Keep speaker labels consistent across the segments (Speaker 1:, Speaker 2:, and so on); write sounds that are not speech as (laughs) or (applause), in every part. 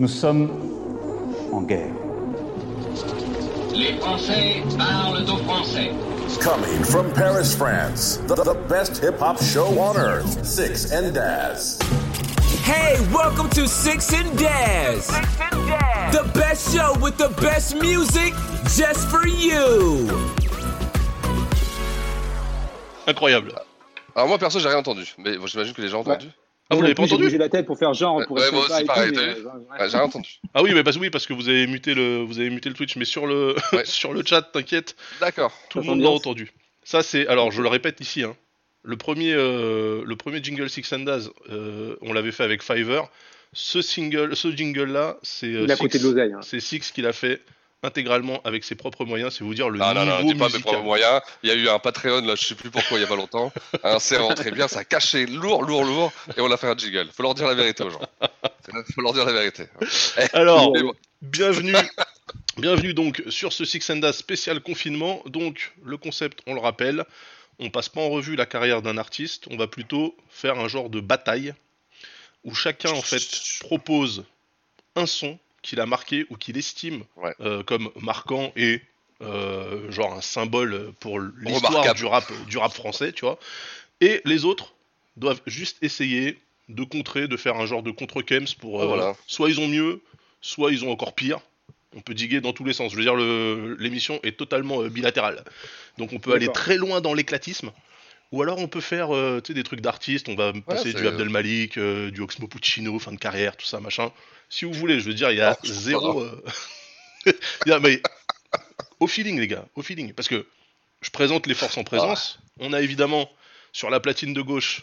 Speaker 1: Nous sommes en guerre.
Speaker 2: Les Français parlent aux Français.
Speaker 3: Coming from Paris, France, the, the best hip hop show on earth, Six and Daz.
Speaker 4: Hey, welcome to Six and Daz. The best show with the best music just for you.
Speaker 5: Incroyable.
Speaker 6: Alors moi perso j'ai rien entendu, mais bon, j'imagine que les gens ont entendu.
Speaker 5: Ah, vous l'avez pas
Speaker 7: J'ai
Speaker 5: entendu
Speaker 7: bougé la tête pour faire genre, pour
Speaker 6: Ouais, moi aussi,
Speaker 7: et tout,
Speaker 6: pareil,
Speaker 7: euh,
Speaker 6: j'ai rien entendu.
Speaker 5: Ah oui, mais parce, oui, parce que vous avez muté le, vous avez muté le Twitch, mais sur le,
Speaker 6: Ouais. (laughs)
Speaker 5: sur le chat, t'inquiète,
Speaker 6: D'accord.
Speaker 5: tout le monde l'a entendu. Ça c'est, alors je le répète ici, hein, le premier, euh, le premier jingle Six and Daz, euh, on l'avait fait avec Fiverr. Ce single, ce jingle là, c'est euh,
Speaker 7: Il a
Speaker 5: Six-
Speaker 7: coûté de l'oseille. hein.
Speaker 5: c'est Six qui l'a fait intégralement avec ses propres moyens. C'est vous dire le
Speaker 6: Non, non,
Speaker 5: niveau
Speaker 6: non, dis pas mes propres moyens. Il y a eu un Patreon, là, je sais plus pourquoi, il y a pas longtemps. Un c'est rentré bien, ça a caché lourd, lourd, lourd, et on a fait un jingle. Faut leur dire la vérité aux gens. Faut leur dire la vérité.
Speaker 5: Alors,
Speaker 6: Mais bon.
Speaker 5: bienvenue, (laughs) bienvenue donc sur ce Six and spécial confinement. Donc, le concept, on le rappelle, on passe pas en revue la carrière d'un artiste, on va plutôt faire un genre de bataille où chacun en fait propose un son qu'il a marqué ou qu'il estime
Speaker 6: Ouais.
Speaker 5: euh, comme marquant et euh, genre un symbole pour l'histoire du rap, du rap français, tu vois. Et les autres doivent juste essayer de contrer, de faire un genre de contre-kems pour euh,
Speaker 6: voilà.
Speaker 5: soit ils ont mieux, soit ils ont encore pire. On peut diguer dans tous les sens. Je veux dire, l'émission est totalement euh, bilatérale. Donc on peut aller très loin dans l'éclatisme. Ou alors on peut faire euh, des trucs d'artistes, on va passer du Abdel Malik, euh, du Oxmo Puccino, fin de carrière, tout ça, machin. Si vous voulez, je veux dire, il y a
Speaker 6: pas,
Speaker 5: zéro... euh, (laughs) y a- mais au feeling, les gars, au feeling. Parce que je présente les forces en présence. On a évidemment, sur la platine de gauche,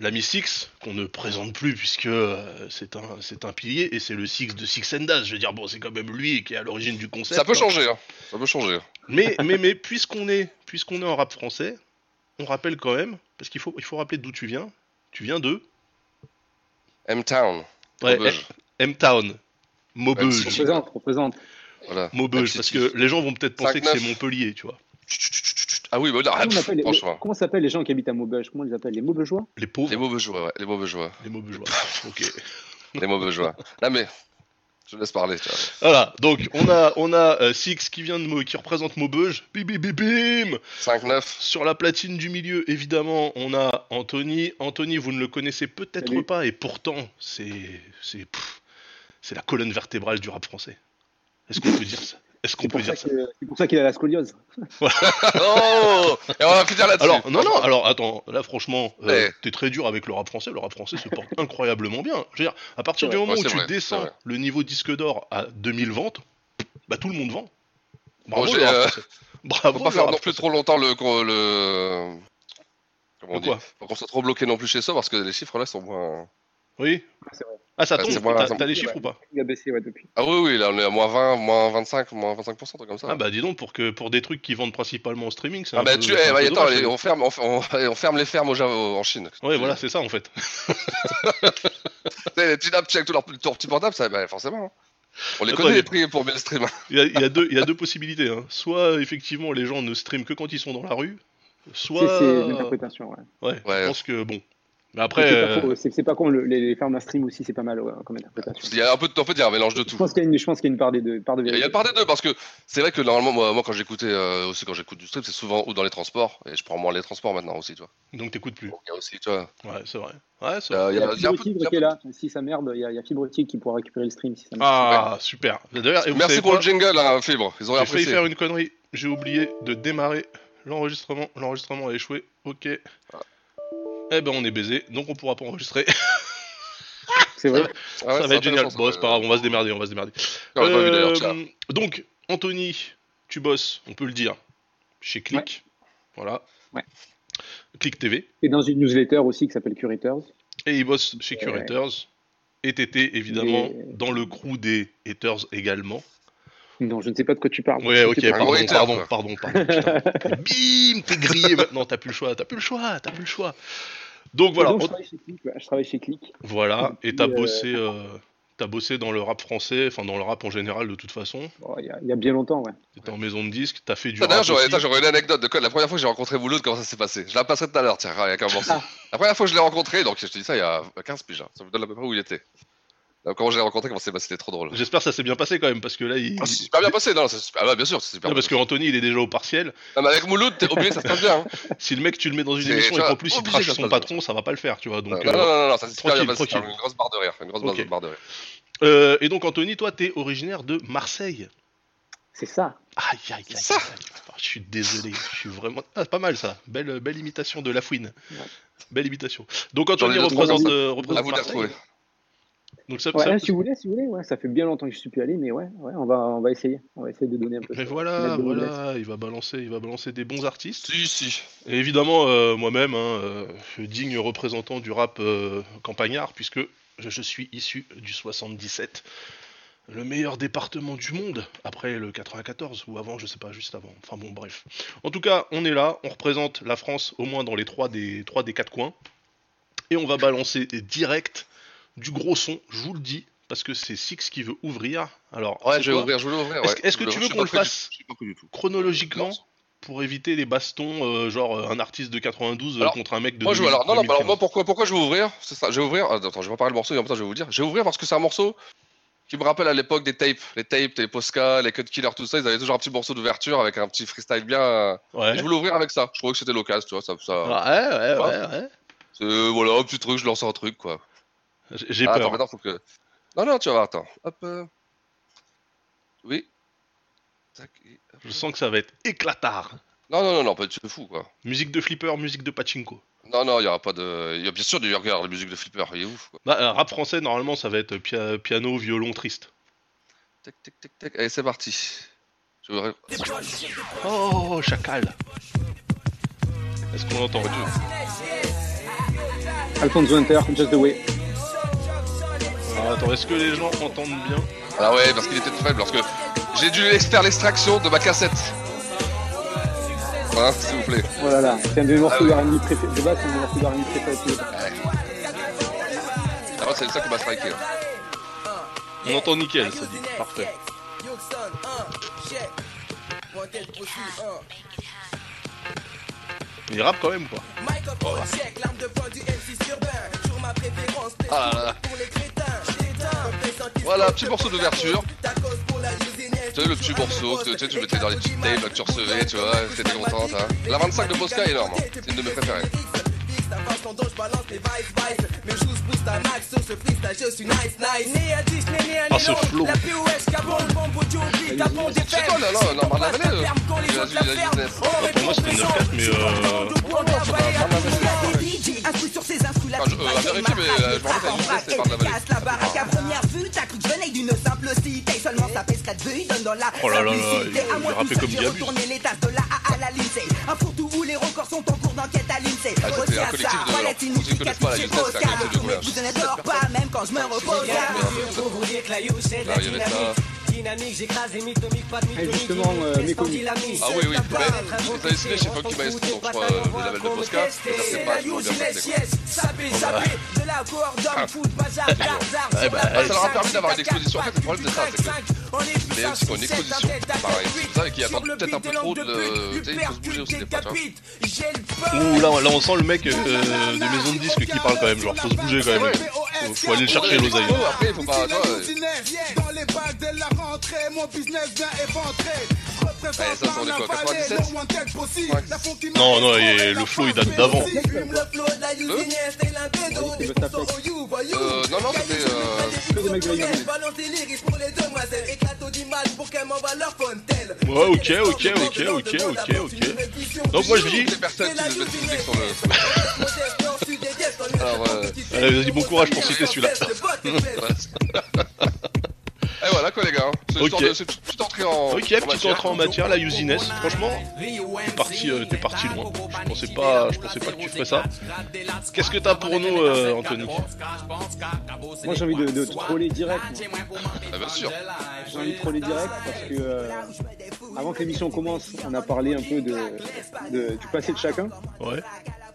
Speaker 5: l'ami Six, qu'on ne présente plus puisque euh, c'est un, c'est un pilier, et c'est le Six de Six and Daz. Je veux dire, bon, c'est quand même lui qui est à l'origine du concept.
Speaker 6: Ça peut
Speaker 5: hein.
Speaker 6: changer, hein. Ça peut changer.
Speaker 5: Mais, mais, mais puisqu'on est, puisqu'on est en rap français, on rappelle quand même, parce qu'il faut, il faut rappeler d'où tu viens. Tu viens de
Speaker 6: M-Town.
Speaker 5: ouais. M-Town, Maubeuge.
Speaker 6: Ouais,
Speaker 7: Représente, représente.
Speaker 6: Voilà.
Speaker 5: Maubeuge, parce que les gens vont peut-être penser que
Speaker 6: 5-9.
Speaker 5: c'est Montpellier, tu vois.
Speaker 6: Ah oui, bah non,
Speaker 7: Comment, on
Speaker 6: pff,
Speaker 7: appelle les-
Speaker 6: franchement.
Speaker 7: comment s'appellent les gens qui habitent à Maubeuge? Comment on les appelle? Les Maubeugeois?
Speaker 5: Les pauvres,
Speaker 6: Les Maubeugeois, ouais. Les Maubeugeois.
Speaker 5: les Maubeugeois. (laughs) Ok.
Speaker 6: Les Maubeugeois. Non mais, je laisse parler. tu vois.
Speaker 5: Voilà, donc on a, on a euh, Six qui vient de qui représente Maubeuge. Bim, bim, bim, bim
Speaker 6: 5-9.
Speaker 5: Sur la platine du milieu, évidemment, on a Anthony. Anthony, vous ne le connaissez peut-être pas, et pourtant, c'est, c'est la colonne vertébrale du rap français. Est-ce qu'on peut dire ça? Est-ce qu'on
Speaker 7: C'est
Speaker 5: peut
Speaker 7: pour, ça
Speaker 5: dire ça
Speaker 7: c'est pour ça qu'il a la scoliose. (laughs)
Speaker 6: Oh Et on va finir là-dessus.
Speaker 5: Alors, non, non, alors attends, là franchement, euh,
Speaker 6: Ouais.
Speaker 5: t'es très dur avec le rap français. Le rap français se porte (laughs) incroyablement bien. Je veux dire, à partir du moment
Speaker 6: Ouais,
Speaker 5: où tu
Speaker 6: vrai,
Speaker 5: descends le niveau disque d'or à 2000 ventes, bah tout le monde vend. Bravo,
Speaker 6: Bon,
Speaker 5: le rap
Speaker 6: euh,
Speaker 5: français. Bravo,
Speaker 6: Faut pas faire non plus
Speaker 5: français.
Speaker 6: trop longtemps le. le... Comment on dit? Faut qu'on soit trop bloqué non plus chez ça parce que les chiffres là sont moins.
Speaker 5: Oui.
Speaker 7: C'est vrai.
Speaker 5: Ah, ça
Speaker 6: Ouais,
Speaker 5: tombe.
Speaker 6: c'est moins-
Speaker 5: T'as les
Speaker 7: Ouais.
Speaker 5: chiffres ou pas?
Speaker 7: Il a baissé ouais, depuis.
Speaker 6: Ah oui, oui, là on est à moins 20, moins 25, moins 25%, truc comme ça.
Speaker 5: Ah bah dis donc pour que pour des trucs qui vendent principalement en streaming, c'est
Speaker 6: Ah
Speaker 5: un
Speaker 6: bah
Speaker 5: peu-
Speaker 6: tu eh, bah, attends,
Speaker 5: dommage,
Speaker 6: allez,
Speaker 5: ça.
Speaker 6: on ferme, on, on- on ferme les fermes au Java- en Chine.
Speaker 5: Ouais, voilà, c'est ça en fait.
Speaker 6: Tu sais, (laughs) Les petits nappes avec tous leurs leurs petits portables, ça, bah, forcément. hein. On les
Speaker 5: Attends,
Speaker 6: connaît
Speaker 5: il-
Speaker 6: les prix pour mainstream. hein.
Speaker 5: Il y a, il y a deux il y a deux possibilités. Hein. Soit effectivement les gens ne streament que quand ils sont dans la rue, soit
Speaker 7: c'est une interprétation. Ouais.
Speaker 5: ouais,
Speaker 6: Ouais.
Speaker 5: je pense que bon. Mais après
Speaker 7: c'est pas
Speaker 5: euh,
Speaker 7: C'est pas con, le- les, les fermes à stream aussi, c'est pas mal ouais, comme interprétation.
Speaker 6: Il y a un peu, de- en fait, il y a un mélange de
Speaker 7: Je
Speaker 6: tout.
Speaker 7: pense qu'il y a une, je pense qu'il y a une part, des deux, part de
Speaker 6: Il y a- il y
Speaker 7: vérité.
Speaker 6: a le part des deux parce que c'est vrai que normalement, moi, moi quand j'écoutais euh, aussi quand j'écoute du stream, c'est souvent ou dans les transports et je prends moins les transports maintenant aussi, tu vois.
Speaker 5: donc t'écoutes plus.
Speaker 6: Il y a aussi, tu vois.
Speaker 5: Ouais, c'est vrai. Ouais, c'est
Speaker 6: Il y
Speaker 5: vrai.
Speaker 6: a, il y a-
Speaker 7: Fibre qui est là. Si ça merde, il y a, y a Fibre qui pourra récupérer le stream si ça merde.
Speaker 5: Ah, super. D'ailleurs, et vous
Speaker 6: Merci pour le jingle, hein, Fibre. Ils ont
Speaker 5: J'ai failli faire une connerie. J'ai oublié de démarrer l'enregistrement. L'enregistrement a échoué. Ok. Eh ben on est baisé, donc on pourra pas enregistrer. (laughs)
Speaker 7: C'est vrai.
Speaker 6: Ah ouais,
Speaker 5: ça va être génial. Bon, c'est pas grave, on va se démerder, on va se démerder.
Speaker 6: J'aurais pas vu d'ailleurs,
Speaker 5: Euh, donc, Anthony, tu bosses, on peut le dire, chez Click. Voilà.
Speaker 7: Ouais.
Speaker 5: Click TV.
Speaker 7: Et dans une newsletter aussi qui s'appelle Curators.
Speaker 5: Et il bosse chez
Speaker 7: Ouais.
Speaker 5: Curators. Et t'étais évidemment
Speaker 7: Et-
Speaker 5: dans le crew des haters également.
Speaker 7: Non, je ne sais pas de quoi tu parles.
Speaker 5: Ouais, ok,
Speaker 7: pas.
Speaker 5: pardon, pardon, pardon, pardon, putain. (laughs) Bim, t'es grillé maintenant, t'as plus le choix, t'as plus le choix, t'as plus le choix. Donc voilà,
Speaker 7: Donc, je travaille chez Click. ouais, Je travaille chez Click.
Speaker 5: voilà, et t'as
Speaker 7: euh,
Speaker 5: bossé, euh, t'as bossé dans le rap français, enfin dans le rap en général de toute façon.
Speaker 7: Bon, Il y, a- il y a bien longtemps, ouais.
Speaker 5: T'étais en maison de disques, t'as fait du
Speaker 6: Ah, D'ailleurs,
Speaker 5: rap
Speaker 6: j'aurais
Speaker 5: aussi.
Speaker 6: attends, j'aurais une anecdote de quoi la première fois que j'ai rencontré Mouloud, comment ça s'est passé? Je la passerai tout à l'heure, tiens, avec un morceau.
Speaker 7: Ah.
Speaker 6: La première fois que je l'ai rencontré, donc je te dis ça il y a 15 piges, hein, ça me donne à peu près où il était. Euh, Quand j'ai rencontré, comment c'est passé, c'était trop drôle.
Speaker 5: J'espère que ça s'est bien passé quand même, parce que là, il.
Speaker 6: Ah, c'est super bien passé, non, c'est super... ah, bah, bien sûr, c'est super
Speaker 5: Non,
Speaker 6: bien
Speaker 5: parce que. Anthony, il est déjà au partiel.
Speaker 6: Non, mais avec Mouloud, t'es obligé ça se passe bien. Hein. (laughs)
Speaker 5: Si le mec, tu le mets dans une
Speaker 6: C'est-
Speaker 5: émission
Speaker 6: tu
Speaker 5: et
Speaker 6: vois,
Speaker 5: qu'en plus il
Speaker 6: obligé
Speaker 5: trash
Speaker 6: que ça se
Speaker 5: son
Speaker 6: passe
Speaker 5: patron, ça va pas le faire, tu vois. Donc,
Speaker 6: non,
Speaker 5: euh,
Speaker 6: non, non, non, ça s'est super bien
Speaker 5: tranquille,
Speaker 6: passé.
Speaker 5: tranquille.
Speaker 6: Une grosse barre de rire. Une grosse
Speaker 5: Ok.
Speaker 6: barre de rire.
Speaker 5: euh, et donc, Anthony, toi, t'es originaire de Marseille.
Speaker 7: C'est ça.
Speaker 5: Aïe, aïe, aïe.
Speaker 6: C'est ça.
Speaker 5: aïe, aïe. Je suis désolé, je suis vraiment. Ah, pas mal ça. Belle, belle imitation de La Fouine.
Speaker 7: Ouais.
Speaker 5: Belle imitation. Donc,
Speaker 6: J'en
Speaker 5: Anthony
Speaker 6: ai deux, trois
Speaker 5: représente, euh,
Speaker 6: À vous de les
Speaker 5: Marseille.
Speaker 6: retrouver.
Speaker 5: Donc, ça,
Speaker 7: Ouais,
Speaker 5: ça-
Speaker 7: si vous voulez, si vous voulez, ouais, ça fait bien longtemps que je suis plus allé, mais ouais, ouais, on va, on va essayer. On va essayer de donner un peu.
Speaker 5: Mais
Speaker 7: de-
Speaker 5: voilà, voilà, il va balancer, il va balancer des bons artistes.
Speaker 6: Si, si.
Speaker 5: Et évidemment, euh, moi-même, hein, euh, digne représentant du rap euh, campagnard, puisque je, je suis issu du 77, le meilleur département du monde, après le 94, ou avant, je sais pas, juste avant. Enfin bon, bref. En tout cas, on est là, on représente la France au moins dans les trois des, trois des quatre coins, et on va balancer direct du gros son, je vous le dis, parce que c'est Six qui veut ouvrir. Alors,
Speaker 6: Ouais, je vais ouvrir, je vais ouvrir.
Speaker 5: Est-ce-
Speaker 6: ouais.
Speaker 5: est-ce que
Speaker 6: Je
Speaker 5: tu veux qu'on le fasse
Speaker 6: du
Speaker 5: chronologiquement, pour éviter les bastons, euh, genre euh, un artiste de 92 euh,
Speaker 6: Alors,
Speaker 5: contre un mec de
Speaker 6: Moi, je veux, alors, non, non, bah, alors,
Speaker 5: 2015.
Speaker 6: moi, pourquoi, pourquoi je vais ouvrir? C'est ça, je vais ouvrir. Attends, je vais pas parler le morceau, et en même temps, je vais vous dire. Je vais ouvrir parce que c'est un morceau qui me rappelle à l'époque des tapes. Les tapes, les Posca, les Cut Killer, tout ça. Ils avaient toujours un petit morceau d'ouverture avec un petit freestyle bien.
Speaker 5: Ouais.
Speaker 6: et je voulais ouvrir avec ça. Je trouvais que c'était l'occasion, tu vois. Ça, ça...
Speaker 5: Ouais, ouais,
Speaker 6: Ouais.
Speaker 5: ouais, ouais.
Speaker 6: c'est- voilà, un petit truc, je lance un truc, quoi.
Speaker 5: J'ai-
Speaker 6: Ah,
Speaker 5: peur.
Speaker 6: attends, maintenant, faut que. Non, non, tu vas voir, attends. Hop. euh. Oui. Tac, et hop.
Speaker 5: Je sens que ça va être éclatard.
Speaker 6: Non, non, non, non, pas tu te fous, quoi.
Speaker 5: Musique de flipper, musique de pachinko.
Speaker 6: Non, non, il y aura pas de. Il y a bien sûr du regard, la musique de Flipper, il est ouf, quoi.
Speaker 5: Bah, euh, rap français, normalement, ça va être pia- piano, violon, triste.
Speaker 6: Tac, tac, tac, tac. Allez, c'est parti. Je.
Speaker 5: Oh, chacal. Est-ce qu'on entend
Speaker 7: Alphonse Winter, Just the Way.
Speaker 5: Ah, Attends, est-ce que les gens entendent bien
Speaker 6: Ah ouais, parce qu'il était trop faible, parce que j'ai dû faire l'extraction de ma cassette. Hein, s'il vous plaît.
Speaker 7: Oh là là, c'est un de mes morceaux
Speaker 6: Ah oui.
Speaker 7: préférés. De base, c'est un de mes morceaux d'R&B préférés.
Speaker 6: Ah ouais, c'est ça qui m'a striké.
Speaker 5: On entend nickel, ça dit. Parfait. Il rappe quand même, quoi.
Speaker 6: Ah là là. Voilà, petit morceau d'ouverture. Tu sais, le petit morceau que tu sais, tu mettais dans les petites tapes là, que tu recevais, tu vois, t'étais contente. Hein. La 25 de Posca est énorme, hein. c'est une de mes préférées.
Speaker 5: Ah, ce flow.
Speaker 6: C'est toi là, là, il a- il a 19.
Speaker 5: Pour moi, c'était 9-4, mais euh...
Speaker 6: Enfin, je- euh, mais euh, je me rappelle, la 19, c'était Marley Vallée.
Speaker 8: La baraque à première vue, t'as cru que je venais d'une simple cité. Seulement ça pèse 4 veuilles, donne dans la
Speaker 5: Oh là là là,
Speaker 8: simplicité.
Speaker 5: il-
Speaker 8: À moi tout j'ai retourné les tasses de la A à la lycée. Un fourre-tout où les records sont en cours d'enquête à l'INSEE.
Speaker 6: Ah,
Speaker 8: Aussi
Speaker 6: un
Speaker 8: à ça, voilà,
Speaker 6: alors, pour ceux qui connaissent pas la
Speaker 8: chez
Speaker 6: Youssef, c'est un
Speaker 8: Oscar.
Speaker 6: collectif de
Speaker 8: Le
Speaker 6: couleurs.
Speaker 8: vous ne dors pas, même quand je me
Speaker 6: avait ça.
Speaker 7: Et justement, euh, méconnu.
Speaker 6: Ah oui, oui, avez signé chez Funky Maestro, donc je crois, euh, le label de Posca, c'est pas, bien passé.
Speaker 5: Eh bah,
Speaker 6: Ah, ça leur a permis d'avoir une exposition. En fait, le problème c'est ça, c'est que les MC qui ont une exposition, pareil, c'est ça, et qui attendent peut-être un peu trop de. Tu sais, il faut se bouger aussi des fois.
Speaker 5: Ouh, là, là, on sent le mec euh, des maisons de disques qui parle quand même. Genre, faut se bouger quand même. Faut, faut aller le chercher, l'oseille.
Speaker 6: Après, il faut pas. Tu vois, euh,
Speaker 9: Dans les bacs de la mon business vient éventrer.
Speaker 6: Ouais, ça, ça, on est quoi, 97?
Speaker 5: Non, non, et le flow, il date d'avant.
Speaker 6: euh, non, non, c'était. Euh.
Speaker 5: Ouais, ok, ok, ok, ok, ok, ok. Donc, moi, je dis,
Speaker 6: Alors, euh,
Speaker 5: allez, vas-y, bon courage pour citer celui-là.
Speaker 6: Et voilà quoi les gars, c'est de- c'est une petite entrée en.
Speaker 5: Ok, petite entrée en matière, la usiness. Franchement, t'es parti, euh, t'es parti loin. Je pensais pas, je pensais pas que tu ferais ça. Qu'est-ce que t'as pour nous, euh, Anthony?
Speaker 7: Moi, j'ai envie de, de troller direct.
Speaker 6: Ah, bien sûr.
Speaker 7: J'ai envie de troller direct parce que euh, avant que l'émission commence, on a parlé un peu de, de- du passé de chacun.
Speaker 5: Ouais.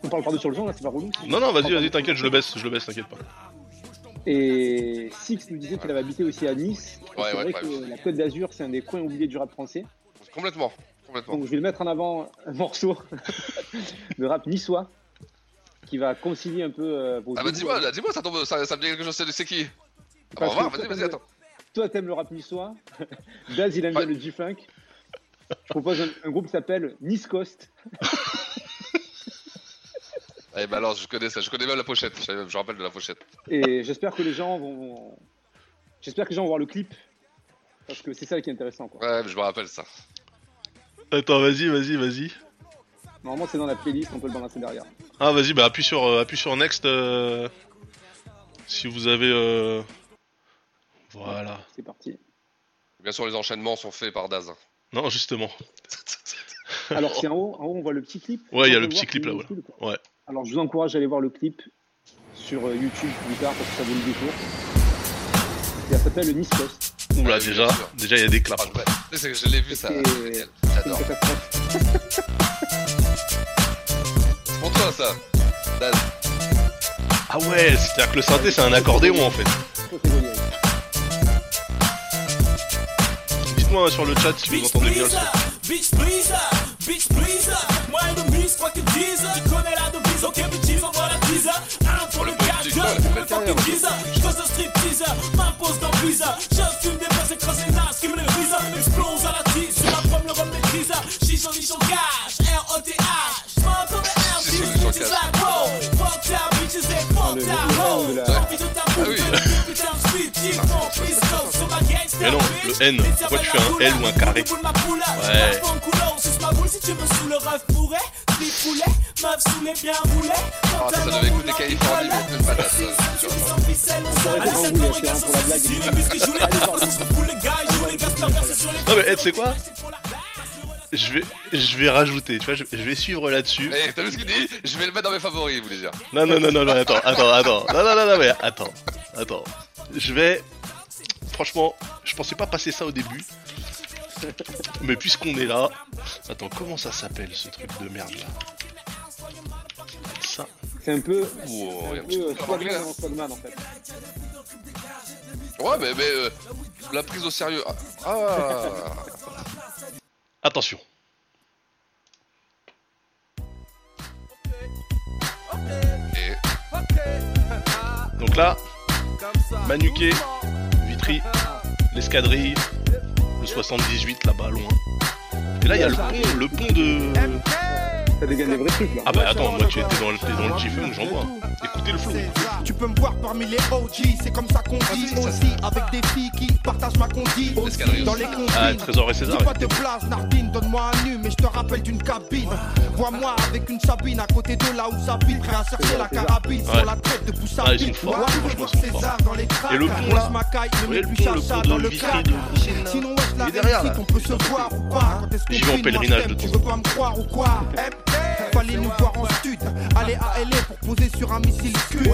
Speaker 7: On parle par-dessus sur le genre, là, c'est pas relou.
Speaker 5: Non, non, vas-y, vas-y, t'inquiète, je le baisse, je le baisse, t'inquiète pas.
Speaker 7: Et Six nous disait qu'il avait habité aussi à Nice.
Speaker 6: Ouais,
Speaker 7: c'est
Speaker 6: ouais,
Speaker 7: vrai
Speaker 6: ouais.
Speaker 7: que la Côte d'Azur, c'est un des coins oubliés du rap français.
Speaker 6: Complètement. Complètement.
Speaker 7: Donc je vais mettre en avant un morceau (laughs) de rap niçois qui va concilier un peu euh, vos
Speaker 6: Ah bah dis-moi, dis-moi, ça tombe, ça, ça me dit quelque chose, c'est c'est qui? Au
Speaker 7: Parce
Speaker 6: revoir,
Speaker 7: que
Speaker 6: vas-y,
Speaker 7: toi,
Speaker 6: vas-y, attends.
Speaker 7: Toi, t'aimes le rap niçois. (laughs) Daz, il aime bien
Speaker 6: Ouais.
Speaker 7: le G-Funk. Je propose un, un groupe qui s'appelle Nice Coast. (laughs)
Speaker 6: Eh ben alors, je connais ça, je connais même la pochette, je, rappelle de la pochette.
Speaker 7: Et j'espère que les gens vont. J'espère que les gens vont voir le clip. Parce que c'est ça qui est intéressant. Quoi.
Speaker 6: Ouais, mais je me rappelle ça.
Speaker 5: Attends, vas-y, vas-y, vas-y.
Speaker 7: Normalement, c'est dans la playlist, on peut le balancer derrière.
Speaker 5: Ah, vas-y, bah appuie sur, euh, appuie sur Next. euh, si vous avez. euh, Voilà.
Speaker 7: C'est parti.
Speaker 6: Bien sûr, les enchaînements sont faits par Daz.
Speaker 5: Non, justement.
Speaker 7: Alors, c'est en haut, en haut, on voit le petit clip.
Speaker 5: Ouais, il y a le petit clip là, voilà. Ouais.
Speaker 7: Alors, je vous encourage à aller voir le clip sur euh, YouTube plus tard parce que ça vaut le détour. Ça s'appelle le Nice Coast.
Speaker 5: Oula, déjà, déjà, il y a des claps.
Speaker 6: Ouais. Sais que je l'ai vu ça.
Speaker 7: C'est-. C'est
Speaker 6: J'adore. C'est pour toi ça. Daz.
Speaker 5: Ah ouais, c'est-à-dire que le synthé, c'est un accordéon en fait. Dites-moi sur le chat si vous entendez bien le son.
Speaker 4: pleaser, bitch pleaser, bitch pleaser. Moi et le miss, quoi qu'ils disent. Tu connais la devise, ok, on voit la teaser. Un pour le
Speaker 6: petit
Speaker 4: deux pour le fucking teaser. Je cause un strip teaser, m'impose dans. Je fume des bases écrasées nas qui me les visa. Explose à la tise, sur la pomme, le rhum maîtrise. Chichon, nichon, cash,
Speaker 5: Mais non, le N, pourquoi tu fais un L ou un carré Ouais.
Speaker 6: Ah, ça devait écouter Californie, une patate.
Speaker 5: Non mais, hey, tu sais quoi je vais, je vais rajouter, tu vois, je, je vais suivre là-dessus.
Speaker 6: Eh, t'as vu ce qu'il dit? Je vais le mettre dans mes favoris, vous voulez dire.
Speaker 5: Non, non, non, non, non, attends, attends, attends. Non, non, non, non, mais attends, attends. Je vais. Franchement, je pensais pas passer ça au début. Mais puisqu'on est là. Attends, comment ça s'appelle ce truc de merde là Ça.
Speaker 7: C'est un peu.
Speaker 6: Wow,
Speaker 7: un euh,
Speaker 6: peu
Speaker 7: Swagman
Speaker 6: anglais,
Speaker 7: avant Swagman en fait.
Speaker 6: Ouais, mais, mais euh, la prise au sérieux. Ah, Ah. (laughs)
Speaker 5: Attention.
Speaker 6: Et
Speaker 5: Donc là, Manuquet, L'escadrille, le 78 là-bas loin. Et là, il y a le pont, le pont de.
Speaker 7: Ça dégaine des vrais trucs là.
Speaker 5: Ah bah attends, moi tu étais dans le, t'es dans le G-Funk, j'en vois. Écoutez le flow.
Speaker 9: Tu peux me voir parmi les OG, c'est comme ça qu'on dit
Speaker 6: ça,
Speaker 9: aussi Avec des filles qui partagent ma condi
Speaker 6: Escadrille
Speaker 9: Dans
Speaker 6: aussi.
Speaker 9: les
Speaker 5: Ah, Trésor et César.
Speaker 9: Dis pas de place, Nardine, donne-moi un nu, mais je te rappelle d'une cabine. Vois-moi avec une Sabine à côté de là où j'habite, prêt à chercher la carabine sur la tête de
Speaker 5: Ah, ils
Speaker 9: Boussabine.
Speaker 5: sont forts, franchement, ils sont forts.
Speaker 9: César dans les
Speaker 5: Et le pont, là le
Speaker 9: plus
Speaker 5: pont,
Speaker 9: dans le crack. Sinon, wesh, la réussite, on peut se voir ou pas? Quand est-ce qu'on
Speaker 5: J'y vais en pèlerinage de
Speaker 9: Tu
Speaker 5: temps
Speaker 9: veux pas me croire ou quoi? Fallait nous voir en stud. Aller à LA pour poser sur un missile Scud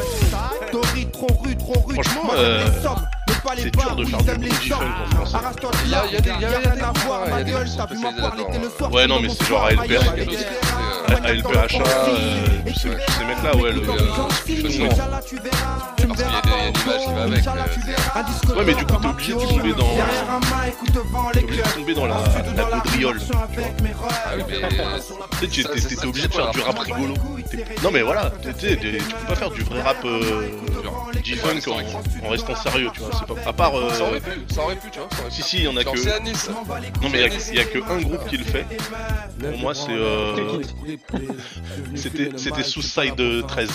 Speaker 9: Tori, trop rude, trop rude.
Speaker 5: Franchement, euh,
Speaker 9: les sommes, mais pas les
Speaker 5: c'est dur de faire
Speaker 9: ils
Speaker 5: du
Speaker 9: aiment les
Speaker 5: G-Funk
Speaker 9: hommes.
Speaker 5: en français.
Speaker 6: Il y a-
Speaker 9: là,
Speaker 6: il y a des- il y a- y a
Speaker 9: rien
Speaker 6: des
Speaker 9: à voir,
Speaker 6: ouais, il y
Speaker 9: ma
Speaker 6: a des
Speaker 9: gueule, t'as vu le soir
Speaker 5: Ouais, non, mais
Speaker 9: mon
Speaker 5: c'est genre
Speaker 9: soir,
Speaker 5: ALPH, À LPHA, euh, tous ces tous ces mecs-là, ouais, le.
Speaker 6: Euh, Parce qu'il y a
Speaker 9: verras
Speaker 6: des-
Speaker 9: pas
Speaker 6: il y a une
Speaker 9: au
Speaker 6: image qui va avec, euh,
Speaker 9: disque
Speaker 5: Ouais, mais du coup, t'es obligé de tomber dans- T'es obligé de tomber dans la, gaudriole.
Speaker 9: avec.
Speaker 6: Ah oui, mais.
Speaker 5: Tu sais, t'es- obligé de faire du rap rigolo. Non, mais voilà, tu peux pas faire du vrai rap euh, G-Funk en, en restant sérieux, tu vois. C'est pas. À part. euh,
Speaker 6: Ça aurait pu, ça aurait pu, tu vois.
Speaker 5: Si, si, il y en a que. Non, mais il y a- il y, a que un groupe qui le fait. Pour moi, c'est. C'était c'était Suicide 13.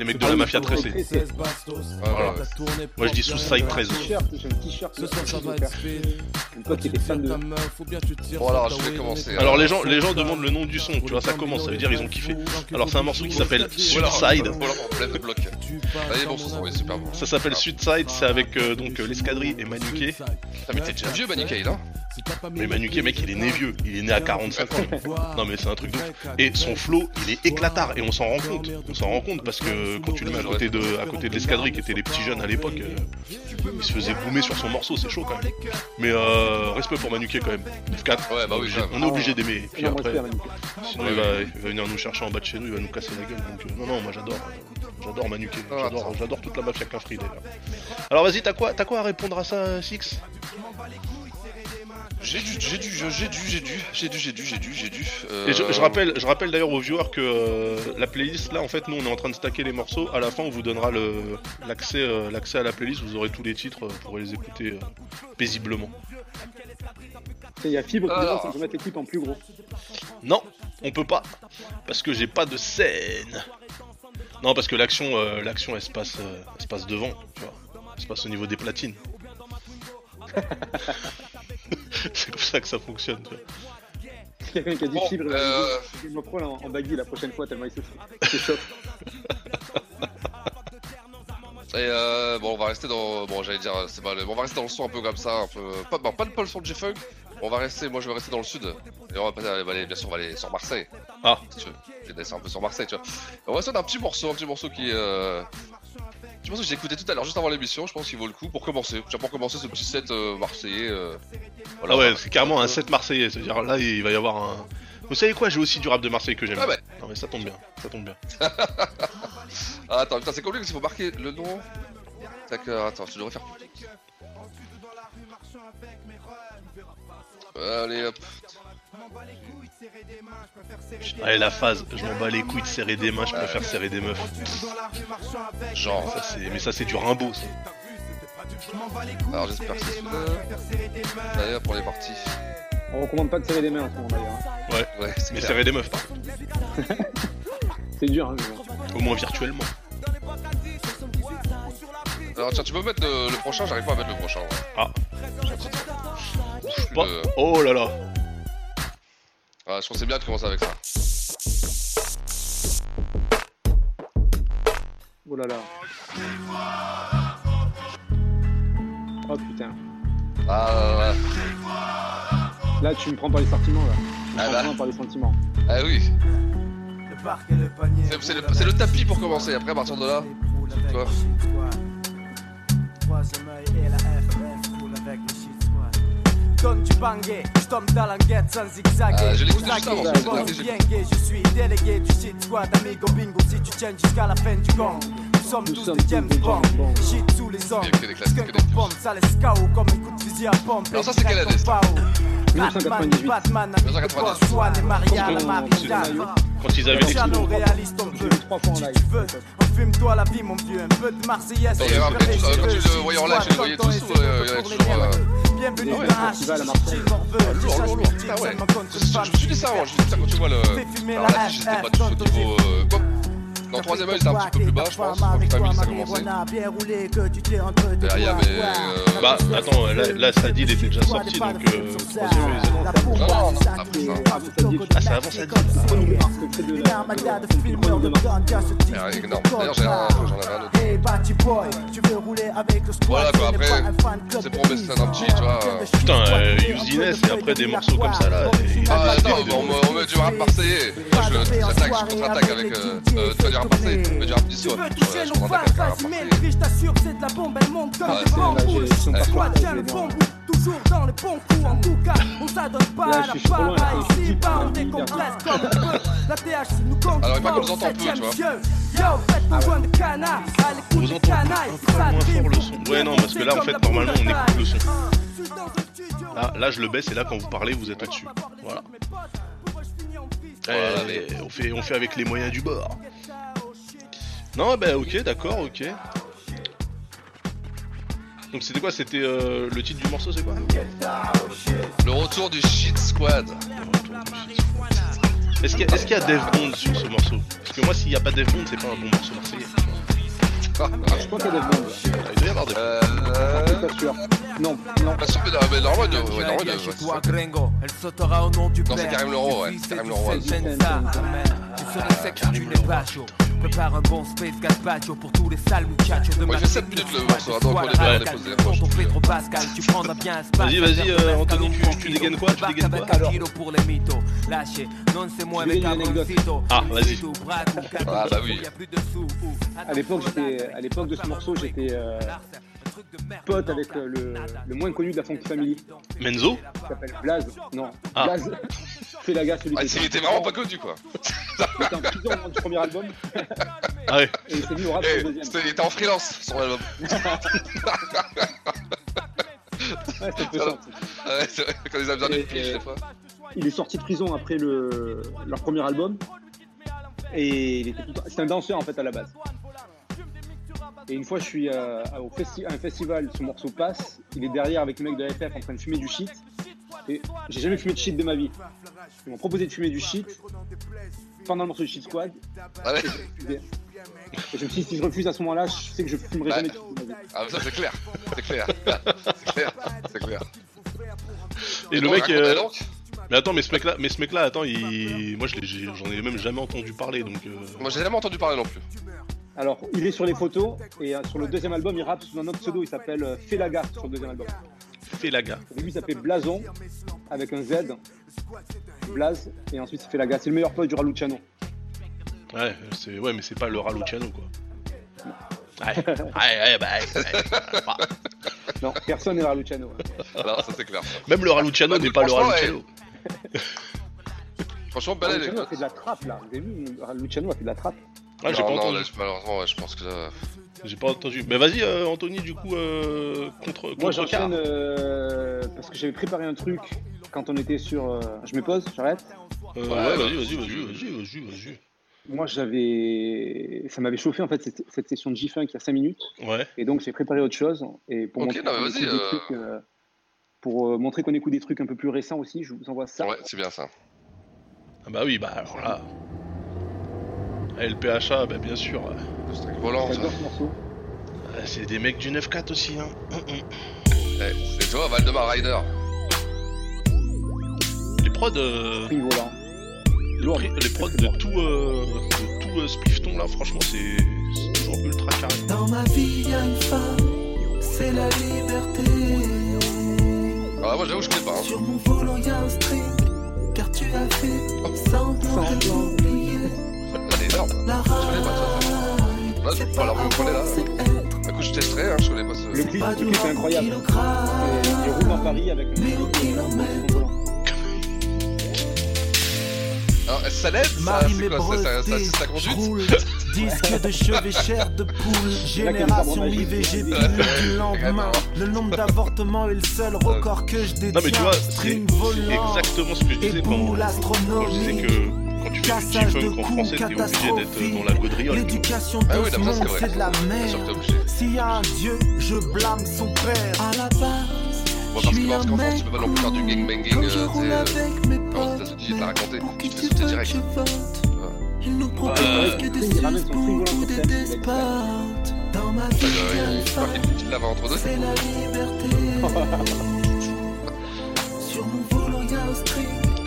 Speaker 5: Les mecs de la mafia tressée.
Speaker 7: Tressé.
Speaker 5: Voilà. Moi, je dis Suicide 13.
Speaker 7: T-shirt, j'ai un t-shirt. là, que j'ai offert. Un pote qui était fan de.
Speaker 6: Bon, alors, je vais commencer.
Speaker 5: Alors les gens, les gens demandent le nom du son, tu vois, ça commence, ça veut dire ils ont kiffé. Alors c'est un morceau qui s'appelle Suicide. Ça s'appelle Suicide, c'est avec euh, donc euh, l'escadrille et Manuquet.
Speaker 6: Putain, mais t'es déjà vieux, Manuquet, là
Speaker 5: Mais Manuquet, mec, il est né vieux, il est né à 45 ans. Non mais c'est un truc de ouf. Et son flow, il est éclatard et on s'en rend compte. On s'en rend compte parce que quand tu le mets à côté de, à côté de l'escadrille qui étaient les petits jeunes à l'époque, euh, il se faisait boomer sur son morceau, c'est chaud quand même. Mais euh, respect pour Manuquet quand même. F4,
Speaker 6: Ouais, bah oui,
Speaker 5: on est obligé d'aimer. Puis
Speaker 7: Non,
Speaker 5: après, sinon il va, il va venir nous chercher en bas de chez nous, il va nous casser la gueule. Donc euh, non, non, moi j'adore. J'adore Manuquet,
Speaker 6: Ah,
Speaker 5: j'adore, toute la mafia Cafri d'ailleurs. Alors vas-y, t'as quoi, t'as quoi à répondre à ça, Six?
Speaker 6: J'ai dû, j'ai dû, j'ai dû, j'ai dû, j'ai dû, j'ai dû, j'ai dû, j'ai dû. euh,
Speaker 5: Et je, je rappelle, je rappelle d'ailleurs aux viewers que euh, la playlist, là, en fait, nous, on est en train de stacker les morceaux. À la fin, on vous donnera le l'accès, euh, l'accès à la playlist. Vous aurez tous les titres, vous pourrez les écouter euh, paisiblement.
Speaker 7: Il y a Fibre qui on peut mettre les clips en plus gros.
Speaker 5: Non, on peut pas, parce que j'ai pas de scène. Non, parce que l'action, euh, l'action, elle se passe, euh, elle se passe devant, tu vois. Elle se passe au niveau des platines. (laughs) (laughs) C'est comme ça que ça fonctionne. Tu vois.
Speaker 7: Quelqu'un qui a dit
Speaker 6: Bon,
Speaker 7: Fibre,
Speaker 6: euh,
Speaker 7: il me prend en, en baggy la prochaine fois tellement il se chauffe. (laughs)
Speaker 6: Et euh, bon, on va rester dans. Bon, j'allais dire, c'est pas le- On va rester dans le son un peu comme ça, un peu. Pas, bon, pas, le- pas le son de G-Funk. On va rester. Moi, je vais rester dans le sud. Et on va passer. va aller- bien sûr, on va aller sur Marseille.
Speaker 5: Ah.
Speaker 6: Si tu veux. Je vais descendre un peu sur Marseille, tu vois. On va se un petit morceau, un petit morceau qui. Euh... Petit morceau que j'ai écouté tout à l'heure, juste avant l'émission. Je pense qu'il vaut le coup pour commencer. Pour commencer ce petit set euh, marseillais. euh, voilà.
Speaker 5: Ah ouais, c'est carrément un set marseillais. C'est-à-dire là, il va y avoir un. Vous savez quoi J'ai aussi du rap de Marseille que j'aime.
Speaker 6: Ah ouais.
Speaker 5: Non mais ça tombe bien, ça tombe bien. (laughs)
Speaker 6: Ah, attends, putain, c'est compliqué parce qu'il faut marquer le nom. Euh, attends, je devrais faire. Allez hop.
Speaker 5: Allez la phase, je m'en bats les couilles de serrer des mains, je préfère serrer des meufs.
Speaker 6: Genre,
Speaker 5: Ça c'est, mais ça c'est du Rimbaud. Ça.
Speaker 6: alors j'espère que c'est celui-là. Allez hop, on est parti.
Speaker 7: On recommande pas de serrer les mains en ce moment d'ailleurs. hein.
Speaker 5: Ouais.
Speaker 6: Ouais, c'est
Speaker 5: Mais
Speaker 6: clair.
Speaker 5: serrer des meufs, par contre. (laughs)
Speaker 7: C'est dur, hein,
Speaker 5: au moins virtuellement.
Speaker 6: Alors tiens, tu peux mettre le, le prochain J'arrive pas à mettre le prochain. ouais.
Speaker 5: Ah.
Speaker 6: Je
Speaker 5: Pas-
Speaker 6: le-
Speaker 5: Oh là là.
Speaker 6: Ah, je pensais bien de commencer avec ça.
Speaker 7: Oh là là. Oh putain.
Speaker 6: Ah,
Speaker 7: Là, tu me prends par les sentiments là. Tu me
Speaker 6: Ah
Speaker 7: prends
Speaker 6: bah.
Speaker 7: par les sentiments.
Speaker 6: ah oui.
Speaker 4: Le parc et le panier.
Speaker 6: C'est le, le tapis pour commencer. Après, à partir de là. Quoi
Speaker 4: Donne du bangé, je tombe dans l'enquête sans zigzaguer.
Speaker 6: Ah, je
Speaker 4: gay, je suis délégué du shit squad, amigo bingo. Si tu tiens jusqu'à la fin du gong, nous sommes tous des
Speaker 7: tous
Speaker 4: James Bond. Shit sous les
Speaker 6: que
Speaker 4: skunk
Speaker 6: des
Speaker 4: en pompe, ça laisse KO comme un coup de fusil à pompe.
Speaker 6: Alors ça, c'est quelle année,
Speaker 7: 1998.
Speaker 4: Batman,
Speaker 6: 1998.
Speaker 4: Swan et Maria,
Speaker 7: Quand
Speaker 5: ils avaient
Speaker 4: enfume-toi la vie, mon vieux. Un peu de Marseillaise.
Speaker 6: Euh, quand tu
Speaker 4: le
Speaker 6: le voyais en live, voyais tous, euh, il y avait toujours, euh,
Speaker 4: Bienvenue
Speaker 7: Ouais,
Speaker 4: dans
Speaker 7: à la Marseille.
Speaker 6: Ah, lourd, lourd, lourd. Ah ouais. Je, je, je dis ça avant, je quand tu vois le. Alors là, j'étais pas tous au niveau. Dans le troisième œil, c'était un petit peu plus bas, je pense. Quand Family, ça commençait. Derrière, mais. euh,
Speaker 5: Bah attends, là, là Sadie il était déjà sorti donc euh, troisième œil, c'est bon.
Speaker 6: Non, non, non, après ça.
Speaker 7: Ah, dit,
Speaker 5: Ah c'est avant Sadie.
Speaker 7: c'est.
Speaker 6: Ouais, énorme. D'ailleurs, j'en avais un autre. Voilà, quoi, après, c'est pour ça dans un petit, tu vois,
Speaker 5: Putain, euh, et après des morceaux comme ça là. et-
Speaker 6: Ah, attends, on, met- on met du rap marseillais. Moi, je contre-attaque avec. Euh, tu vas du rap marseillais, tu
Speaker 4: veux
Speaker 6: Ouais,
Speaker 4: toucher nos
Speaker 6: marseillais.
Speaker 4: le riche, t'assure, c'est de la bombe, elle monte comme des bambous.
Speaker 7: j'ai-
Speaker 4: Le bon bout, toujours dans le bon coup. En tout cas, on s'adonne pas à
Speaker 7: je
Speaker 4: la
Speaker 7: là.
Speaker 4: ici, bas, on décompresse comme on peut. La THC nous compte
Speaker 6: Alors, il
Speaker 4: pas
Speaker 6: nous entend tu vois.
Speaker 4: Yo, de canard, à
Speaker 5: On
Speaker 4: l'écoute des canailles.
Speaker 5: fort le son. Ouais non parce que là en fait normalement on écoute le son.
Speaker 4: Là,
Speaker 5: Là, là je le baisse et là quand vous parlez vous êtes au-dessus. Voilà.
Speaker 6: Voilà,
Speaker 5: Eh, on, fait, on fait avec les moyens du bord. Non bah ok d'accord ok. Donc c'était quoi? C'était euh, le titre du morceau c'est quoi?
Speaker 6: Le retour du shit squad.
Speaker 5: Est-ce qu'il y, a- y Dev Bond sur ce morceau? Parce que moi s'il n'y a pas Dev Bond c'est pas un bon morceau marseillais.
Speaker 7: Je crois qu'il y a des bandes.
Speaker 5: Ah, il doit y avoir Bond.
Speaker 6: Euh.
Speaker 7: Je suis pas sûr. Non, non.
Speaker 6: Pas sûr, mais non, mais normalement, il doit- ouais, ça.
Speaker 10: Gringo, elle sautera au nom du
Speaker 6: Non, c'est Karim Leroy, ouais, Karim Leroy.
Speaker 10: Tu serais sec si tu n'es pas chaud. Prépare un bon space gazpacho pour tous les sales muchachos de
Speaker 6: Ouais,
Speaker 10: ma
Speaker 6: il fait sept minutes, le morceau, attends, qu'on est bien déposé,
Speaker 10: Pascal, tu prendras bien.
Speaker 5: Vas-y, vas-y, euh, Anthony, tu- dégaines quoi? Tu dégaines quoi?
Speaker 10: Avec un kilo pour les mythos. Lâchez, non c'est moi
Speaker 7: Je
Speaker 10: avec
Speaker 7: vais
Speaker 10: un
Speaker 7: une anecdote.
Speaker 10: concito.
Speaker 5: Ah, vas-y.
Speaker 6: Ah, bah oui.
Speaker 7: À l'époque, j'étais, à l'époque de ce morceau, j'étais euh, pote avec euh, le, le moins connu de la Funky Family,
Speaker 5: Menzo?
Speaker 7: Qui s'appelle Blaze. Non,
Speaker 5: Ah.
Speaker 7: Blaze. Fais la gars, celui
Speaker 6: Ah,
Speaker 7: qui
Speaker 6: il était vraiment pas connu, quoi.
Speaker 7: était en prison au moment du premier album,
Speaker 5: Ah ouais.
Speaker 7: et il s'est mis au rap sur
Speaker 6: Eh,
Speaker 7: le deuxième.
Speaker 6: c'était- il était en freelance sur l'album. (laughs)
Speaker 7: Ouais, c'est un peu ça.
Speaker 6: Ah ouais, c'est vrai, quand ils avaient besoin d'une
Speaker 7: Et-
Speaker 6: pige, des fois.
Speaker 7: Il est sorti de prison après le, leur premier album. Et il était tout c'était un danseur en fait à la base. Et une fois, je suis euh, au festi- à un festival, ce morceau passe. Il est derrière avec le mec de la FF en train de fumer du shit. Et j'ai jamais fumé de shit de ma vie. Ils m'ont proposé de fumer du shit pendant le morceau de Shit Squad.
Speaker 6: Ah ouais
Speaker 7: Et je me suis dit, si je refuse à ce moment-là, je sais que je fumerai jamais de shit de ma vie.
Speaker 6: Ah, ça, c'est clair. C'est clair. (laughs) C'est clair. C'est clair.
Speaker 5: Et le mec. euh, Mais attends, mais ce mec-là, mais ce mec-là, attends, il... moi je l'ai- j'ai- j'en ai même jamais entendu parler, donc. euh,
Speaker 6: Moi, j'ai jamais entendu parler non plus.
Speaker 7: Alors, il est sur les photos et euh, sur le deuxième album, il rappe sous un autre pseudo. Il s'appelle euh, Felaga sur le deuxième album. Au début, il s'appelait Blazon avec un Z. Blaz et ensuite, c'est Felaga. C'est le meilleur pote du Raluciano.
Speaker 5: Ouais, c'est ouais, mais c'est pas le Raluciano quoi. Ouais, (laughs) ouais, ouais, bah, ouais. Bah,
Speaker 7: Non, personne n'est Raluciano.
Speaker 6: Alors, ça, c'est clair.
Speaker 5: Même le Raluciano
Speaker 6: Ouais,
Speaker 5: n'est pas le
Speaker 6: franchement,
Speaker 5: Raluciano.
Speaker 6: Franchement, belle
Speaker 7: Raluciano
Speaker 6: anecdote.
Speaker 7: a fait de la trappe là. Vous avez vu Raluciano a fait de la trappe.
Speaker 5: Ah, j'ai pas
Speaker 6: non,
Speaker 5: entendu.
Speaker 6: là, malheureusement, ouais, je pense que là.
Speaker 5: J'ai pas entendu. Mais vas-y, euh, Anthony, du coup, euh, contre.
Speaker 7: Moi, j'enchaîne euh, parce que j'avais préparé un truc quand on était sur. euh, Je me pose, j'arrête.
Speaker 5: Euh,
Speaker 6: Ouais,
Speaker 5: vas-y, vas-y, vas-y, vas-y, vas-y, vas-y.
Speaker 7: Moi, j'avais. Ça m'avait chauffé en fait cette, cette session de J-Funk il y a 5 minutes.
Speaker 5: Ouais.
Speaker 7: Et donc, j'ai préparé autre chose. Et pour
Speaker 6: Ok,
Speaker 7: montrer
Speaker 6: non, mais
Speaker 7: des
Speaker 6: euh.
Speaker 7: trucs, pour euh, montrer qu'on écoute des trucs un peu plus récents aussi, je vous envoie ça.
Speaker 6: Ouais, c'est bien ça.
Speaker 5: Ah bah oui, bah alors là. LPHA, bah bien sûr.
Speaker 6: Le volant, ça.
Speaker 5: Euh, C'est des mecs du 9-4 aussi, hein. Hum, hum.
Speaker 6: Eh, Et toi, Valdemar Rider.
Speaker 5: Les prods, euh,
Speaker 7: Prix volant.
Speaker 5: les, les prods de tout, euh, de tout euh, Splifton là, franchement, c'est toujours ultra carré.
Speaker 11: Dans ma vie, y a une femme, c'est la liberté.
Speaker 6: Ah, moi, j'avoue, je connais pas. Hein.
Speaker 11: Sur mon volant, y a un string, car tu as fait semblant de l'oublier.
Speaker 6: Énorme. Je connais pas ça. Là, peux pas la reconnaître là. Du coup, je testerai, hein, je connais pas ce.
Speaker 7: Le clip, le
Speaker 11: du
Speaker 7: clip est incroyable. il roule dans Paris avec.
Speaker 6: Alors, ça l'aide ça,
Speaker 10: Marie
Speaker 6: c'est quoi Ça, ça, ça, conduite
Speaker 10: roule, (laughs) disque de chevet chair de poule, génération. IVG du lendemain. Le nombre d'avortements est le seul record que je détiens.
Speaker 5: Non mais tu vois, c'est exactement ce que je disais quand, quand je disais que quand tu fais du
Speaker 10: Cassage de
Speaker 5: G-Funk en français, t'es obligé d'être
Speaker 10: catastrophiques.
Speaker 5: dans la gaudriole.
Speaker 6: Ah
Speaker 10: de
Speaker 6: oui, c'est
Speaker 10: c'est de la merde. S'il y a un dieu, je blâme son père.
Speaker 11: À la base,
Speaker 6: parce que
Speaker 11: suis
Speaker 6: parce
Speaker 11: un
Speaker 6: qu'en France,
Speaker 11: mec
Speaker 6: tu peux pas non plus faire du gangbanging,
Speaker 11: Quand
Speaker 6: euh,
Speaker 11: je
Speaker 6: tu euh, il l'a raconté. te fais sauter direct.
Speaker 11: que je vote Ils nous proposent
Speaker 5: Euh,
Speaker 11: que des
Speaker 7: il frigo
Speaker 11: ou
Speaker 7: dans
Speaker 11: des
Speaker 7: il
Speaker 11: despotes Dans ma vie,
Speaker 6: Euh,
Speaker 11: y a (laughs)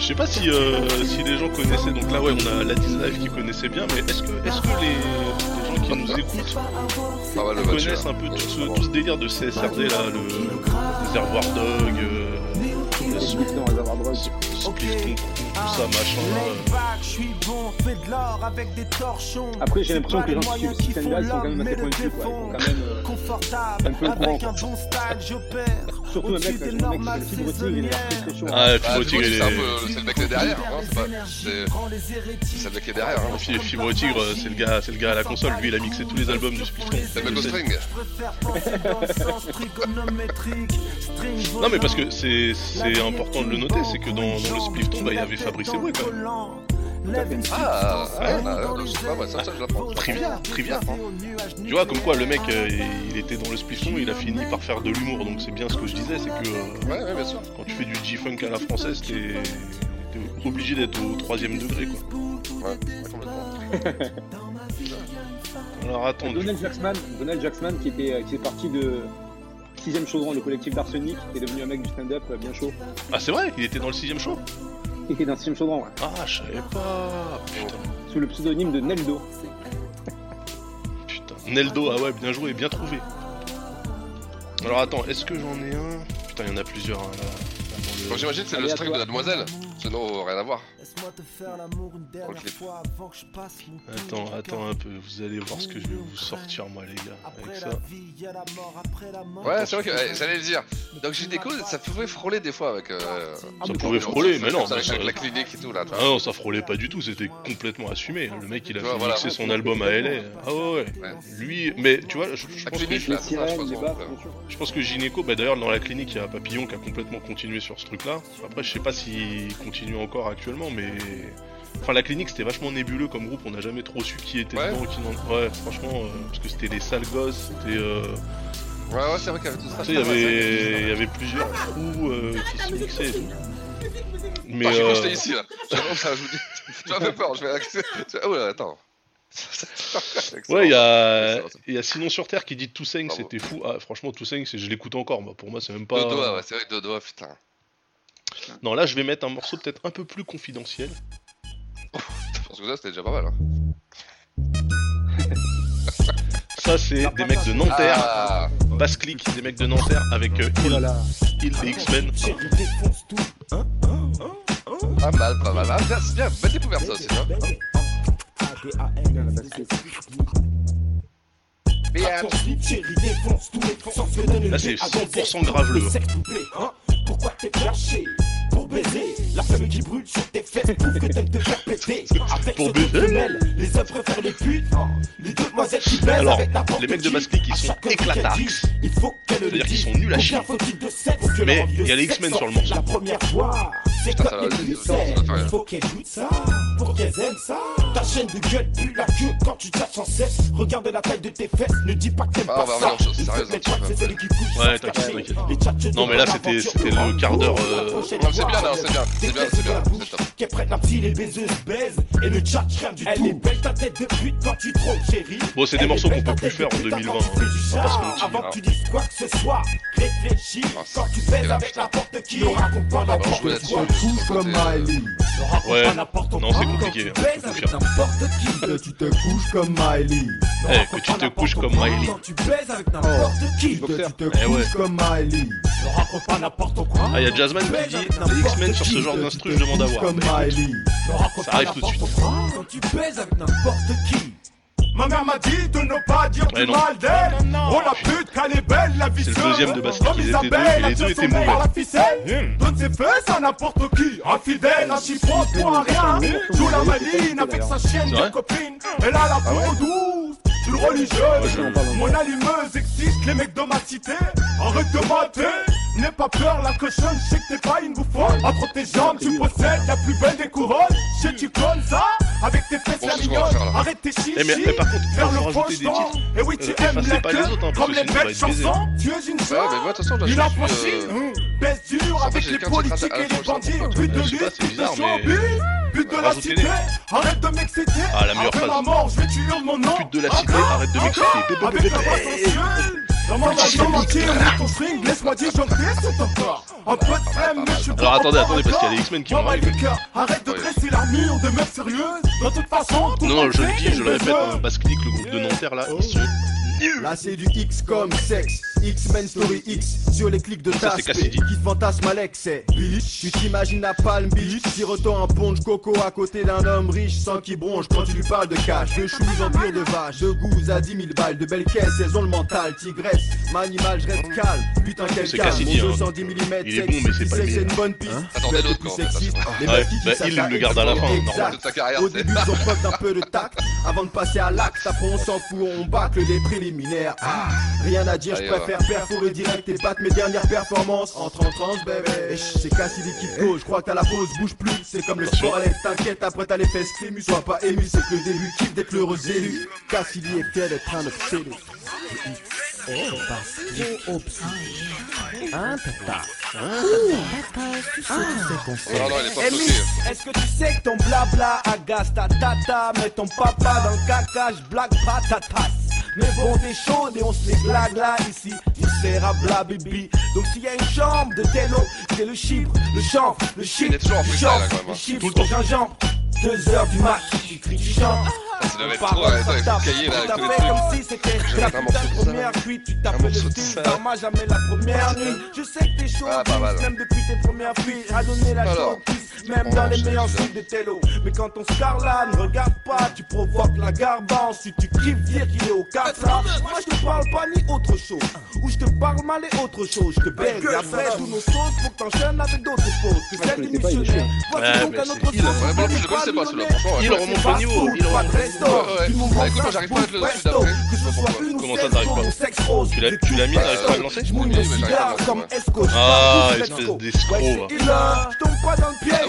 Speaker 5: Je sais pas si, euh, si les gens connaissaient, donc là ouais on a la Live qui connaissait bien, mais est-ce que, est que les, les gens qui nous écoutent connaissent un peu tout ce, tout ce délire de CSRD là, le réservoir dog, euh, le
Speaker 7: Splifton, réservoir drogue.
Speaker 5: Splifton, tout ça machin.
Speaker 10: Laid back, je suis bon, fais de l'or avec des torchons.
Speaker 7: Après, j'ai
Speaker 10: C'est
Speaker 7: l'impression que les gens qui
Speaker 10: moyens
Speaker 7: suivent System sont quand même assez
Speaker 10: mais le
Speaker 7: pointus, quoi. Ils sont
Speaker 10: défend.
Speaker 7: quand même, euh,
Speaker 10: Confortable,
Speaker 7: un peu
Speaker 10: avec
Speaker 7: courant,
Speaker 10: un bon style, j'opère.
Speaker 7: Surtout un mec,
Speaker 10: Au-dessus
Speaker 7: là,
Speaker 10: des
Speaker 7: le mec qui fait le fibre tigre, il est très très chaud.
Speaker 5: Ah, Fibre
Speaker 6: tu
Speaker 5: Tigre, il
Speaker 6: c'est
Speaker 5: est...
Speaker 6: le mec qui est derrière, hein, c'est pas, c'est, c'est le mec qui est derrière, hein.
Speaker 5: Fi- Fibre Tigre, c'est le gars, c'est le gars à la console. Lui, il a mixé tous les albums du Splifton.
Speaker 6: C'est le mec au string.
Speaker 5: Non mais parce que c'est c'est important de le noter, c'est que dans, dans le Splifton, bah, il y avait Fabrice Eboué quand même.
Speaker 6: Ah, ouais, je sais pas, moi, ça, ça, je l'apprends.
Speaker 5: Trivia, trivia. Tu vois, comme quoi le mec, euh, il- était dans le Splifton, il a fini par faire de l'humour. Donc c'est bien ce que je disais, c'est que euh,
Speaker 6: Ouais, ouais, bien sûr.
Speaker 5: quand tu fais du G-Funk à la française, t'es t'es obligé d'être au troisième degré quoi.
Speaker 6: Ouais, ouais, complètement. (laughs)
Speaker 5: Alors attends,
Speaker 7: Donald Jacksman, Donald Jacksman qui était euh, qui est parti de sixième chaudron, le collectif d'Arsenic, qui est devenu un mec du stand-up euh, bien chaud.
Speaker 5: ah c'est vrai, il était dans le sixième show.
Speaker 7: Qui était dans sixième chaudron, ouais,
Speaker 5: Ah je savais pas. Putain,
Speaker 7: sous le pseudonyme de Neldo.
Speaker 5: putain. Neldo, ah ouais, bien joué, bien trouvé. Alors attends, est-ce que j'en ai un? Putain, il y en a plusieurs hein, là,
Speaker 6: Bon, J'imagine que c'est le
Speaker 7: Allez, à
Speaker 6: string
Speaker 7: toi.
Speaker 6: de la demoiselle. Sinon, rien à voir.
Speaker 12: Laisse-moi te faire l'amour une dernière
Speaker 6: clip.
Speaker 12: fois avant que je passe mon
Speaker 5: Attends, attends un peu, vous allez voir ce que je vais vous sortir moi les gars, avec
Speaker 12: Après
Speaker 5: ça.
Speaker 12: la vie, y a la mort, après la mort.
Speaker 6: Ouais, c'est vrai que j'allais le dire. Donc Gynéco, ça pouvait frôler des fois avec. Euh,
Speaker 5: Ça pouvait frôler, mais non,
Speaker 6: Avec la clinique et tout là.
Speaker 5: Ah non, ça frôlait pas du tout, c'était complètement assumé. Le mec il a fait
Speaker 6: voilà.
Speaker 5: mixer son album à LA. Ah ouais. Lui, mais tu vois, je, pense que,
Speaker 6: je pense.
Speaker 5: que Gynéco, bah d'ailleurs dans la clinique il y a Papillon qui a complètement continué sur ce truc là. Après je sais pas s'il continue encore actuellement, mais. Enfin la clinique c'était vachement nébuleux comme groupe, on n'a jamais trop su qui était
Speaker 6: Ouais.
Speaker 5: dedans, qui n'en. Ouais, franchement, euh, parce que c'était les sales gosses, c'était. euh,
Speaker 6: Ouais, ouais, c'est vrai qu'il y avait tout ça.
Speaker 5: Tu sais, il y avait, il y avait plusieurs crews euh, qui se mixaient et tout. Mais
Speaker 6: Enfin, je suis
Speaker 5: euh,
Speaker 6: quand j'étais ici là. J'avoue, ça, je vous dis. Tu m'as fait peur, je vais accéder. Oh là, attends. (laughs)
Speaker 5: ouais, il y a, y a Sinon sur Terre qui dit Toussaint, c'était fou. Ah, franchement, Toussaint, c'est- je l'écoute encore. Bah, pour moi, c'est même pas.
Speaker 6: Deux doigts, ouais, c'est vrai, deux doigts, putain.
Speaker 5: Non, là, je vais mettre un morceau peut-être un peu plus confidentiel.
Speaker 6: Parce que ça, c'était déjà pas mal. Hein.
Speaker 5: Ça, c'est des mecs de Nanterre,
Speaker 6: Ah,
Speaker 5: Bass Click, des mecs de Nanterre avec euh,
Speaker 7: Oh là là.
Speaker 5: Hill des X-Men.
Speaker 6: pas mal, pas mal. Ah, bien, c'est bien, belle découverte ça aussi. Bien.
Speaker 5: Là, c'est 100% graveleux.
Speaker 13: Pourquoi t'es Pour baiser La femme qui brûle sur tes fesses Prouve que t'aimes te faire péter Avec
Speaker 5: Pour baiser
Speaker 13: Les hommes préfèrent les putes Les demoiselles qui baisent
Speaker 5: Alors,
Speaker 13: avec n'importe
Speaker 5: les mecs de
Speaker 13: qui.
Speaker 5: Ils
Speaker 13: À
Speaker 5: sont
Speaker 13: dit, Il faut qu'elle le
Speaker 5: C'est-à-dire qu'ils
Speaker 13: dise
Speaker 5: sont nuls à chier. Mais il y a les X-Men sur le morceau.
Speaker 13: La première fois C'est comme les plus. Il faut qu'elles de ça Pour qu'elles aiment ça Ta chaîne de gueule pue la queue Quand tu tâches sans cesse Regarde la taille de tes fesses Ne dis pas que t'aimes
Speaker 6: Ah,
Speaker 13: pas ça qui
Speaker 5: Ouais, t'inquiète, t'inquiète. Non, mais là, c'était- le quart d'heure,
Speaker 6: C'est bien, c'est bien, c'est bien, c'est bien,
Speaker 13: prête les baiseuses baisent Et le rien du tout Elle est belle ta tête de pute quand tu trônes chérie
Speaker 5: Bon, c'est des morceaux qu'on peut plus faire en
Speaker 13: pute
Speaker 5: 2020,
Speaker 13: quand tu fais du
Speaker 5: hein. On va pas se
Speaker 13: chat.
Speaker 5: mentir,
Speaker 13: Avant
Speaker 6: hein.
Speaker 13: que tu dises quoi que ce soit Réfléchis
Speaker 6: Ah,
Speaker 13: Quand tu
Speaker 6: c'est
Speaker 13: baises
Speaker 6: là,
Speaker 13: avec
Speaker 6: putain.
Speaker 13: n'importe qui Ne raconte pas
Speaker 6: je
Speaker 13: n'importe
Speaker 6: veux là-dessus.
Speaker 13: quoi
Speaker 6: Couche
Speaker 9: comme Miley.
Speaker 13: Ne raconte
Speaker 5: Ouais.
Speaker 13: pas n'importe quoi
Speaker 5: Non, c'est compliqué,
Speaker 13: tu
Speaker 5: hein, te
Speaker 9: tu te couches comme Miley.
Speaker 5: Eh, que tu te couches comme Miley.
Speaker 13: Quand tu baises avec n'importe qui
Speaker 9: tu te
Speaker 5: Eh
Speaker 9: couches comme Miley.
Speaker 13: Ne raconte pas n'importe quoi
Speaker 5: Ah, il y a Jazzman qui dit les X-Men sur ce genre d'instru, je demande à voir. Ça arrive tout de suite.
Speaker 13: Quand tu baises avec n'importe qui Ma mère m'a dit de ne pas dire
Speaker 5: Ouais,
Speaker 13: du
Speaker 5: non.
Speaker 13: mal d'elle. Oh la pute, qu'elle est belle, la
Speaker 5: C'est
Speaker 13: vicieuse.
Speaker 5: le deuxième de Bastille,
Speaker 13: Comme
Speaker 5: ils étaient deux,
Speaker 13: Isabelle,
Speaker 5: et les
Speaker 13: elle
Speaker 5: deux étaient mauvais.
Speaker 13: la ficelle. Donne ses fesses à n'importe qui. Infidèle, un chiffon, toi rien. Joue la maline avec sa chienne
Speaker 5: C'est
Speaker 13: de copine. Elle a la peau douce. Une religieuse, mon allumeuse excite les mecs de ma cité. Arrête de mater, n'aie pas peur, la cochonne, je sais que t'es pas une bouffonne. Entre tes jambes, tu possèdes la plus belle des couronnes. Je tu clones ça, avec tes fesses la mignonne.
Speaker 6: faire.
Speaker 13: Arrête tes chichis,
Speaker 5: Eh, mais- mais par contre,
Speaker 13: vers
Speaker 5: faut
Speaker 13: le
Speaker 5: titres.
Speaker 13: Et oui,
Speaker 5: Euh,
Speaker 13: tu
Speaker 5: t'effacez
Speaker 13: aimes la queue,
Speaker 5: hein,
Speaker 13: comme les belles chansons. Tu es une une
Speaker 6: suis.
Speaker 13: affranchie.
Speaker 6: euh,
Speaker 13: Baisse dur avec les politiques et les bandits. But de lutte, but de showbiz, but de la cité. Arrête de m'exciter.
Speaker 5: Ah, la meilleure phrase.
Speaker 13: mort, je vais tuer mon nom.
Speaker 5: Pute de la cité, arrête de m'exciter.
Speaker 13: Avec la voix sensuelle.
Speaker 5: Alors attendez, attendez, parce qu'il y a les X-Men qui vont arriver.
Speaker 13: liqueur, arrête de
Speaker 6: Ouais.
Speaker 13: dresser l'armure de meufs sérieuses. De toute façon, tout
Speaker 5: Non, non, je le dis, je le répète,
Speaker 13: baiseuse.
Speaker 5: hein, Click, le groupe de Nanterre là, ils sont nuls.
Speaker 9: Là c'est du X comme sexe, X-Men Story X sur les clics de ta qui fantasme Alex, c'est bitch. Tu t'imagines la palme beach, sirotant un punch coco à côté d'un homme riche sans qui bronche quand tu lui parles de cash, de choux, empire de vache, de goûts à 10 000 balles, de belles caisses, elles ont le mental, tigresse, m'animal, je reste calme, putain quel
Speaker 5: C'est
Speaker 9: calme,
Speaker 5: Cassidy, hein.
Speaker 9: 210 mm,
Speaker 5: Il est bon, mais c'est pas le
Speaker 9: c'est une
Speaker 5: meilleur.
Speaker 9: bonne piste,
Speaker 6: Attendez l'autre,
Speaker 5: bah,
Speaker 9: disent
Speaker 5: il
Speaker 9: ça
Speaker 5: le garde à la fin,
Speaker 9: exact.
Speaker 5: normal.
Speaker 6: C'est ta carrière,
Speaker 9: Au début, ils ont preuve d'un peu de tact. Avant de passer à l'acte, après on s'en fout, on bâcle les préliminaires. Ah, rien à dire, je préfère perforer direct et battre mes dernières performances. Entre en transe, bébé. C'est Cassidy qui te go, je crois que t'as la pause, bouge plus. C'est comme le sport, allez, t'inquiète, après t'as les fesses crémues. Sois pas ému, c'est que le début, kiffe d'être l'heureux élu. Cassidy est fier d'être un obsédé.
Speaker 6: Pas
Speaker 13: Est-ce que tu sais que ton blabla agace ta tata Mais ton papa dans le caca, blague patatas mais bon, t'es chaude et on se blague là ici. Il sert à bla bibi. Donc s'il y a une chambre de télo, c'est le chiffre, le chanvre, le
Speaker 6: en
Speaker 13: le chanvre, le
Speaker 5: Tout le
Speaker 13: gingembre. Deux heures du match, tu cries.
Speaker 6: Ça devait être trop, ouais, ça, avec le cahier là, avec tous les
Speaker 14: fait
Speaker 6: trucs.
Speaker 14: comme si c'était la
Speaker 6: ça.
Speaker 14: première cuite. Tu t'appelles le style
Speaker 6: ça.
Speaker 14: Dharma, jamais la première nuit. Je sais que t'es chaud,
Speaker 6: Ah, pas mal.
Speaker 14: même depuis tes premières fuites. À donner la showcase, même dans les meilleurs sites de télo. Mais quand on scarlane, regarde pas, tu provoques la garbance. Si tu kiffes dire qu'il est au là, moi je te parle pas ni autre chose. Ou je te parle mal et autre chose. Je te baigne après tous nos sauces pour que t'enchaînes avec d'autres fausses. Que celle du missionnaire. Voici donc un
Speaker 5: c'est
Speaker 14: autre
Speaker 5: il,
Speaker 6: pas celui-là, franchement.
Speaker 5: Il remonte le niveau, il remonte le niveau.
Speaker 6: Bah écoute, moi j'arrive pas à mettre le dessus d'après. Je sais pas pourquoi.
Speaker 5: Comment ça, t'arrives pas Tu l'as- tu l'as mis, t'arrives pas à le lancer
Speaker 6: Oui, mais j'arrive pas à le lancer. ouais.
Speaker 5: Ah, espèce d'escroc.
Speaker 6: Ah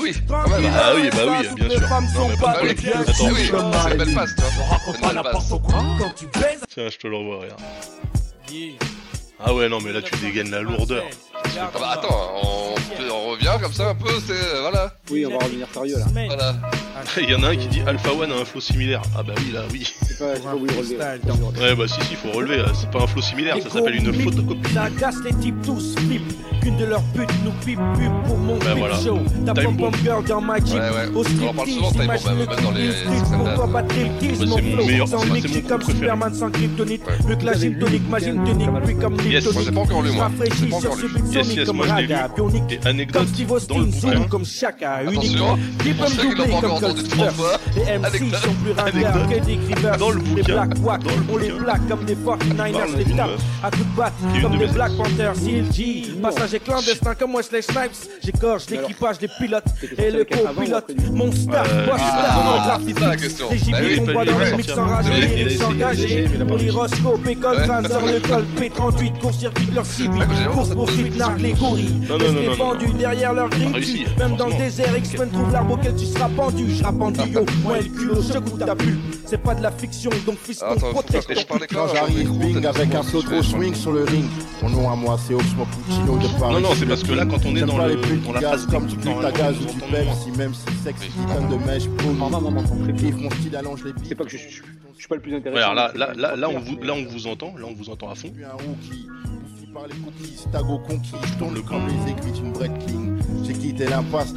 Speaker 6: oui, quand même.
Speaker 5: Ah oui, bah oui, bien sûr. Non, mais pas pour
Speaker 6: oui,
Speaker 5: les pieds. Attends,
Speaker 6: oui, c'est une belle passe, tu vois. C'est une belle passe.
Speaker 14: Quand tu baises,
Speaker 5: Tiens, je te le revois, regarde. Ah ouais, non, mais là, tu dégaines la lourdeur.
Speaker 6: Ah bah attends, on, on revient comme ça un peu, c'est. Voilà.
Speaker 7: Oui, on va revenir sérieux là.
Speaker 6: Voilà.
Speaker 5: Il y en a un qui dit Alpha One a un flow similaire. Ah bah oui, là, oui.
Speaker 7: C'est pas, pas relever.
Speaker 5: Ouais, bah si, si, faut relever. là. C'est pas un flow similaire, ça s'appelle une photocopie.
Speaker 14: Ça casse les types tous flip Qu'une de leurs putes nous pipe pub pour mon
Speaker 5: Ben voilà.
Speaker 14: show Ta pom pom
Speaker 5: bomb.
Speaker 14: girl dans ma jeep
Speaker 6: Ouais, ouais.
Speaker 14: Au
Speaker 6: On en parle souvent, Time Bomb, même
Speaker 14: le
Speaker 6: dans les
Speaker 14: truc
Speaker 6: extrêmes
Speaker 14: Pour toi
Speaker 6: d'âge.
Speaker 14: battre le kiss
Speaker 5: Ouais,
Speaker 14: mon
Speaker 5: c'est mon
Speaker 14: flow
Speaker 5: meilleur,
Speaker 14: Sans
Speaker 5: c'est- mon
Speaker 14: comme
Speaker 5: préféré.
Speaker 14: Superman sans kryptonite. Le que la gym tonique, ma gym tonique Puis comme
Speaker 5: Yes.
Speaker 6: Moi, j'ai pas encore lu, moi. J'ai
Speaker 14: Rafraîchi
Speaker 6: pas
Speaker 14: sur
Speaker 6: encore
Speaker 14: ce
Speaker 6: lu.
Speaker 5: Yes, yes,
Speaker 14: comme
Speaker 5: moi.
Speaker 14: Raga comme Steve Austin, zoom comme Chaka, unique.
Speaker 6: Attention,
Speaker 14: Qui peut me doubler comme
Speaker 6: fois.
Speaker 14: Les MC sont plus ringards que des
Speaker 5: le
Speaker 14: Les. Black Wack, on les plaque comme des 49ers,
Speaker 5: Parle
Speaker 14: les tape à de batte comme des Black. Panthers, CLG. Passager clandestin comme Wesley Snipes. J'écorche l'équipage des pilotes et le copilote. Mon star,
Speaker 5: Euh, est
Speaker 14: star. Les
Speaker 6: Bah
Speaker 14: JB
Speaker 6: oui,
Speaker 14: qu'on
Speaker 5: est
Speaker 14: dans
Speaker 5: pas
Speaker 14: les mix enragés, les
Speaker 5: pas
Speaker 14: Pour
Speaker 5: réussi.
Speaker 14: l'horoscope, école,
Speaker 6: Ouais.
Speaker 14: crâne sur le col, P38, court-circuit leur cible. Course
Speaker 6: vraiment
Speaker 14: poursuite, nargue les gorilles.
Speaker 5: Non, non, non,
Speaker 14: Restez
Speaker 5: non, non,
Speaker 14: vendus derrière leur grille. Même dans le désert, X-Men trouve l'arbre auquel tu seras pendu. Je pendu, yo, moi le culot, je goûte ta pulpe. C'est pas de la fiction, donc protège
Speaker 6: parle
Speaker 14: ton
Speaker 6: avec
Speaker 15: Quand j'arrive, bing, avec un saut
Speaker 6: vais-
Speaker 15: swing sur le ring. Mon nom à moi, c'est Oxmo Puccino de Paris.
Speaker 5: Non, non, c'est parce que là, quand on est dans la phase
Speaker 15: comme tu putes ta gaz ou tu si même si sexe, qui tonne de mèche, poli.
Speaker 7: Maman, maman, m'entend très bien.
Speaker 15: Kiff mon style, allonge les billes.
Speaker 7: C'est pas que je suis, je suis pas le plus intéressant.
Speaker 5: Là, là, là, on vous, là, on vous entend, là, on vous entend à fond.
Speaker 15: Je par les cookies, tago conquis, je tourne
Speaker 5: Le
Speaker 15: comme les aiguilles d'une bread king. J'ai quitté l'impasse,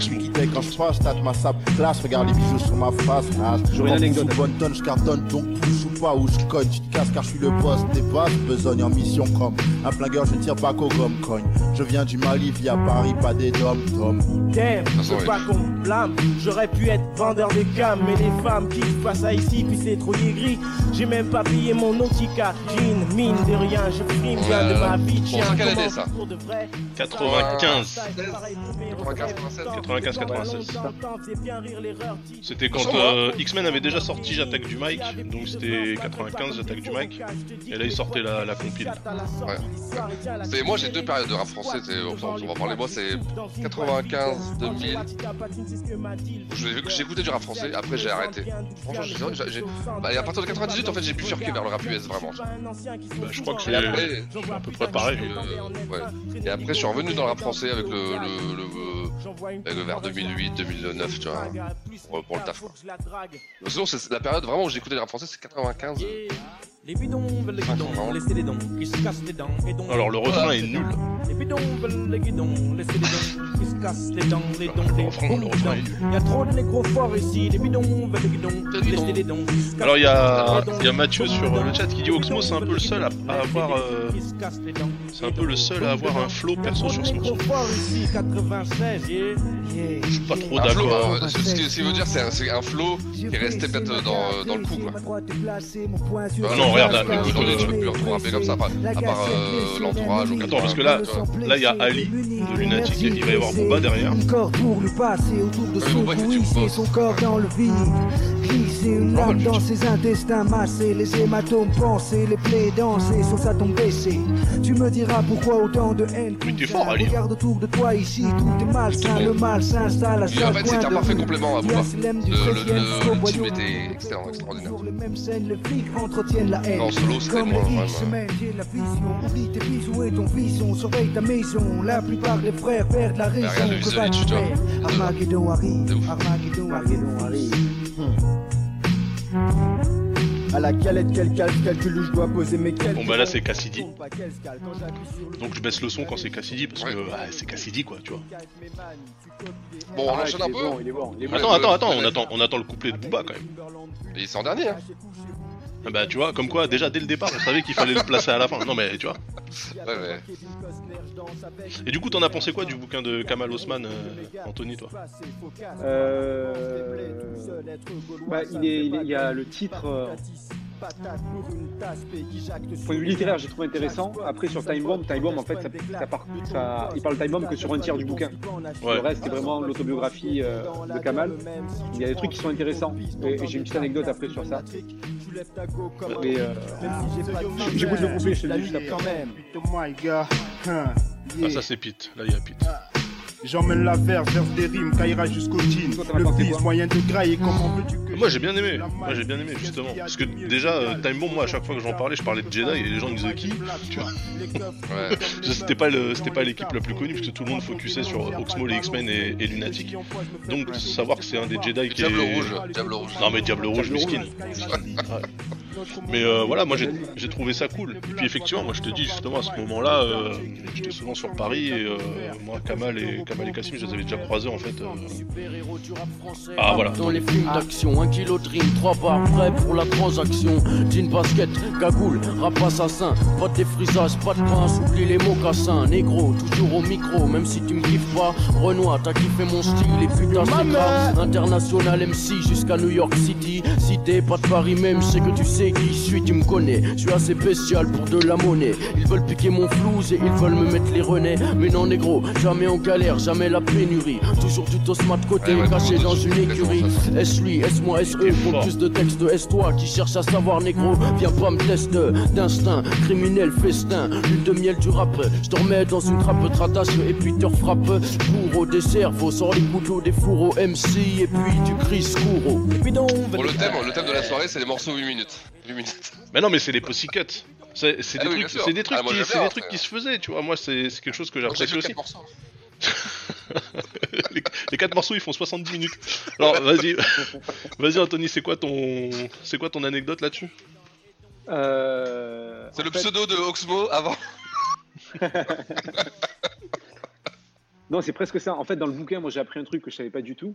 Speaker 15: qui quittait quand je passe, tâte ma sable classe, regarde les bijoux sur ma face, naze.
Speaker 7: J'aurais une anecdote.
Speaker 15: bonne tonne, je cartonne, donc touche ou pas, ou je cogne, tu te casses car je suis le boss des bases, besogne en mission comme un flingueur, je tire pas qu'au gomme cogne. Je viens du Mali via Paris, pas des dom tom.
Speaker 14: Damn, je
Speaker 6: oui.
Speaker 14: pas qu'on me blâme. J'aurais pu être vendeur de cam, mais les femmes qui passent à ici, puis c'est trop gris. J'ai même pas payé mon Nautica. Jean, mine de rien, je bien de vie.
Speaker 6: Bon, c'est année, ça
Speaker 14: pour de vrai
Speaker 5: 95.
Speaker 6: 95,
Speaker 5: 95, 96. C'était quand euh, X-Men avait déjà sorti J'attaque du Mike, donc c'était 95 J'attaque du Mike, et là il sortait la, la compile.
Speaker 6: Ouais. Moi j'ai deux périodes de rap français, c'est- on va parler moi c'est 95 2000. Je- J'ai écouté du rap français, après j'ai arrêté. Franchement, j'ai- j'ai- j'ai- bah, et à partir de 98 en fait j'ai bifurqué vers le rap US vraiment.
Speaker 5: Bah, je crois que c'est à peu près pareil.
Speaker 6: euh, ouais. Et après je suis revenu dans le rap français avec le, le, le, euh, avec le vers 2008, 2009 tu vois, pour, pour le taf quoi. Sinon c'est la période vraiment où j'ai écouté le rap français c'est 95.
Speaker 14: Les bidons veulent les guidons, laissez les dons, qui se cassent les dents, et dons.
Speaker 5: Alors le refrain est nul.
Speaker 14: Les bidons veulent les guidons, laissez les dons, qui se cassent les dents, les dons,
Speaker 5: Le
Speaker 14: les
Speaker 5: refrain, le
Speaker 14: bons
Speaker 5: refrain est
Speaker 14: bidons.
Speaker 5: nul.
Speaker 14: Y a trop de négros forts ici, les bidons veulent les guidons, laissez les dons.
Speaker 5: Alors il y a, il y Mathieu sur euh, le chat qui dit Oxmo c'est un peu le seul à, à avoir, euh, c'est un peu le seul à avoir un flow perso sur ce morceau.
Speaker 14: Négros forts ici, 96, yeah. Yeah.
Speaker 5: Je suis pas trop d'accord.
Speaker 6: euh, ce ce qui ce qui veut dire c'est un, c'est un flow qui est resté peut-être dans, dans le coup quoi.
Speaker 5: Ah non, regarde, là,
Speaker 6: Euh, tu peux plus retrouver rapper comme ça, à part, euh, l'entourage ou
Speaker 5: Attends, parce que là, là il y a Ali de Lunatic, il va y avoir Booba derrière.
Speaker 12: Pour autour de son son corps dans le vide. Une lame
Speaker 5: mais
Speaker 12: dans ses intestins massés, les hématomes pensés, les plaies danser sur sa tombe baissée. Tu me diras pourquoi autant de haine.
Speaker 5: Mais t'es
Speaker 12: comme
Speaker 5: fort,
Speaker 12: ça.
Speaker 5: Ali.
Speaker 12: Regarde autour de toi ici, tout est malsain,
Speaker 6: bon.
Speaker 12: le mal s'installe à
Speaker 6: Et en
Speaker 12: chaque
Speaker 6: fait c'était un
Speaker 12: de
Speaker 6: parfait complément à Booba.
Speaker 12: HLM, du
Speaker 6: Le, le,
Speaker 12: 13e
Speaker 6: le,
Speaker 12: jusqu'au
Speaker 6: le team
Speaker 12: boyau.
Speaker 6: était excellent, extraordinaire.
Speaker 12: Sur les mêmes scènes, les flics entretiennent la haine.
Speaker 6: Non, solo, c'était
Speaker 12: Comme
Speaker 6: moins,
Speaker 12: les
Speaker 6: vraiment.
Speaker 12: X-Men, j'ai la vision. Oublie tes bisous et ton vision. Surveille ta maison. La plupart des frères perdent la raison.
Speaker 6: regarde le.
Speaker 12: Armageddon arrive.
Speaker 6: C'est.
Speaker 12: Armageddon arrive.
Speaker 9: À la calette, quel calque, calcul où je dois poser mes calques.
Speaker 5: Bon bah là c'est Cassidy. Donc je baisse le son quand c'est Cassidy parce que ah, c'est Cassidy quoi, tu vois.
Speaker 6: Bon, on enchaîne un peu.
Speaker 7: bon, il est bon, il est bon.
Speaker 5: Attends, attends, attends, on attend, on attend le couplet de Booba quand même.
Speaker 6: Et c'est en dernier, hein.
Speaker 5: Ah Bah tu vois, comme quoi déjà dès le départ on savait qu'il fallait le placer à la fin. Non mais tu vois.
Speaker 6: Ouais, ouais.
Speaker 5: Et du coup t'en as pensé quoi du bouquin de Kamal Osman, euh, Anthony toi?
Speaker 7: Euh, bah, il, est, il, est- il y a le titre. Euh, Point de vue littéraire, j'ai trouvé intéressant. Après, sur Time Bomb, Time Bomb, en fait, ça, ça part, ça- il parle Time Bomb que sur un tiers du bouquin.
Speaker 5: Ouais.
Speaker 7: Le reste, c'est vraiment l'autobiographie euh, de Kamal. Il y a des trucs qui sont intéressants. Et, et j'ai une petite anecdote après sur ça. Mais euh, j'écoute le couplet, je te le dis juste après.
Speaker 16: Hein.
Speaker 5: Ah ça c'est Pete, là il y a Pete.
Speaker 16: J'emmène la verse, verse des rimes, caillera jusqu'au jean. Le fils, moyen de grailler, comment veux-tu que.
Speaker 5: Moi j'ai bien aimé, moi j'ai bien aimé justement. Parce que déjà, euh, Time Bomb, moi à chaque fois que j'en parlais, je parlais de Jedi et les gens me disaient qui Tu vois
Speaker 6: Ouais.
Speaker 5: C'était pas le- c'était pas l'équipe la plus connue parce que tout le monde focusait sur Oxmo, les X-Men et, et Lunatic. Donc savoir que c'est un des Jedi qui
Speaker 6: Diable
Speaker 5: est...
Speaker 6: Rouge, Diable Rouge.
Speaker 5: Non mais Diable Rouge, miskin. Mais euh, voilà, moi j'ai j'ai trouvé ça cool. Et puis effectivement, moi je te dis justement à ce moment-là, euh, j'étais souvent sur Paris et euh, moi Kamal et Kamal et Kassim, je les avais déjà croisés en fait. euh. Ah voilà.
Speaker 17: Dans les films d'action, un kilo de rime, trois barres prêts pour la transaction. Jean basket, cagoule, rap assassin. Pas de défrisage, pas de pince, oublie les mocassins. Négro, toujours au micro, même si tu me kiffes pas. Renoir, t'as kiffé mon style et putain c'est grave. International MC jusqu'à New York City. Si t'es pas de Paris même, je sais que tu sais qui je suis, tu me connais. Je suis assez spécial pour de la monnaie. Ils veulent piquer mon flouze et ils veulent me mettre les renais. Mais non, négro, jamais en galère, jamais la pénurie. Toujours du tosma de côté,
Speaker 6: Ouais, ouais,
Speaker 17: caché dans une écurie. Est-ce lui, est-ce moi, est-ce eux plus de textes, est-ce toi qui cherche à savoir, négro Viens pas me tester d'instinct, criminel, festin. Lune de miel du rap, je te remets dans une trappe, te rattache et puis te refrappe. Pour des cerveaux, sors les couteaux des fourreaux MC et puis du Chris Couro.
Speaker 6: Bon, le thème, le thème de la soirée, c'est les morceaux 8 minutes. 8 minutes.
Speaker 5: Mais non, mais c'est les Pussycuts. C'est c'est
Speaker 6: Ah
Speaker 5: des,
Speaker 6: oui,
Speaker 5: trucs, c'est des trucs,
Speaker 6: Ah,
Speaker 5: qui, des trucs qui se faisaient, tu vois. Moi, c'est quelque chose que j'apprécie aussi. (laughs) les, les quatre morceaux, ils font 70 minutes. Alors, vas-y, (laughs) vas-y, Anthony, c'est quoi ton, c'est quoi ton anecdote là-dessus?
Speaker 7: Euh,
Speaker 6: C'est le
Speaker 7: fait-
Speaker 6: pseudo de Oxmo avant. (laughs)
Speaker 7: Non, c'est presque ça. En fait, dans le bouquin, moi j'ai appris un truc que je savais pas du tout.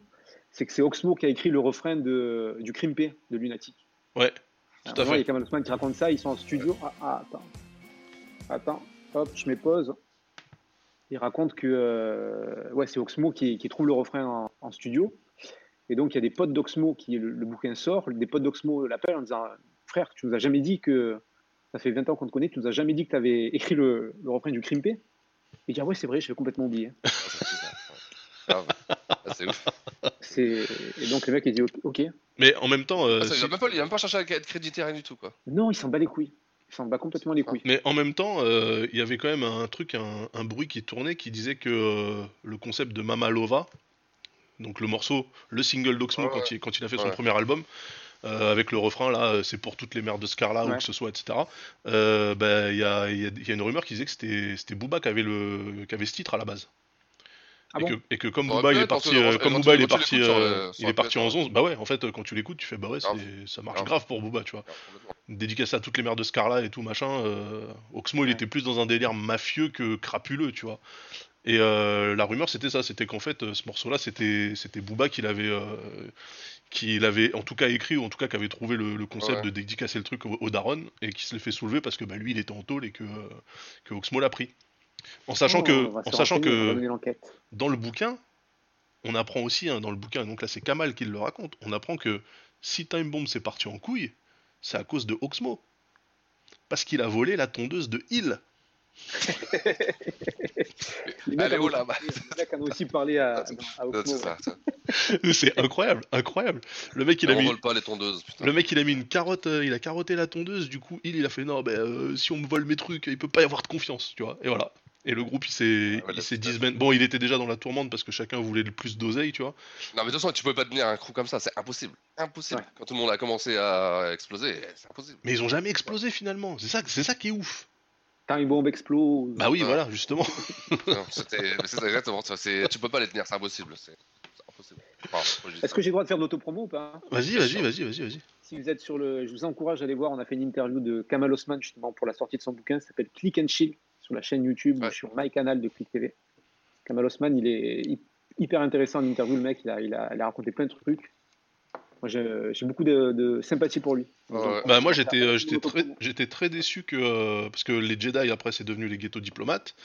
Speaker 7: C'est que c'est Oxmo qui a écrit le refrain de, du Crimpé de Lunatic.
Speaker 5: Ouais, tout à
Speaker 7: Il y a. Kamal Ousmane qui raconte ça, ils sont en studio. Ah, ah, attends. Attends, hop, je mets pause. Il raconte que euh, ouais, c'est Oxmo qui, qui trouve le refrain en, en studio. Et donc, il y a des potes d'Oxmo qui, le, le bouquin sort, des potes d'Oxmo l'appellent en disant Frère, tu nous as jamais dit que. Ça fait 20 ans qu'on te connaît, tu nous as jamais dit que tu avais écrit le, le refrain du Crimpé. Il dit Ah ouais, c'est vrai, j'avais complètement oublié.
Speaker 6: Ah, c'est ouf.
Speaker 7: C'est- Et donc, le mec, il dit Ok.
Speaker 5: Mais en même temps, euh,
Speaker 6: Ah, ça, il,
Speaker 5: si-
Speaker 6: a même pas, il a même pas cherché à être crédité, rien du tout, quoi.
Speaker 7: Non, il s'en bat les couilles. S'en bat complètement les couilles.
Speaker 5: mais en même temps, euh, il y avait quand même un truc, un, un bruit qui tournait qui disait que euh, le concept de Mama Lova, donc le morceau, le single d'Oxmo
Speaker 6: Ouais,
Speaker 5: quand,
Speaker 6: ouais.
Speaker 5: il, quand il a fait son
Speaker 6: Ouais.
Speaker 5: premier album, euh, avec le refrain là, c'est pour toutes les mères de Scarla ou que ce soit, etc. euh, bah, Il y, a, il y a- il y a une rumeur qui disait que c'était c'était Booba qui avait, le, qui avait ce titre à la base.
Speaker 7: Ah
Speaker 5: et,
Speaker 7: bon
Speaker 5: que, et que comme Booba
Speaker 6: pu
Speaker 5: il est parti, euh, comme Booba il est parti, euh, il est parti en
Speaker 6: plateau.
Speaker 5: 11, bah ouais, en fait quand tu l'écoutes tu fais bah ouais, ça marche
Speaker 6: Grave.
Speaker 5: grave pour Booba, tu vois. Dédicacé à toutes les mères de Scarla et tout machin. euh, Oxmo il était plus dans un délire mafieux que crapuleux, tu vois. Et euh, la rumeur c'était ça, c'était qu'en fait euh, ce morceau-là c'était c'était Booba qui l'avait euh, qui l'avait en tout cas écrit ou en tout cas qui avait trouvé le, le concept
Speaker 6: Ouais.
Speaker 5: de dédicacer le truc au, au Daron et qui se l'est fait soulever parce que bah, lui il était en tôle et que euh, que Oxmo l'a pris. En sachant
Speaker 7: Oh,
Speaker 5: que en sachant dans le bouquin, on apprend aussi, hein, dans le bouquin, donc là c'est Kamal qui le raconte, on apprend que si Time Bomb s'est parti en couille, c'est à cause de Oxmo. Parce qu'il a volé la tondeuse de Hill. (laughs)
Speaker 6: Allez, oh là, bah.
Speaker 7: ont aussi parlé à, Oxmo. (laughs)
Speaker 6: C'est
Speaker 5: incroyable, incroyable. Le mec il a
Speaker 6: On
Speaker 5: mis,
Speaker 6: vole pas les tondeuses, putain.
Speaker 5: le mec il a mis une carotte, euh, il a carotté la tondeuse, du coup Hill il a fait non, ben euh, si on me vole mes trucs, il peut pas y avoir de confiance, tu vois. Et voilà. Et le groupe il s'est,
Speaker 6: Ah ouais,
Speaker 5: il
Speaker 6: là,
Speaker 5: s'est
Speaker 6: c'est
Speaker 5: disband- Bon, il était déjà dans la tourmente parce que chacun voulait le plus d'oseille, tu vois.
Speaker 6: Non, mais de toute façon, tu pouvais pas tenir un crew comme ça, c'est impossible. Impossible.
Speaker 7: Ouais.
Speaker 6: Quand tout le monde a commencé à exploser, c'est impossible.
Speaker 5: Mais ils ont jamais explosé finalement. C'est ça, c'est ça qui est ouf.
Speaker 7: Time bomb explose.
Speaker 5: Bah oui,
Speaker 6: Ouais.
Speaker 5: voilà, justement. (laughs)
Speaker 6: C'est exactement ça. c'est- Tu peux pas les tenir, c'est impossible. C'est impossible. Enfin,
Speaker 7: Est-ce que j'ai le droit de faire de l'autopromo ou pas?
Speaker 5: Vas-y, vas-y, vas-y, vas-y, vas-y.
Speaker 7: si vous êtes sur le. Je vous encourage à aller voir. On a fait une interview de Kamal Osman justement pour la sortie de son bouquin. Ça s'appelle Click and Chill sur la chaîne YouTube ou sur my canal de Click TV. Kamal Osman, il est hy- hyper intéressant en interview. Le mec, il a, il a, il a raconté plein de trucs. Moi, j'ai beaucoup de, de sympathie pour lui.
Speaker 5: Bah moi j'étais euh, j'étais très j'étais très déçu que euh, parce que les Jedi après c'est devenu les ghetto diplomates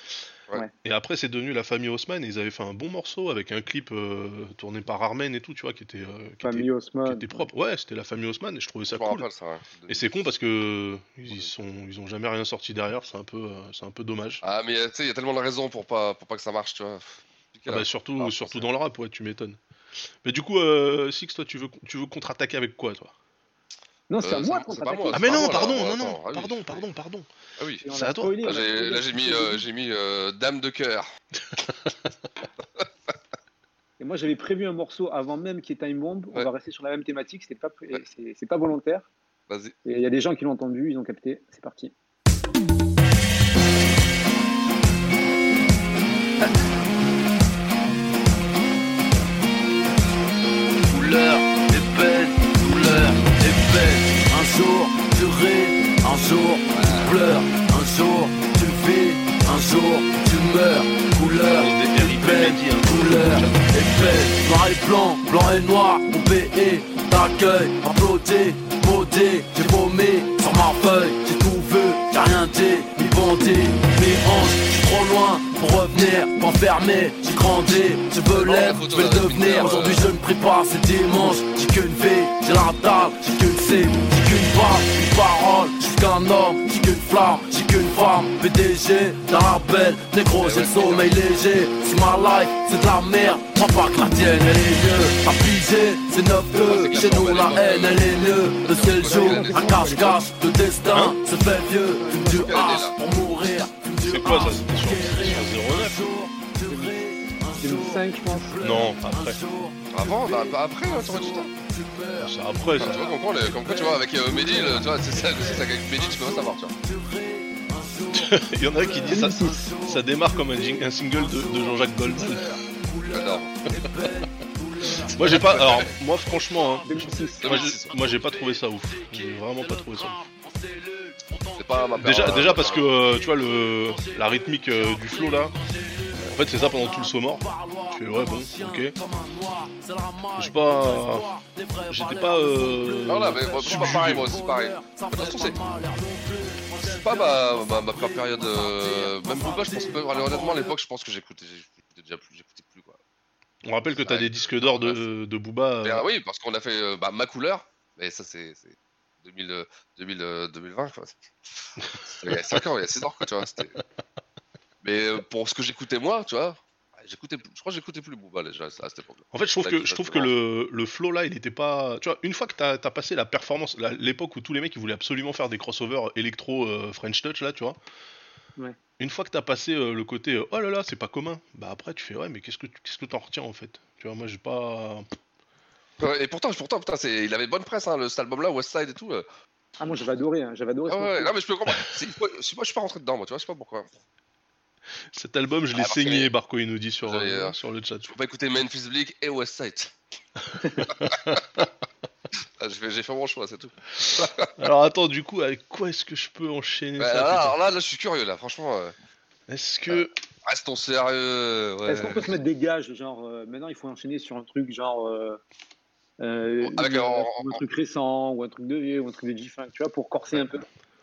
Speaker 7: Ouais.
Speaker 5: et après c'est devenu la famille Haussmann et ils avaient fait un bon morceau avec un clip euh, tourné par Armen et tout tu vois qui était euh, qui
Speaker 7: Famille
Speaker 5: était,
Speaker 7: Haussmann.
Speaker 5: qui était propre ouais c'était la famille Haussmann et je trouvais ça
Speaker 6: Je
Speaker 5: cool
Speaker 6: rappelle ça, ouais.
Speaker 5: et c'est con parce que ils sont ils ont jamais rien sorti derrière c'est un peu euh, c'est un peu dommage
Speaker 6: Ah, mais tu sais, il y a tellement de raisons pour pas, pour pas que ça marche, tu vois.
Speaker 5: Ah bah, surtout
Speaker 6: Ah,
Speaker 5: surtout dans le rap ouais tu m'étonnes mais du coup euh, Six toi tu veux tu veux contre-attaquer avec quoi toi?
Speaker 7: Non, c'est à
Speaker 6: Euh,
Speaker 7: moi
Speaker 6: c'est- c'est
Speaker 7: contre-attaquer.
Speaker 6: moi,
Speaker 5: ah
Speaker 6: c'est
Speaker 5: mais non pardon
Speaker 6: Oh,
Speaker 5: non
Speaker 6: attends,
Speaker 5: non
Speaker 6: ah oui.
Speaker 5: pardon pardon pardon
Speaker 6: Ah oui.
Speaker 5: C'est
Speaker 7: a
Speaker 5: à toi.
Speaker 7: spoilé,
Speaker 6: Là, j'ai
Speaker 7: spoilé.
Speaker 6: là, j'ai mis, euh, j'ai mis euh, Dame de cœur.
Speaker 7: Et moi, j'avais prévu un morceau avant même qu'il y ait Time Bomb. On va rester sur la même thématique. C'était pas, c'est- c'est pas volontaire.
Speaker 6: Vas-y.
Speaker 7: Il y a des gens qui l'ont entendu, ils ont capté. C'est parti.
Speaker 17: Un jour tu pleures, un jour tu vis, un jour tu meurs. Couleur peine, couleur et peine. Noir et blanc, blanc et noir, mon pays t'accueille, applaudit, maudit. J'ai vomi sur ma feuille, j'ai tout vu, j'ai rien dit, ni bandit, ni hanche. J'suis trop loin pour revenir, m'enfermer, j'ai grandi, je veux l'être, je vais le devenir. Aujourd'hui je ne prie pas, c'est dimanche, j'ai qu'une vie, j'ai la dalle, j'ai qu'une cible, j'ai qu'une balle, une parole, j'ai qu'un homme, j'ai qu'une flamme, j'ai qu'une femme, PDG, dans la belle, négro, j'ai le sommeil léger, si ma life, c'est de la merde, crois pas que la tienne, elle est mieux, à piger, c'est 9-2, chez nous la haine, elle est mieux, le ciel joue, un cache-cache, le destin se fait vieux, fume du hache pour mourir, du
Speaker 5: c'est quoi ça c'était sur, sur 09
Speaker 7: 2005, je pense.
Speaker 5: non après
Speaker 6: Avant, bah, bah, après, hein, t'aurais dit ça.
Speaker 5: c'est après ça
Speaker 6: Tu vois, comme quoi, les- comme quoi, tu vois, avec euh, Mehdi, le- tu vois, c'est ça, c'est ça, avec Mehdi, tu peux pas savoir, tu vois. (laughs)
Speaker 5: Il y en a qui disent ça, ça démarre comme un, jing- un single de, de Jean-Jacques Goldman.
Speaker 6: J'adore. (laughs)
Speaker 5: Moi j'ai pas. Alors moi franchement, hein,
Speaker 7: 2006.
Speaker 5: moi, j'ai- moi j'ai pas trouvé ça ouf. J'ai vraiment pas trouvé ça ouf.
Speaker 6: C'est pas ma
Speaker 5: Déjà, déjà
Speaker 6: hein,
Speaker 5: parce que euh, tu vois le la rythmique euh, du flow là. En fait c'est ça pendant tout le saut mort. Tu fais ouais bon ok. J'ai pas. J'étais pas. Euh,
Speaker 6: Non, là, mais moi, pas pareil, moi aussi, pareil. De toute façon, c'est. C'est pas ma, ma, ma première période. euh, Même Booba, je pense que. Honnêtement, à l'époque, je pense que j'écoutais déjà plus. J'écoutais plus, quoi.
Speaker 5: On rappelle que t'as des disques d'or de, de Booba. Euh,
Speaker 6: ah oui, parce qu'on a fait euh, bah, ma couleur. Mais ça, c'est. C'est 2000, euh, 2000, euh, 2020, quoi. Il y a 5 ans, il y a 6 ans, quoi, tu vois. (laughs) Mais euh, pour ce que j'écoutais moi, tu vois. J'écoutais, je crois que j'écoutais plus Booba déjà à cette époque.
Speaker 5: En fait, je trouve que, je trouve que le, le flow là, il était pas. Tu vois, une fois que t'as as passé la performance, l'époque où tous les mecs ils voulaient absolument faire des crossovers électro euh, French Touch là, tu vois.
Speaker 7: Ouais.
Speaker 5: Une fois que t'as passé euh, le côté euh, oh là là, c'est pas commun, bah après tu fais ouais, mais qu'est-ce que qu'est-ce que t'en retiens en fait? Tu vois, moi j'ai pas.
Speaker 6: Et pourtant, pourtant putain, c'est- il avait bonne presse, hein, le, cet album-là, West Side et tout. euh.
Speaker 7: Ah, moi, j'avais adoré. hein, J'avais adoré.
Speaker 6: Ah
Speaker 7: ce
Speaker 6: ouais, non, mais je peux comprendre. C'est- moi, je sais pas, je suis pas rentré dedans, moi, tu vois, je sais pas pourquoi.
Speaker 5: Cet album, je l'ai
Speaker 6: Ah, que
Speaker 5: saigné, Barco il nous dit sur, euh,
Speaker 6: euh,
Speaker 5: sur le chat.
Speaker 6: Je peux pas écouter Memphis Bleak et West Side. (laughs) Ah, j'ai fait- j'ai fait mon choix, c'est tout. (laughs)
Speaker 5: Alors attends, du coup, avec quoi est-ce que je peux enchaîner ça
Speaker 6: alors, là, alors là, là, je suis curieux, là, franchement. euh,
Speaker 5: Est-ce que.
Speaker 6: Restons sérieux. Ouais.
Speaker 7: Est-ce qu'on peut se mettre des gages Genre, euh, maintenant, il faut enchaîner sur un truc genre. Euh, euh,
Speaker 6: Avec
Speaker 7: une-
Speaker 6: un-
Speaker 7: un truc récent, ou un truc de vieux, ou un truc de G-Funk, tu vois, pour corser un peu.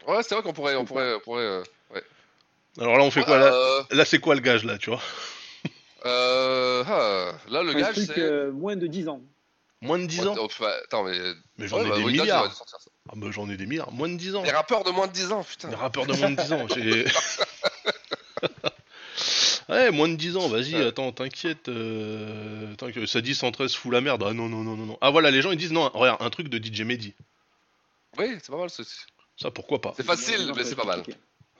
Speaker 6: Ouais, c'est vrai qu'on pourrait. On pourrait, on pourrait euh, ouais.
Speaker 5: Alors là, on fait quoi là
Speaker 6: Euh,
Speaker 5: Là, c'est quoi le gage là, tu vois
Speaker 6: euh, ah, là, le
Speaker 7: un
Speaker 6: gage, c'est.
Speaker 7: euh, moins de 10 ans.
Speaker 5: Moins de 10 ans
Speaker 6: Oh, pff, Attends, mais.
Speaker 5: Mais j'en
Speaker 6: Ouais,
Speaker 5: ai
Speaker 6: bah,
Speaker 5: des
Speaker 6: il
Speaker 5: milliards. Ah bah j'en ai des milliards. Moins de 10 ans.
Speaker 6: Les rappeurs de moins de 10 ans, putain.
Speaker 5: Les rappeurs de moins de 10 ans. j'ai- (laughs) ouais, moins de 10 ans, vas-y, attends, t'inquiète. Euh... Ça dit 113 fout la merde. Ah non, non, non, non, non. Ah voilà, les gens ils disent non, regarde, un truc de DJ Mehdi.
Speaker 6: Oui, c'est pas mal ceci.
Speaker 5: Ça, pourquoi pas?
Speaker 6: C'est facile, mais c'est pas mal.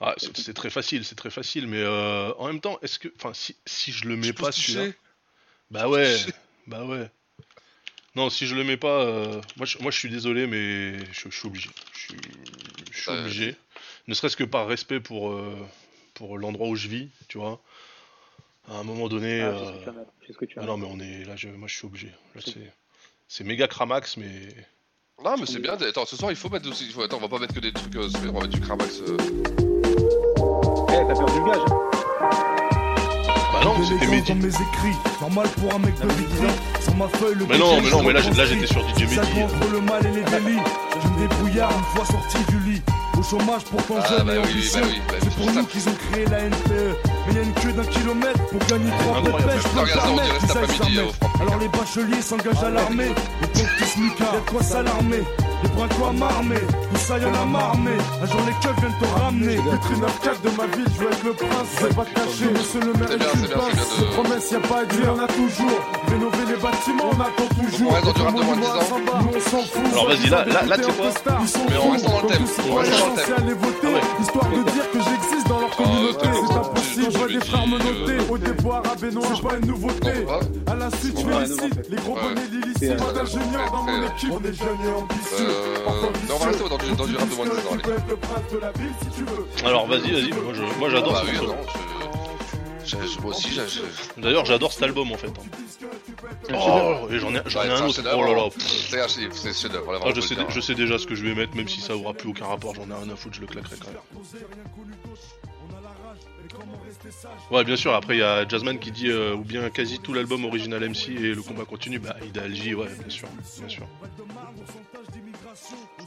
Speaker 5: Ah, c'est très facile, c'est très facile, mais euh, en même temps, est-ce que. Enfin, si, si je le mets pas celui-là. Bah ouais, bah ouais. Non, si je le mets pas, euh, moi, je, moi je suis désolé, mais je, je suis obligé. Je suis, je suis
Speaker 6: Ouais.
Speaker 5: obligé. Ne serait-ce que par respect pour, euh, pour l'endroit où je vis, tu vois. À un moment donné.
Speaker 7: Ah,
Speaker 5: euh,
Speaker 7: ce que tu as, je sais ce que tu as.
Speaker 5: ah non, mais on est là, je, moi je suis obligé. Là, c'est, c'est méga cramax, mais
Speaker 6: Non, mais c'est bien. Attends, ce soir, il faut mettre aussi. il faut- Attends, on va pas mettre que des trucs. euh, on va mettre du Cramax. euh.
Speaker 7: Eh, t'as perdu le gage.
Speaker 5: Bah non, c'était Mehdi.
Speaker 16: mes écrits, normal pour un mec de 8 ans. Sur ma feuille, le
Speaker 5: Mais non, mais non, mais là, là, j'étais sur DJ
Speaker 16: Ça
Speaker 5: Mehdi.
Speaker 16: le mal et les délits. Je me débrouillard une fois sorti du lit. Au chômage, pourtant
Speaker 6: Ah,
Speaker 16: jeune
Speaker 6: bah
Speaker 16: et
Speaker 6: oui,
Speaker 16: ambitieux.
Speaker 6: bah oui, bah,
Speaker 16: c'est pour nous qu'ils ont créé la NPE. Mais y a une queue d'un kilomètre pour gagner trois pêche.
Speaker 6: Regarde ça, on
Speaker 16: permettre qu'ils aillent
Speaker 6: euh.
Speaker 16: Alors les bacheliers s'engagent à l'armée. Les pauvres petits smicards, y'a de quoi s'alarmer. Les bras quoi m'armer, tout ça y'en a marmé. Un jour les keufs viennent te ramener. Le 9 de ma ville, je veux être le prince, je vais pas te cacher. Monsieur le maire,
Speaker 6: C'est
Speaker 16: tu
Speaker 6: c'est
Speaker 16: passes.
Speaker 6: c'est
Speaker 16: Ces promesses, y'a pas à dire, on a toujours. Rénover les bâtiments, on attend toujours.
Speaker 6: On reste dans du rap de moins de 10 ans.
Speaker 16: Nous, on s'en fout.
Speaker 5: Alors, vas-y, là, là, là, tu quoi
Speaker 16: Ils sont
Speaker 6: Mais on
Speaker 16: fous.
Speaker 6: reste dans le thème. On reste dans le thème.
Speaker 16: censés aller voter, histoire de dire que j'existe dans leur communauté. Je vois des frères me
Speaker 6: euh,
Speaker 16: noter. Au départ, à Benoît, c'est pas une nouveauté. À la suite, je félicite les gros bonnets d'illicite.
Speaker 7: C'est,
Speaker 16: Pas
Speaker 7: euh,
Speaker 16: d'ingénieurs dans mon
Speaker 6: très,
Speaker 16: équipe, on est jeunes et ambitieux.
Speaker 6: Euh, on va rester dans du, rap de moins de 10 ans.
Speaker 5: Alors, vas-y, vas-y. Moi, je- moi, j'adore
Speaker 6: Bah
Speaker 5: ce
Speaker 6: oui,
Speaker 5: morceau.
Speaker 6: non, je- je- je- Moi aussi,
Speaker 5: D'ailleurs, j'adore cet album en fait. Oh, et j'en ai, j'en ai un autre. Oh là là.
Speaker 6: hein. C'est un
Speaker 5: Ah, je, sais, je sais déjà ce que je vais mettre, même si ça aura plus aucun rapport, j'en ai rien à foutre, je le claquerai quand même. Ouais, bien sûr, après il y a Jazzman qui dit euh, ou bien quasi tout l'album original MC et le combat continue. Bah, Ida J, ouais, bien sûr, bien sûr.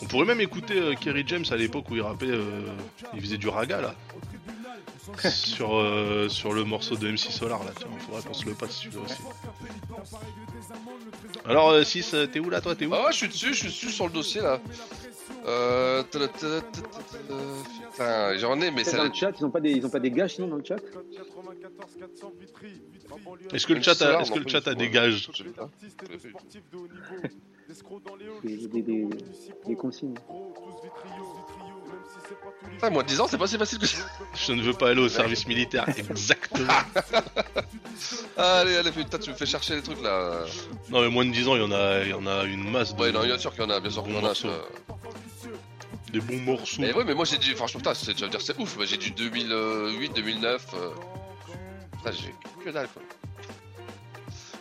Speaker 5: On pourrait même écouter euh, Kerry James à l'époque où il rappait, euh, il faisait du raga là. (laughs) sur, euh, sur le morceau de MC Solar là, tiens, faudrait qu'on se le passe celui-là aussi. Alors, 6, t'es où là toi T'es où?
Speaker 6: Ah ouais, je suis dessus, je suis dessus sur le dossier là. Euh. ta- ta- ta- ta- ta- Putain, j'en ai, mais ça.
Speaker 7: Dans le chat, ils ont pas des, ils ont pas des gages sinon dans le chat
Speaker 5: Est-ce que le chat a, est-ce que le chat a des gages
Speaker 7: Des, des, des, des consignes.
Speaker 6: Ah, moins de 10 ans, c'est pas si facile que ça. (laughs)
Speaker 5: Je ne veux pas aller au service militaire, (laughs) exactement. (laughs)
Speaker 6: allez, allez, putain, tu me fais chercher les trucs là.
Speaker 5: Non mais moins de 10 ans, il y en a, il y en a une masse de...
Speaker 6: Ouais, non, bien sûr qu'il y en a, bien sûr qu'il y en a.
Speaker 5: Des bons morceaux.
Speaker 6: Mais ouais, mais moi j'ai du. Franchement, putain, c'est- tu vas me dire c'est ouf. Moi j'ai du 2008, 2009. euh, Putain, j'ai que dalle quoi.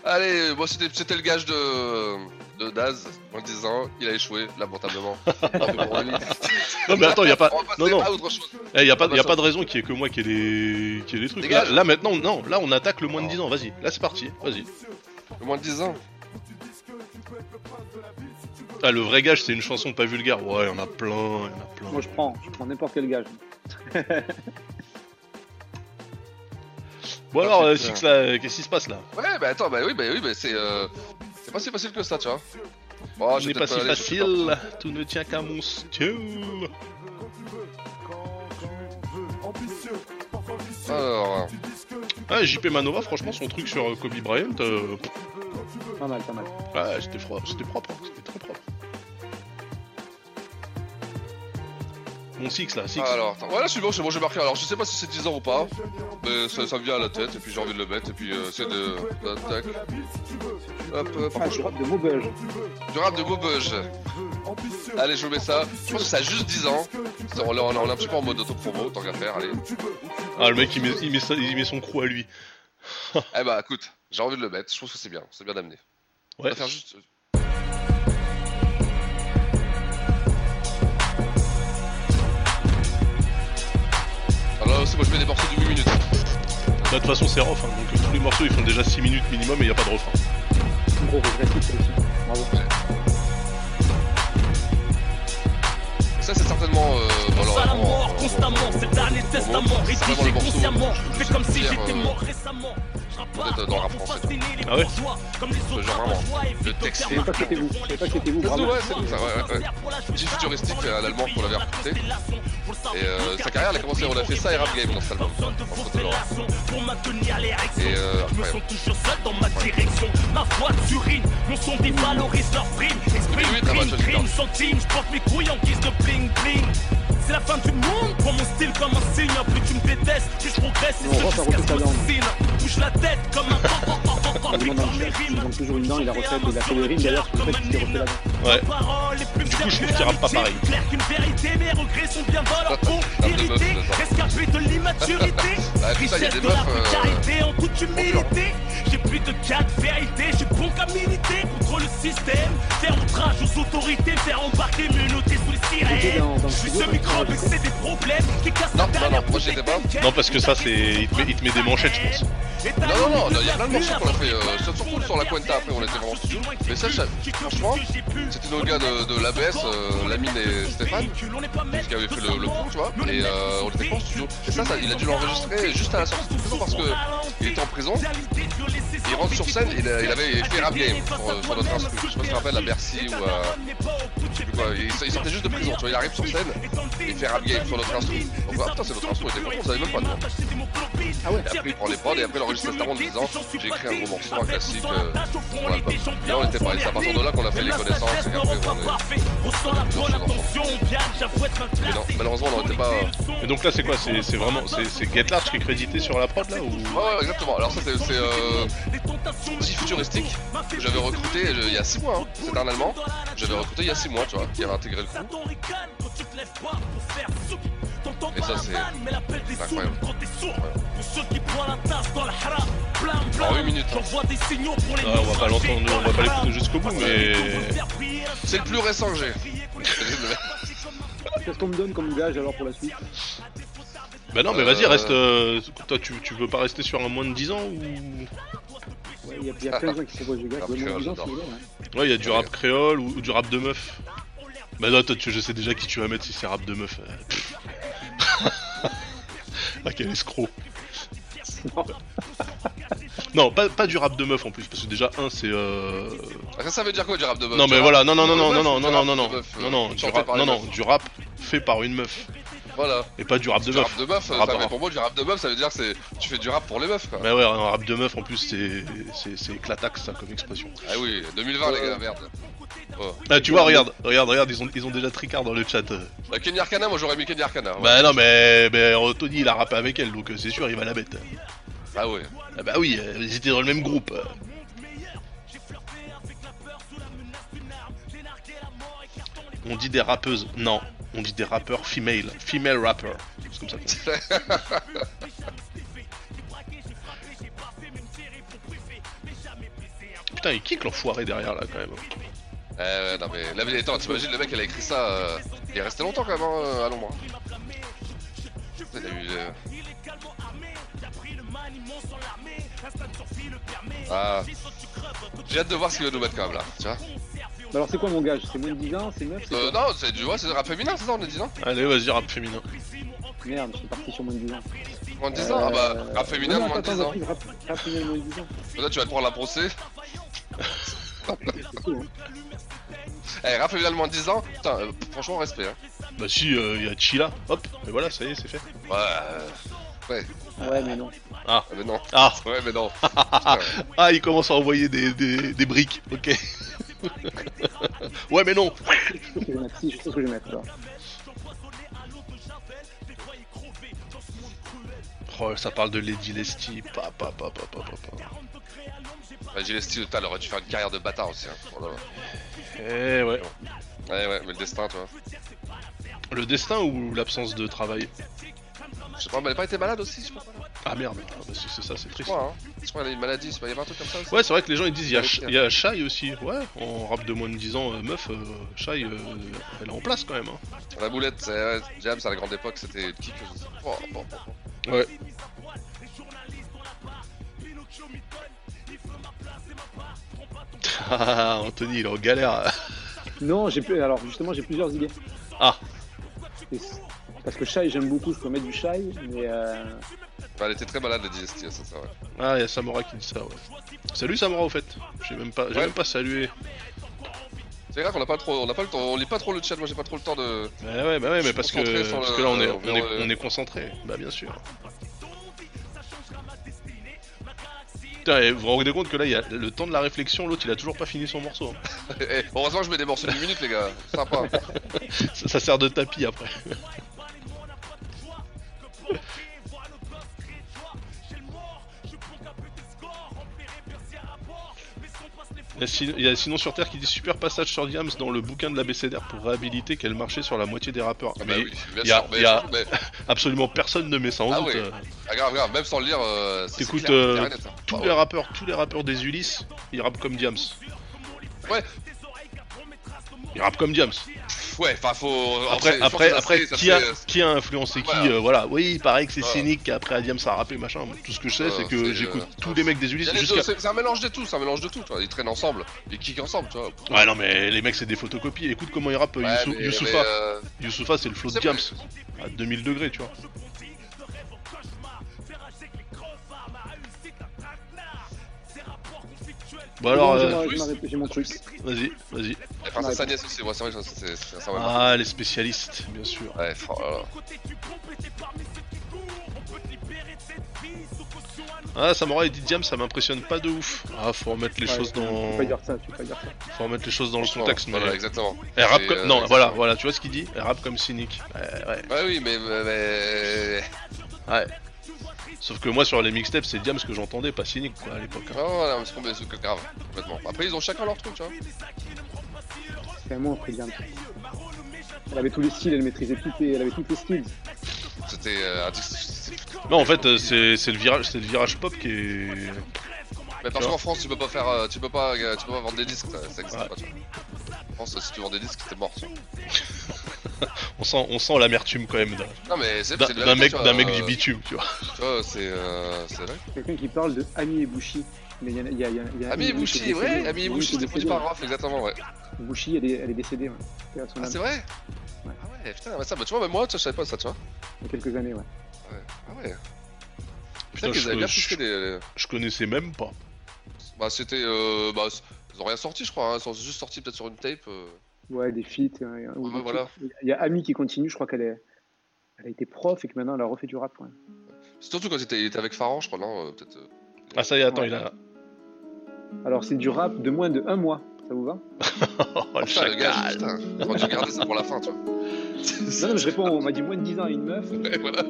Speaker 6: Allez, moi c'était c'était le gage de. de Daz en disant il a échoué lamentablement. (laughs)
Speaker 5: Non mais attends, il y a pas... Non, non.
Speaker 6: à autre chose.
Speaker 5: Eh, y a pas,
Speaker 6: va
Speaker 5: y a pas de raison qu'il y ait que moi qui ai les, qui ai les trucs. Là, là, maintenant, non, là on attaque le moins de 10 ans, vas-y. Là c'est parti, vas-y.
Speaker 6: Le moins de 10 ans.
Speaker 5: Ah, le vrai gage c'est une chanson pas vulgaire. Ouais, il y en a plein, il y en a plein.
Speaker 7: Moi je prends, je prends n'importe quel gage.
Speaker 5: Bon alors, euh. Six là, qu'est-ce qui se passe là?
Speaker 6: Ouais, bah attends, bah oui, bah oui, bah c'est. euh, C'est pas si facile que ça, tu vois. Oh,
Speaker 5: Ce
Speaker 6: j'ai
Speaker 5: n'est pas si
Speaker 6: aller, je
Speaker 5: facile, tout ne tient qu'à mon style.
Speaker 6: Alors.
Speaker 5: Ah, JP Manova, franchement, son truc sur euh, Kobe Bryant, euh,
Speaker 7: Pas mal, pas mal.
Speaker 5: ouais, c'était fro- c'était propre, c'était très propre. Mon Six là, Six.
Speaker 6: Alors, attends. Ouais, là, c'est bon, c'est bon, j'ai marqué. Alors, je sais pas si c'est 10 ans ou pas, mais ça, ça me vient à la tête, et puis j'ai envie de le mettre, et puis euh, c'est de. Tac. Hop, hop,
Speaker 7: Ah, du rap de Maubeuge.
Speaker 6: Du rap de Maubeuge. Allez, je vous mets ça. Je pense que ça a juste 10 ans. On est, on un petit peu en mode auto-promo, tant qu'à faire, allez.
Speaker 5: Ah, le mec il met, il met, ça- il met son crew à lui.
Speaker 6: Eh bah, écoute, j'ai envie de le mettre. Je trouve que c'est bien, c'est bien d'amener. On
Speaker 5: Ouais.
Speaker 6: va faire juste. Là aussi, moi je mets des morceaux de 8 minutes.
Speaker 5: De toute façon, c'est rough, hein, donc euh, tous les morceaux ils font déjà 6 minutes minimum et il n'y a pas de refrain.
Speaker 7: Gros. Bravo.
Speaker 6: Ça, c'est certainement. Euh, bon, alors,
Speaker 4: à la
Speaker 6: on-
Speaker 4: mort
Speaker 6: on-
Speaker 4: constamment, c'est le dernier testament
Speaker 6: c'est vraiment
Speaker 4: rédigé consciemment. Fais comme si j'étais
Speaker 6: euh,
Speaker 4: mort récemment.
Speaker 6: Peut-être dans le
Speaker 5: Ah ouais
Speaker 6: genre vraiment. texte.
Speaker 4: faire
Speaker 7: Je savais pas que c'était vous, je savais pas que c'était vous,
Speaker 6: C'est
Speaker 7: bravo.
Speaker 6: ouais, c'est tout ça, ouais, ouais, à l'allemand qu'on l'avait recruté. Et euh, sa carrière, elle a commencé, on a fait ça et Rap Game dans cet album. Et euh,
Speaker 4: Je me
Speaker 6: incroyable.
Speaker 4: sens toujours seul dans ma direction. Ma voix surine, mon son dévalorise leur prime. Exprime,
Speaker 6: Oui, oui, t'as
Speaker 4: crime,
Speaker 6: mal,
Speaker 4: crime,
Speaker 6: Johnny
Speaker 4: centime. Je porte mes couilles en guise de bling bling. C'est la fin du monde, prends mon style comme un signe. Plus tu me détestes, plus je progresse. Et ce jusqu'à ce que. Bouge la tête comme un (laughs)
Speaker 7: il manque toujours une dent, il a refait, il a fait les rimes d'ailleurs, c'est pour ça qu'il s'est refait la dent.
Speaker 5: Ouais.
Speaker 4: Parole est plus
Speaker 5: Du coup, je trouve
Speaker 4: que
Speaker 5: qu'il rappe pas
Speaker 4: l'amitié.
Speaker 5: pareil.
Speaker 4: Clair qu'une vérité, mes regrets sont bien dans leur peau. Irrité, rescapé de l'immaturité. (laughs)
Speaker 6: Ah, a
Speaker 4: Richesse de la
Speaker 6: euh,
Speaker 4: précarité en toute humilité. J'ai Depuis de quatre vérités, je suis bon qu'à militer contre le système. Faire outrage aux autorités, faire embarquer, menotter sous les sirènes. Je suis ce microbe et c'est des problèmes qui cassent la
Speaker 6: Non, non,
Speaker 4: dernière
Speaker 6: non, moi j'étais pas.
Speaker 5: Non, parce que ça, c'est. Il te met, il te met des manchettes, je pense.
Speaker 6: Non, non, non, il y a plein de morceaux qu'on a fait, euh, surtout sur la Cuenta après, on était vraiment en studio. Mais ça, ça- franchement, c'était nos gars de, de l'ABS, euh, Lamine et Stéphane, qui avaient fait le, le pont, tu vois, et euh, on était pas en studio. Et ça, ça, il a dû l'enregistrer juste à la sortie du prison parce que il était en prison, il rentre sur scène, il, il avait fait rap game sur, euh, sur notre instru. Je sais pas si tu te rappelles, à Bercy ou à. Quoi, il, il sortait juste de prison, tu vois, il arrive sur scène, il fait rap game sur notre instru. Donc, ah putain, c'est notre instru, on était content, on savait même pas. Ah ouais, et après il prend les prods et après il enregistre Testament en disant j'ai écrit un gros morceau, un classique euh, pour l'album. Et là on était pareil, c'est à partir de là qu'on a fait les connaissances et qu'après on est. Mais non, malheureusement on n'était pas.
Speaker 5: Et donc là, c'est quoi C'est vraiment. C'est c'est Get Large qui est crédité sur la prod là ou...
Speaker 6: Ouais, ouais, exactement. Alors ça c'est c'est, euh, Futuristique que j'avais recruté euh, il y a 6 mois. Hein. C'est un Allemand. J'avais recruté il y a 6 mois, tu vois, qui avait intégré le crew. Et ça c'est c'est incroyable. En 8 minutes. hein.
Speaker 5: Ah, on va pas l'entendre, on va pas l'écouter jusqu'au bout, mais.
Speaker 6: C'est le plus récent que j'ai. (laughs)
Speaker 7: Qu'est-ce qu'on me donne comme gage alors pour la suite
Speaker 5: Bah non, mais vas-y,
Speaker 6: Euh,
Speaker 5: reste. euh, Toi, tu, tu veux pas rester sur un moins de 10 ans ou?
Speaker 7: Ouais, Il y, a- plein de gens qui proposent des gages.
Speaker 6: Après,
Speaker 7: Donne-moi
Speaker 6: euh,
Speaker 7: 10 ans,
Speaker 6: j'adore.
Speaker 7: s'il vous plaît, hein.
Speaker 5: Ouais, il y a du rap créole ou, du rap de meuf. Bah non, toi, tu- je sais déjà qui tu vas mettre si c'est rap de meuf. Euh, (laughs) ah, quel escroc. (laughs) Non, pas, pas du rap de meuf en plus, parce que déjà, un, c'est. Euh...
Speaker 6: Ça veut dire quoi du rap de meuf?
Speaker 5: Non, mais
Speaker 6: rap-
Speaker 5: voilà, non, non, non, non, non, non, non, non, non,
Speaker 6: meuf,
Speaker 5: non,
Speaker 6: euh,
Speaker 5: non, du rap, non, non,
Speaker 6: meufs.
Speaker 5: du rap fait par une meuf.
Speaker 6: Voilà.
Speaker 5: Et pas du rap de
Speaker 6: Du
Speaker 5: meuf.
Speaker 6: rap de meuf,
Speaker 5: Rap-
Speaker 6: ça, mais pour moi, du rap de meuf, ça veut dire que c'est tu fais du rap pour les meufs, quoi.
Speaker 5: Bah ouais, un rap de meuf en plus, c'est éclataxe ça comme expression.
Speaker 6: Ah oui, 2020, les gars, merde. Oh.
Speaker 5: Ah, tu vois, regarde, regarde, regarde, ils ont, ils ont déjà tricard dans le chat. Euh,
Speaker 6: Kenny Arcana, moi j'aurais mis Kenny Arcana. ouais.
Speaker 5: Bah non, mais, mais euh, Tony il a rappé avec elle, donc euh, c'est sûr, il va la mettre.
Speaker 6: Ah ouais.
Speaker 5: Ah bah oui, euh, ils étaient dans le même groupe. On dit des rappeuses, non, on dit des rappeurs female, female rapper. C'est comme ça. (laughs) Putain, il kick l'enfoiré derrière là quand même.
Speaker 6: Eh ouais, non mais là, mais attends, t'imagines le mec, il a écrit ça, euh, il est resté longtemps quand même hein, à l'ombre. Il a eu. euh, Ah. J'ai hâte de voir ce qu'il va nous mettre quand même là, tu vois.
Speaker 7: Bah alors c'est quoi mon gage? C'est moins de 10 ans C'est meuf c'est
Speaker 6: Euh,
Speaker 7: quoi?
Speaker 6: non, c'est du ouais, c'est rap féminin, c'est ça, on a dit non
Speaker 5: Allez, vas-y, rap féminin.
Speaker 7: Merde, je suis parti sur moins de 10 ans.
Speaker 6: Moins de 10 ans? Ah bah,
Speaker 7: Euh,
Speaker 6: rap féminin,
Speaker 7: non, non,
Speaker 6: moins de
Speaker 7: attends,
Speaker 6: 10 ans.
Speaker 7: Rap, rap féminin moins de 10 ans.
Speaker 6: Là, tu vas te prendre la procès. (laughs) Eh, rap féminin, moins de 10 ans, putain, euh, franchement, respect. Hein.
Speaker 5: Bah si, il y a Chila, hop, et voilà, ça y est, c'est fait.
Speaker 6: Ouais, euh, ouais.
Speaker 7: Ouais, mais non.
Speaker 5: Ah,
Speaker 6: mais non.
Speaker 5: Ah
Speaker 6: Ouais, mais non. (laughs)
Speaker 5: ah, il commence à envoyer des, des, des briques, ok. (laughs) ouais, mais non
Speaker 7: Je sais ce que je vais mettre. Si, je sais ce que je vais mettre. alors.
Speaker 5: Oh, ça parle de Lady Lesty, pa pa pa pa pa pa
Speaker 6: putain, elle aurait dû faire une carrière de bâtard aussi. Hein. Oh là là.
Speaker 5: Eh ouais.
Speaker 6: Ouais, ouais, mais le destin, tu vois.
Speaker 5: Le destin ou l'absence de travail?
Speaker 6: Je sais pas, mais elle a pas été malade aussi, je crois.
Speaker 5: Ah merde, ah bah, c'est ça, c'est
Speaker 6: Je
Speaker 5: triste.
Speaker 6: crois, hein. Je crois qu'elle a une maladie, pas, il y avait un truc comme ça aussi.
Speaker 5: Ouais, c'est vrai que les gens ils disent il y a, y Shai aussi. Ouais, en rap de moins de 10 ans, euh, meuf, euh, Shai, euh, elle est en place quand même. Hein.
Speaker 6: La boulette, c'est ouais, James à la grande époque, c'était une kick. Oh.
Speaker 5: Ouais. Ah, (laughs) Anthony, il est en galère. (laughs)
Speaker 7: Non, j'ai plus. Alors justement, j'ai plusieurs idées.
Speaker 5: Ah.
Speaker 7: C'est- Parce que Shai, j'aime beaucoup, je peux mettre du Shai, mais euh...
Speaker 6: Bah, elle était très malade, la digestive, c'est ça, ouais.
Speaker 5: Ah, il y a Samora qui dit ça, ouais. Salut Samora au fait. J'ai même pas, j'ai
Speaker 6: Ouais.
Speaker 5: même pas salué.
Speaker 6: C'est grave qu'on a pas trop, on a pas le temps, on lit pas trop le chat, moi j'ai pas trop le temps de.
Speaker 5: Bah ouais, bah ouais, mais parce que, parce
Speaker 6: le-
Speaker 5: que là on est, on est, on est concentré. Bah bien sûr. Putain, et vous vous rendez compte que là, il y a le temps de la réflexion, l'autre il a toujours pas fini son morceau. hein.
Speaker 6: Eh, heureusement que je mets des morceaux de 10 minutes, les gars. Sympa.
Speaker 5: ça, ça sert de tapis après. Il y, a si- il y a sinon sur Terre qui dit super passage sur Diams dans le bouquin de la BCDR pour réhabiliter qu'elle marchait sur la moitié des rappeurs.
Speaker 6: Ah
Speaker 5: mais
Speaker 6: bah oui, bien
Speaker 5: il y a,
Speaker 6: sûr, mais
Speaker 5: il y a
Speaker 6: surtout, mais- (laughs)
Speaker 5: absolument personne ne met ça en
Speaker 6: Ah
Speaker 5: doute.
Speaker 6: ouais.
Speaker 5: euh.
Speaker 6: Ah grave, grave, même sans le lire, euh,
Speaker 5: T'écoutes euh,
Speaker 6: hein.
Speaker 5: tous
Speaker 6: Ah
Speaker 5: les
Speaker 6: ouais.
Speaker 5: rappeurs, tous les rappeurs des Ulysses, ils rappent comme Diams.
Speaker 6: Ouais.
Speaker 5: Ils rappent comme Diams.
Speaker 6: Ouais, enfin faut.
Speaker 5: Après, après,
Speaker 6: ça
Speaker 5: après,
Speaker 6: ça
Speaker 5: qui, a, qui a influencé
Speaker 6: Voilà.
Speaker 5: qui euh, Voilà, oui, il paraît que c'est
Speaker 6: Voilà.
Speaker 5: Qui après à Diams a rappé machin. Tout ce que je sais, c'est que j'écoute
Speaker 6: euh,
Speaker 5: tous les mecs des
Speaker 6: Il
Speaker 5: Ulysses jusqu'à.
Speaker 6: c'est un mélange de tout, c'est un mélange de tout, tu vois. Ils traînent ensemble, ils kickent ensemble, tu vois.
Speaker 5: Ouais, non, mais les mecs, c'est des photocopies. Écoute comment ils rappent euh,
Speaker 6: Ouais,
Speaker 5: Youssou-
Speaker 6: mais-
Speaker 5: Youssoufa.
Speaker 6: mais, euh,
Speaker 5: Youssoufa, c'est le flow de
Speaker 6: vrai.
Speaker 5: À 2000 degrés, tu vois. Bon, alors,
Speaker 7: J'ai
Speaker 5: euh,
Speaker 7: j'ai mon truc.
Speaker 5: vas-y, vas-y.
Speaker 6: Enfin, aussi, moi, c'est vrai que c'est marqué.
Speaker 5: Ah, les spécialistes, bien sûr.
Speaker 6: Ouais, oh là là.
Speaker 5: Ah, Samurai dit Diams, ça m'impressionne pas de ouf. Ah, faut remettre les
Speaker 7: Ouais,
Speaker 5: choses
Speaker 7: Tu
Speaker 5: dans.
Speaker 7: peux pas dire ça, tu peux pas dire ça.
Speaker 5: Faut remettre les choses dans le contexte.
Speaker 6: voilà,
Speaker 5: mais-
Speaker 6: exactement.
Speaker 5: Elle rappe comme.
Speaker 6: euh,
Speaker 5: non,
Speaker 6: exactement.
Speaker 5: voilà, voilà, tu vois ce qu'il dit? Elle rappe comme cynique. Ouais, ouais.
Speaker 6: Ouais, oui, mais-
Speaker 5: Ouais. Sauf que moi, sur les mixtapes, c'est Diams que j'entendais, pas cynique, quoi, à l'époque. hein.
Speaker 6: Oh, non, mais c'est complètement- c'est grave, complètement. Après, ils ont chacun leur truc, tu vois.
Speaker 7: C'est un monstre, Diams. Elle avait tous les styles, elle maîtrisait toutes les, elle avait tous les styles.
Speaker 6: C'était. euh, un disque- c'est-
Speaker 5: Non, en fait, euh, c'est c'est le virage, c'est le virage pop qui est.
Speaker 6: Mais parce qu'en France, tu peux pas faire, euh, tu peux pas, euh, tu peux pas vendre des disques, ça, ça existe
Speaker 5: Ouais.
Speaker 6: pas. Tu vois. En France, si tu vends des disques, t'es mort. (laughs)
Speaker 5: On sent, on sent l'amertume quand même d'un
Speaker 6: Non mais c'est
Speaker 5: d'un-
Speaker 6: c'est de
Speaker 5: d'un
Speaker 6: la
Speaker 5: mec, d'un mec
Speaker 6: vois,
Speaker 5: du
Speaker 6: euh,
Speaker 5: bitume, tu vois.
Speaker 6: Tu vois, c'est, euh, c'est vrai.
Speaker 7: Quelqu'un qui parle de Ami et Bushi. Mais il y en a, il y a, il y a- il y a
Speaker 6: Ami
Speaker 7: décédé.
Speaker 6: ouais, Ami c'était produit par Raph, exactement, ouais.
Speaker 7: Bushi, elle est, elle est décédée, ouais. Paix à son
Speaker 6: Ah,
Speaker 7: âme.
Speaker 6: c'est vrai?
Speaker 7: Ouais.
Speaker 6: Ah ouais, putain, bah ça, bah tu vois, même moi, tu vois, je savais pas ça, tu vois.
Speaker 7: Il y a quelques années, ouais.
Speaker 6: Ouais. Ah ouais.
Speaker 5: Putain,
Speaker 6: Putain, qu'ils
Speaker 5: je,
Speaker 6: avaient bien
Speaker 5: je-
Speaker 6: poussé les.
Speaker 5: je connaissais même pas.
Speaker 6: Bah, c'était. Euh, bah, c- ils ont rien sorti, je crois, hein. ils sont juste sortis peut-être sur une tape. euh.
Speaker 7: Ouais, des feats.
Speaker 6: Ouais,
Speaker 7: des
Speaker 6: voilà.
Speaker 7: trucs. Il y a Ami qui continue, je crois qu'elle est... elle a été prof et que maintenant elle a refait du rap. Ouais.
Speaker 6: C'est Surtout quand il était, il était avec Farhan, je crois, non euh, Peut-être. euh,
Speaker 5: Ah, ça y est, attends,
Speaker 7: Ouais.
Speaker 5: il a.
Speaker 7: Alors c'est du rap de moins de un mois, ça vous va? (laughs)
Speaker 5: Oh, le
Speaker 6: Putain, le gars, putain, quand tu regardais pour la fin, tu vois.
Speaker 7: Non, non, mais je réponds, on m'a dit moins de 10 ans à une meuf, (laughs)
Speaker 6: Ouais, voilà.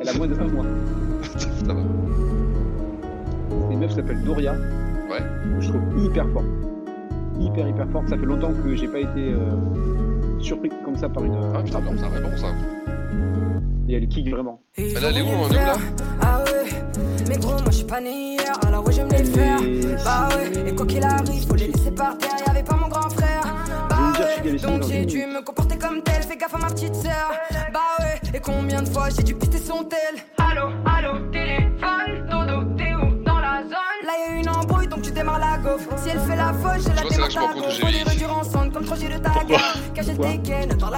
Speaker 7: elle a moins de un mois. (laughs)
Speaker 6: Putain, bah.
Speaker 7: C'est une meuf qui s'appelle Doria,
Speaker 6: Ouais.
Speaker 7: que je trouve hyper forte. Hyper, hyper forte. Ça fait longtemps que j'ai pas été euh, surpris comme ça par une.
Speaker 6: Ah putain, un vrai bon ça.
Speaker 7: Et elle kick vraiment.
Speaker 6: Mais là, elle est où, on est où là
Speaker 18: Ah ouais, mais gros, moi je suis pas né hier, alors ouais, j'aime les faire. Bah ouais, et quoi qu'il arrive, faut les laisser par terre. Y'avait pas mon grand frère. Bah ouais, donc j'ai dû me comporter comme tel. Fais gaffe à ma petite sœur. Bah ouais, et combien de fois j'ai dû piter son tel? Allô, allô,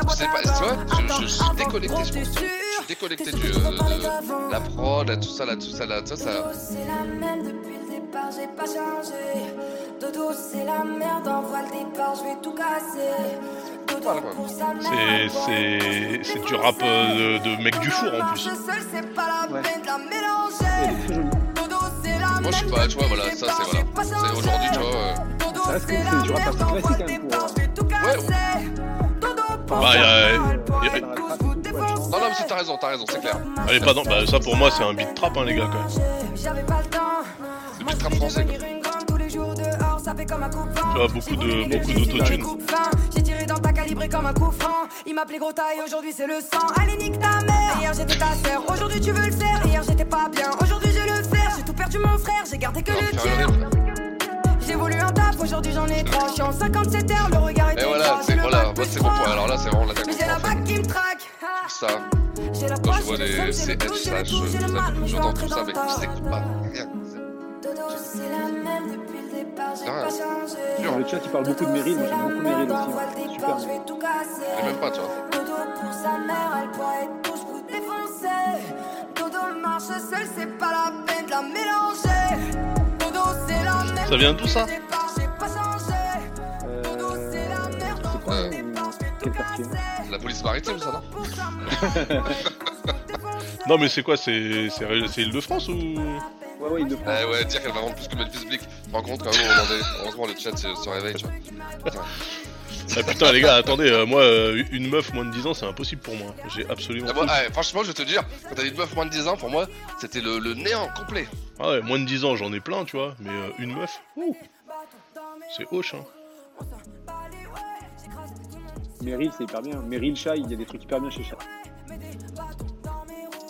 Speaker 18: Je boîte
Speaker 6: sais
Speaker 18: à
Speaker 6: pas, tu vois,
Speaker 18: gants.
Speaker 6: je, je suis déconnecté, je pense. Je suis du, de, de la prod, tout ça, là, tout ça, là, tout ça,
Speaker 18: c'est la même depuis le départ, j'ai pas changé. Dodo c'est la merde, envoie le départ, je vais tout casser. Dodo pour sa mère,
Speaker 5: C'est, c'est, c'est du rap euh, de, de mec du four en plus.
Speaker 18: seul,
Speaker 6: Moi, je suis pas, tu vois, voilà, ça, c'est voilà. C'est aujourd'hui, tu vois. euh,
Speaker 7: Ça reste
Speaker 18: c'est
Speaker 7: du rap
Speaker 18: merde,
Speaker 7: assez classique
Speaker 18: le
Speaker 7: quand même
Speaker 18: départ,
Speaker 7: pour.
Speaker 18: Dodo pour
Speaker 5: Bah,
Speaker 18: sa
Speaker 5: y a-
Speaker 18: mère,
Speaker 5: y a-
Speaker 18: elle pourrait
Speaker 7: dans la
Speaker 18: tous
Speaker 7: trappe
Speaker 18: vous
Speaker 7: et tout, ouais,
Speaker 18: défoncer.
Speaker 6: Non, non, mais c'est- t'as raison, t'as raison, c'est clair.
Speaker 5: Allez, pas dans... bah, ça pour moi, c'est un beat trap, hein, les gars, quand même.
Speaker 18: Le je
Speaker 6: trap français.
Speaker 5: Tu vois, beaucoup de,
Speaker 18: J'ai
Speaker 5: beaucoup d'autotune.
Speaker 18: J'ai tiré dans ta calibré comme un coup franc. Il m'appelait gros taille, aujourd'hui c'est le sang. Allez, nique ta mère. Hier j'étais ta sœur, aujourd'hui tu veux le faire. Hier j'étais pas bien, aujourd'hui je le faire. Perdu mon frère, j'ai gardé que le tien. J'ai voulu un taf, aujourd'hui j'en ai trois. Je suis en 57 heures, le regard était
Speaker 6: voilà, c'est
Speaker 18: le
Speaker 6: voilà, c'est bon, toi. Alors là, c'est vraiment l'attaque
Speaker 18: Mais j'ai la
Speaker 6: point,
Speaker 18: bague qui me traque.
Speaker 6: Ça,
Speaker 18: J'ai la
Speaker 6: quand
Speaker 18: poche,
Speaker 6: je vois
Speaker 18: le le tout, j'ai
Speaker 6: ça,
Speaker 18: le
Speaker 6: je,
Speaker 18: tout, j'ai le mal, mais je vais
Speaker 6: j'entends
Speaker 18: entrer
Speaker 6: tout ça,
Speaker 18: dans
Speaker 6: mais
Speaker 18: le
Speaker 6: je t'écoute pas, rien.
Speaker 18: Dodo, c'est la même depuis le départ, j'ai pas changé.
Speaker 7: Dans le chat, il parle beaucoup de Meryl, moi j'aime beaucoup Meryl aussi.
Speaker 18: Le
Speaker 7: Super.
Speaker 18: je vais tout casser.
Speaker 6: Et même pas, tu vois.
Speaker 18: Dodo pour sa mère, elle pourrait tous vous défoncer. Dodo marche seul, c'est pas la peine de la mélanger. Dodo, c'est la même
Speaker 5: Ça vient d'où, ça.
Speaker 7: Euh,
Speaker 18: la merde,
Speaker 7: c'est pas quel quartier
Speaker 6: La police maritime, ça, non (laughs)
Speaker 5: Non, mais c'est quoi C'est, Île-de-France ou
Speaker 7: Ouais, ouais, prend.
Speaker 6: Eh ouais, dire qu'elle va vendre plus que Memphis te rends compte quand même on en est Heureusement, le chat se, se réveille, tu vois. Putain.
Speaker 5: Ah putain, les gars, attendez, euh, moi, euh, une meuf moins de 10 ans, c'est impossible pour moi. J'ai absolument.
Speaker 6: Ah, moi, ah, franchement, je vais te dire, quand t'avais une meuf moins de 10 ans, pour moi, c'était le, le néant complet.
Speaker 5: Ah ouais, moins de 10 ans, j'en ai plein, tu vois, mais euh, une meuf ouh. C'est Hoche, hein.
Speaker 7: Meryl, c'est hyper bien. Meryl, Chat, il y a des trucs hyper bien chez Chat.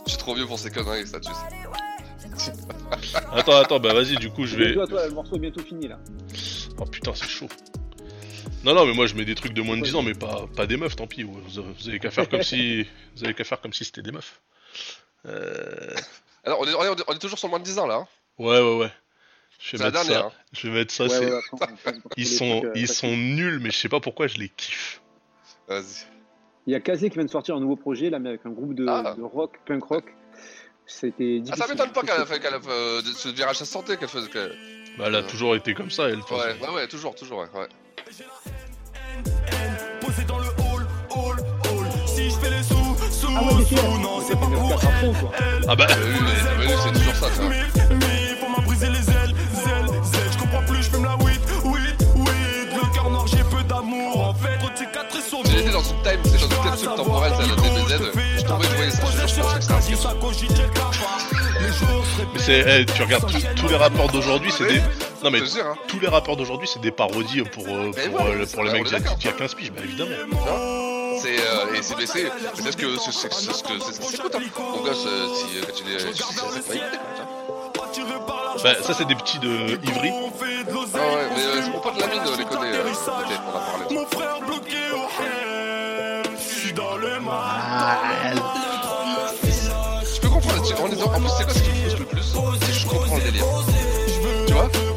Speaker 6: Je suis trop vieux pour ces conneries, ça, tu sais.
Speaker 5: Attends, attends, bah vas-y, du coup, je vais.
Speaker 7: Toi, toi, le morceau est bientôt fini là.
Speaker 5: Oh putain, c'est chaud. Non, non, mais moi je mets des trucs de moins de 10 ans, mais pas, pas des meufs, tant pis. Vous, vous avez qu'à faire comme si. (laughs) Vous avez qu'à faire comme si c'était des meufs. Euh...
Speaker 6: Alors, on est, on est- on est toujours sur le moins de 10 ans là. hein.
Speaker 5: Ouais, ouais, ouais. Je vais
Speaker 6: la
Speaker 5: mettre
Speaker 6: dernière,
Speaker 5: ça.
Speaker 6: hein.
Speaker 5: Je vais mettre ça.
Speaker 7: Ouais,
Speaker 5: Ils sont,
Speaker 7: trucs, euh,
Speaker 5: ils
Speaker 7: faciles.
Speaker 5: sont nuls, mais je sais pas pourquoi je les kiffe.
Speaker 6: Vas-y.
Speaker 7: Il y a Kazé qui vient de sortir un nouveau projet là, mais avec un groupe de,
Speaker 6: Ah.
Speaker 7: de rock, punk rock. C'était
Speaker 6: Ah, ça m'étonne pas qu'elle a fait, qu'elle a fait euh, de- ce virage à santé qu'elle faisait. que-
Speaker 5: Bah, elle a toujours été comme ça, elle.
Speaker 6: Ouais, ouais, ouais, toujours, toujours, ouais. Ouais.
Speaker 4: Posé dans le hall, hall, hall. Si je fais les sous, sous,
Speaker 7: Ah ouais, mais c'est-
Speaker 4: sous, non, c'est pas pour
Speaker 7: Quatre à fond, quoi.
Speaker 5: Ah bah.
Speaker 6: Oui, mais- mais c'est toujours ça, tu vois.
Speaker 4: Mais, mais, faut m'en briser les ailes, zèle, zèle. Je comprends plus, je fume la weed, weed, weed. Le cœur noir, j'ai peu d'amour. En fait, trop de cicatrices sur
Speaker 6: J'ai été dans une time, c'est dans une capsule temporelle, ça, la DBZ. Je trouvais, je voyais ça, je je pensais que c'était un sketch.
Speaker 5: Mais c'est, eh, tu regardes tous, tous les rapports d'aujourd'hui, c'est des. Non mais
Speaker 6: Je hein.
Speaker 5: tous les rapports d'aujourd'hui, c'est des parodies pour euh,
Speaker 6: Mais
Speaker 5: pour,
Speaker 6: ouais,
Speaker 5: euh,
Speaker 6: c'est-
Speaker 5: pour les mecs y a-
Speaker 6: d'accord.
Speaker 5: d'il y a 15 piges, bah évidemment.
Speaker 6: C'est euh, et c'est mais c'est c'est ce que c'est c'est c'est ce que c'est c'est écoute hein. Mon gosse euh, si quand il est.
Speaker 5: Bah ça c'est des petits de Ivry.
Speaker 6: Ah ouais, mais euh, mon pote Lamine les connaît euh, peut-être on en a parlé.
Speaker 4: Mon frère bloqué au hem. Je suis dans le mal.
Speaker 6: Je peux comprendre, en plus c'est quoi ce qui me frustre le plus? C'est que je comprends le délire. Tu vois? Je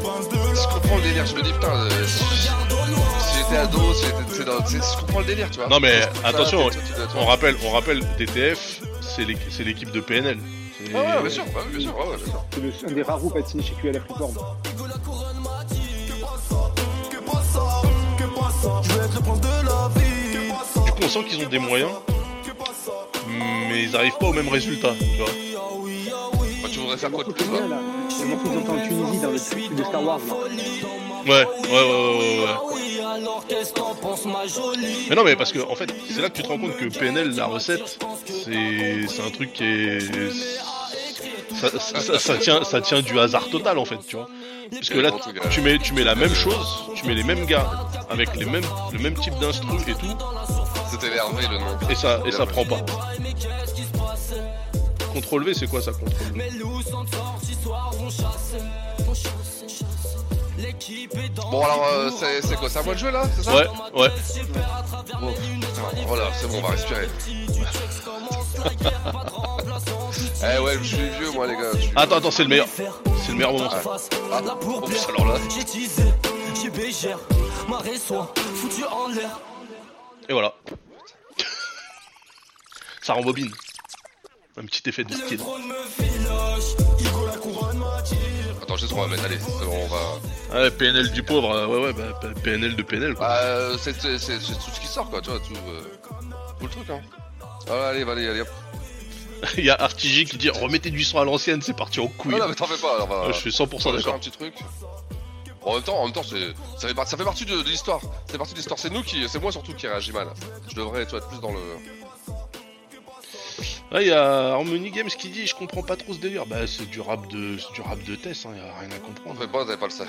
Speaker 6: comprends le délire, je me dis putain euh, si si j'étais ado, si j'étais dans- sais, je comprends le délire, tu vois.
Speaker 5: Non mais attention, on rappelle, on rappelle DTF, c'est l'équ- c'est l'équipe de PNL. C'est-
Speaker 6: Ah ouais, bien sûr, bien sûr, ouais, bien sûr.
Speaker 7: C'est le- un des rares groupes à être signé chez QLF Records.
Speaker 5: Du coup on sent qu'ils ont des moyens, mais ils arrivent pas au même résultat, tu vois.
Speaker 6: Tu voudrais faire quoi de
Speaker 7: Le
Speaker 6: plus
Speaker 7: morceau
Speaker 6: toi
Speaker 7: là, le morceau qu'ils ont fait en Tunisie dans le truc de Star Wars là.
Speaker 5: Ouais, ouais, ouais, ouais, ouais, ouais.
Speaker 4: Oui, alors qu'est-ce qu'en pense ma jolie
Speaker 5: Mais non, mais parce que en fait, c'est là que tu te rends compte que PNL, la recette, c'est c'est un truc qui est. Ça, ça- ça- ça tient, ça tient du hasard total en fait, tu vois. Parce que là, tu mets, tu mets la même chose, tu mets les mêmes gars, avec les mêmes, le même type d'instru et tout,
Speaker 6: C'était énervé le nom.
Speaker 5: et ça, et ça prend pas. Contrôle V, c'est quoi ça, Contrôle V
Speaker 4: Mes loups sont sortis, soir on chasse. On chasse, chasse. L'équipe est dans
Speaker 6: Bon alors euh, c'est c'est quoi, c'est à moi de jouer là, c'est ça
Speaker 5: Ouais, ouais.
Speaker 6: Bon, putain, voilà, c'est bon, on va respirer. eh ouais, je suis vieux moi les gars. je suis-
Speaker 5: Attends, attends, c'est le meilleur. C'est le meilleur moment ça.
Speaker 6: Ah, alors là.
Speaker 4: J'ai teasé, j'ai bégère. Marée soit foutu en l'air.
Speaker 5: Et voilà. Ça rembobine. Un petit effet de style.
Speaker 6: Attends, je sais ce qu'on va mettre, allez, c'est bon, on va.
Speaker 5: Ouais, PNL du pauvre, euh, ouais, ouais, bah, PNL de PNL quoi.
Speaker 6: Bah, euh, c'est tout ce qui sort quoi, tu vois, tout, euh, tout le truc hein. Ah, allez, allez, allez, hop. (laughs)
Speaker 5: Il y a RTJ qui dit remettez du son à l'ancienne, c'est parti en couille.
Speaker 6: Ah, non, mais t'en fais pas, alors, bah,
Speaker 5: Ouais, je suis 100%
Speaker 6: on va faire
Speaker 5: d'accord.
Speaker 6: un petit truc. En même temps, en même temps, c'est, ça fait, ça fait partie de, de l'histoire. C'est partie de l'histoire. C'est nous qui, c'est moi surtout qui réagis mal. Je devrais, tu être plus dans le.
Speaker 5: Ouais, il y a Harmony Games qui dit je comprends pas trop ce délire. Bah c'est du rap de c'est du rap de Tess, hein, y a rien à comprendre.
Speaker 6: Pas, t'avais pas le ça?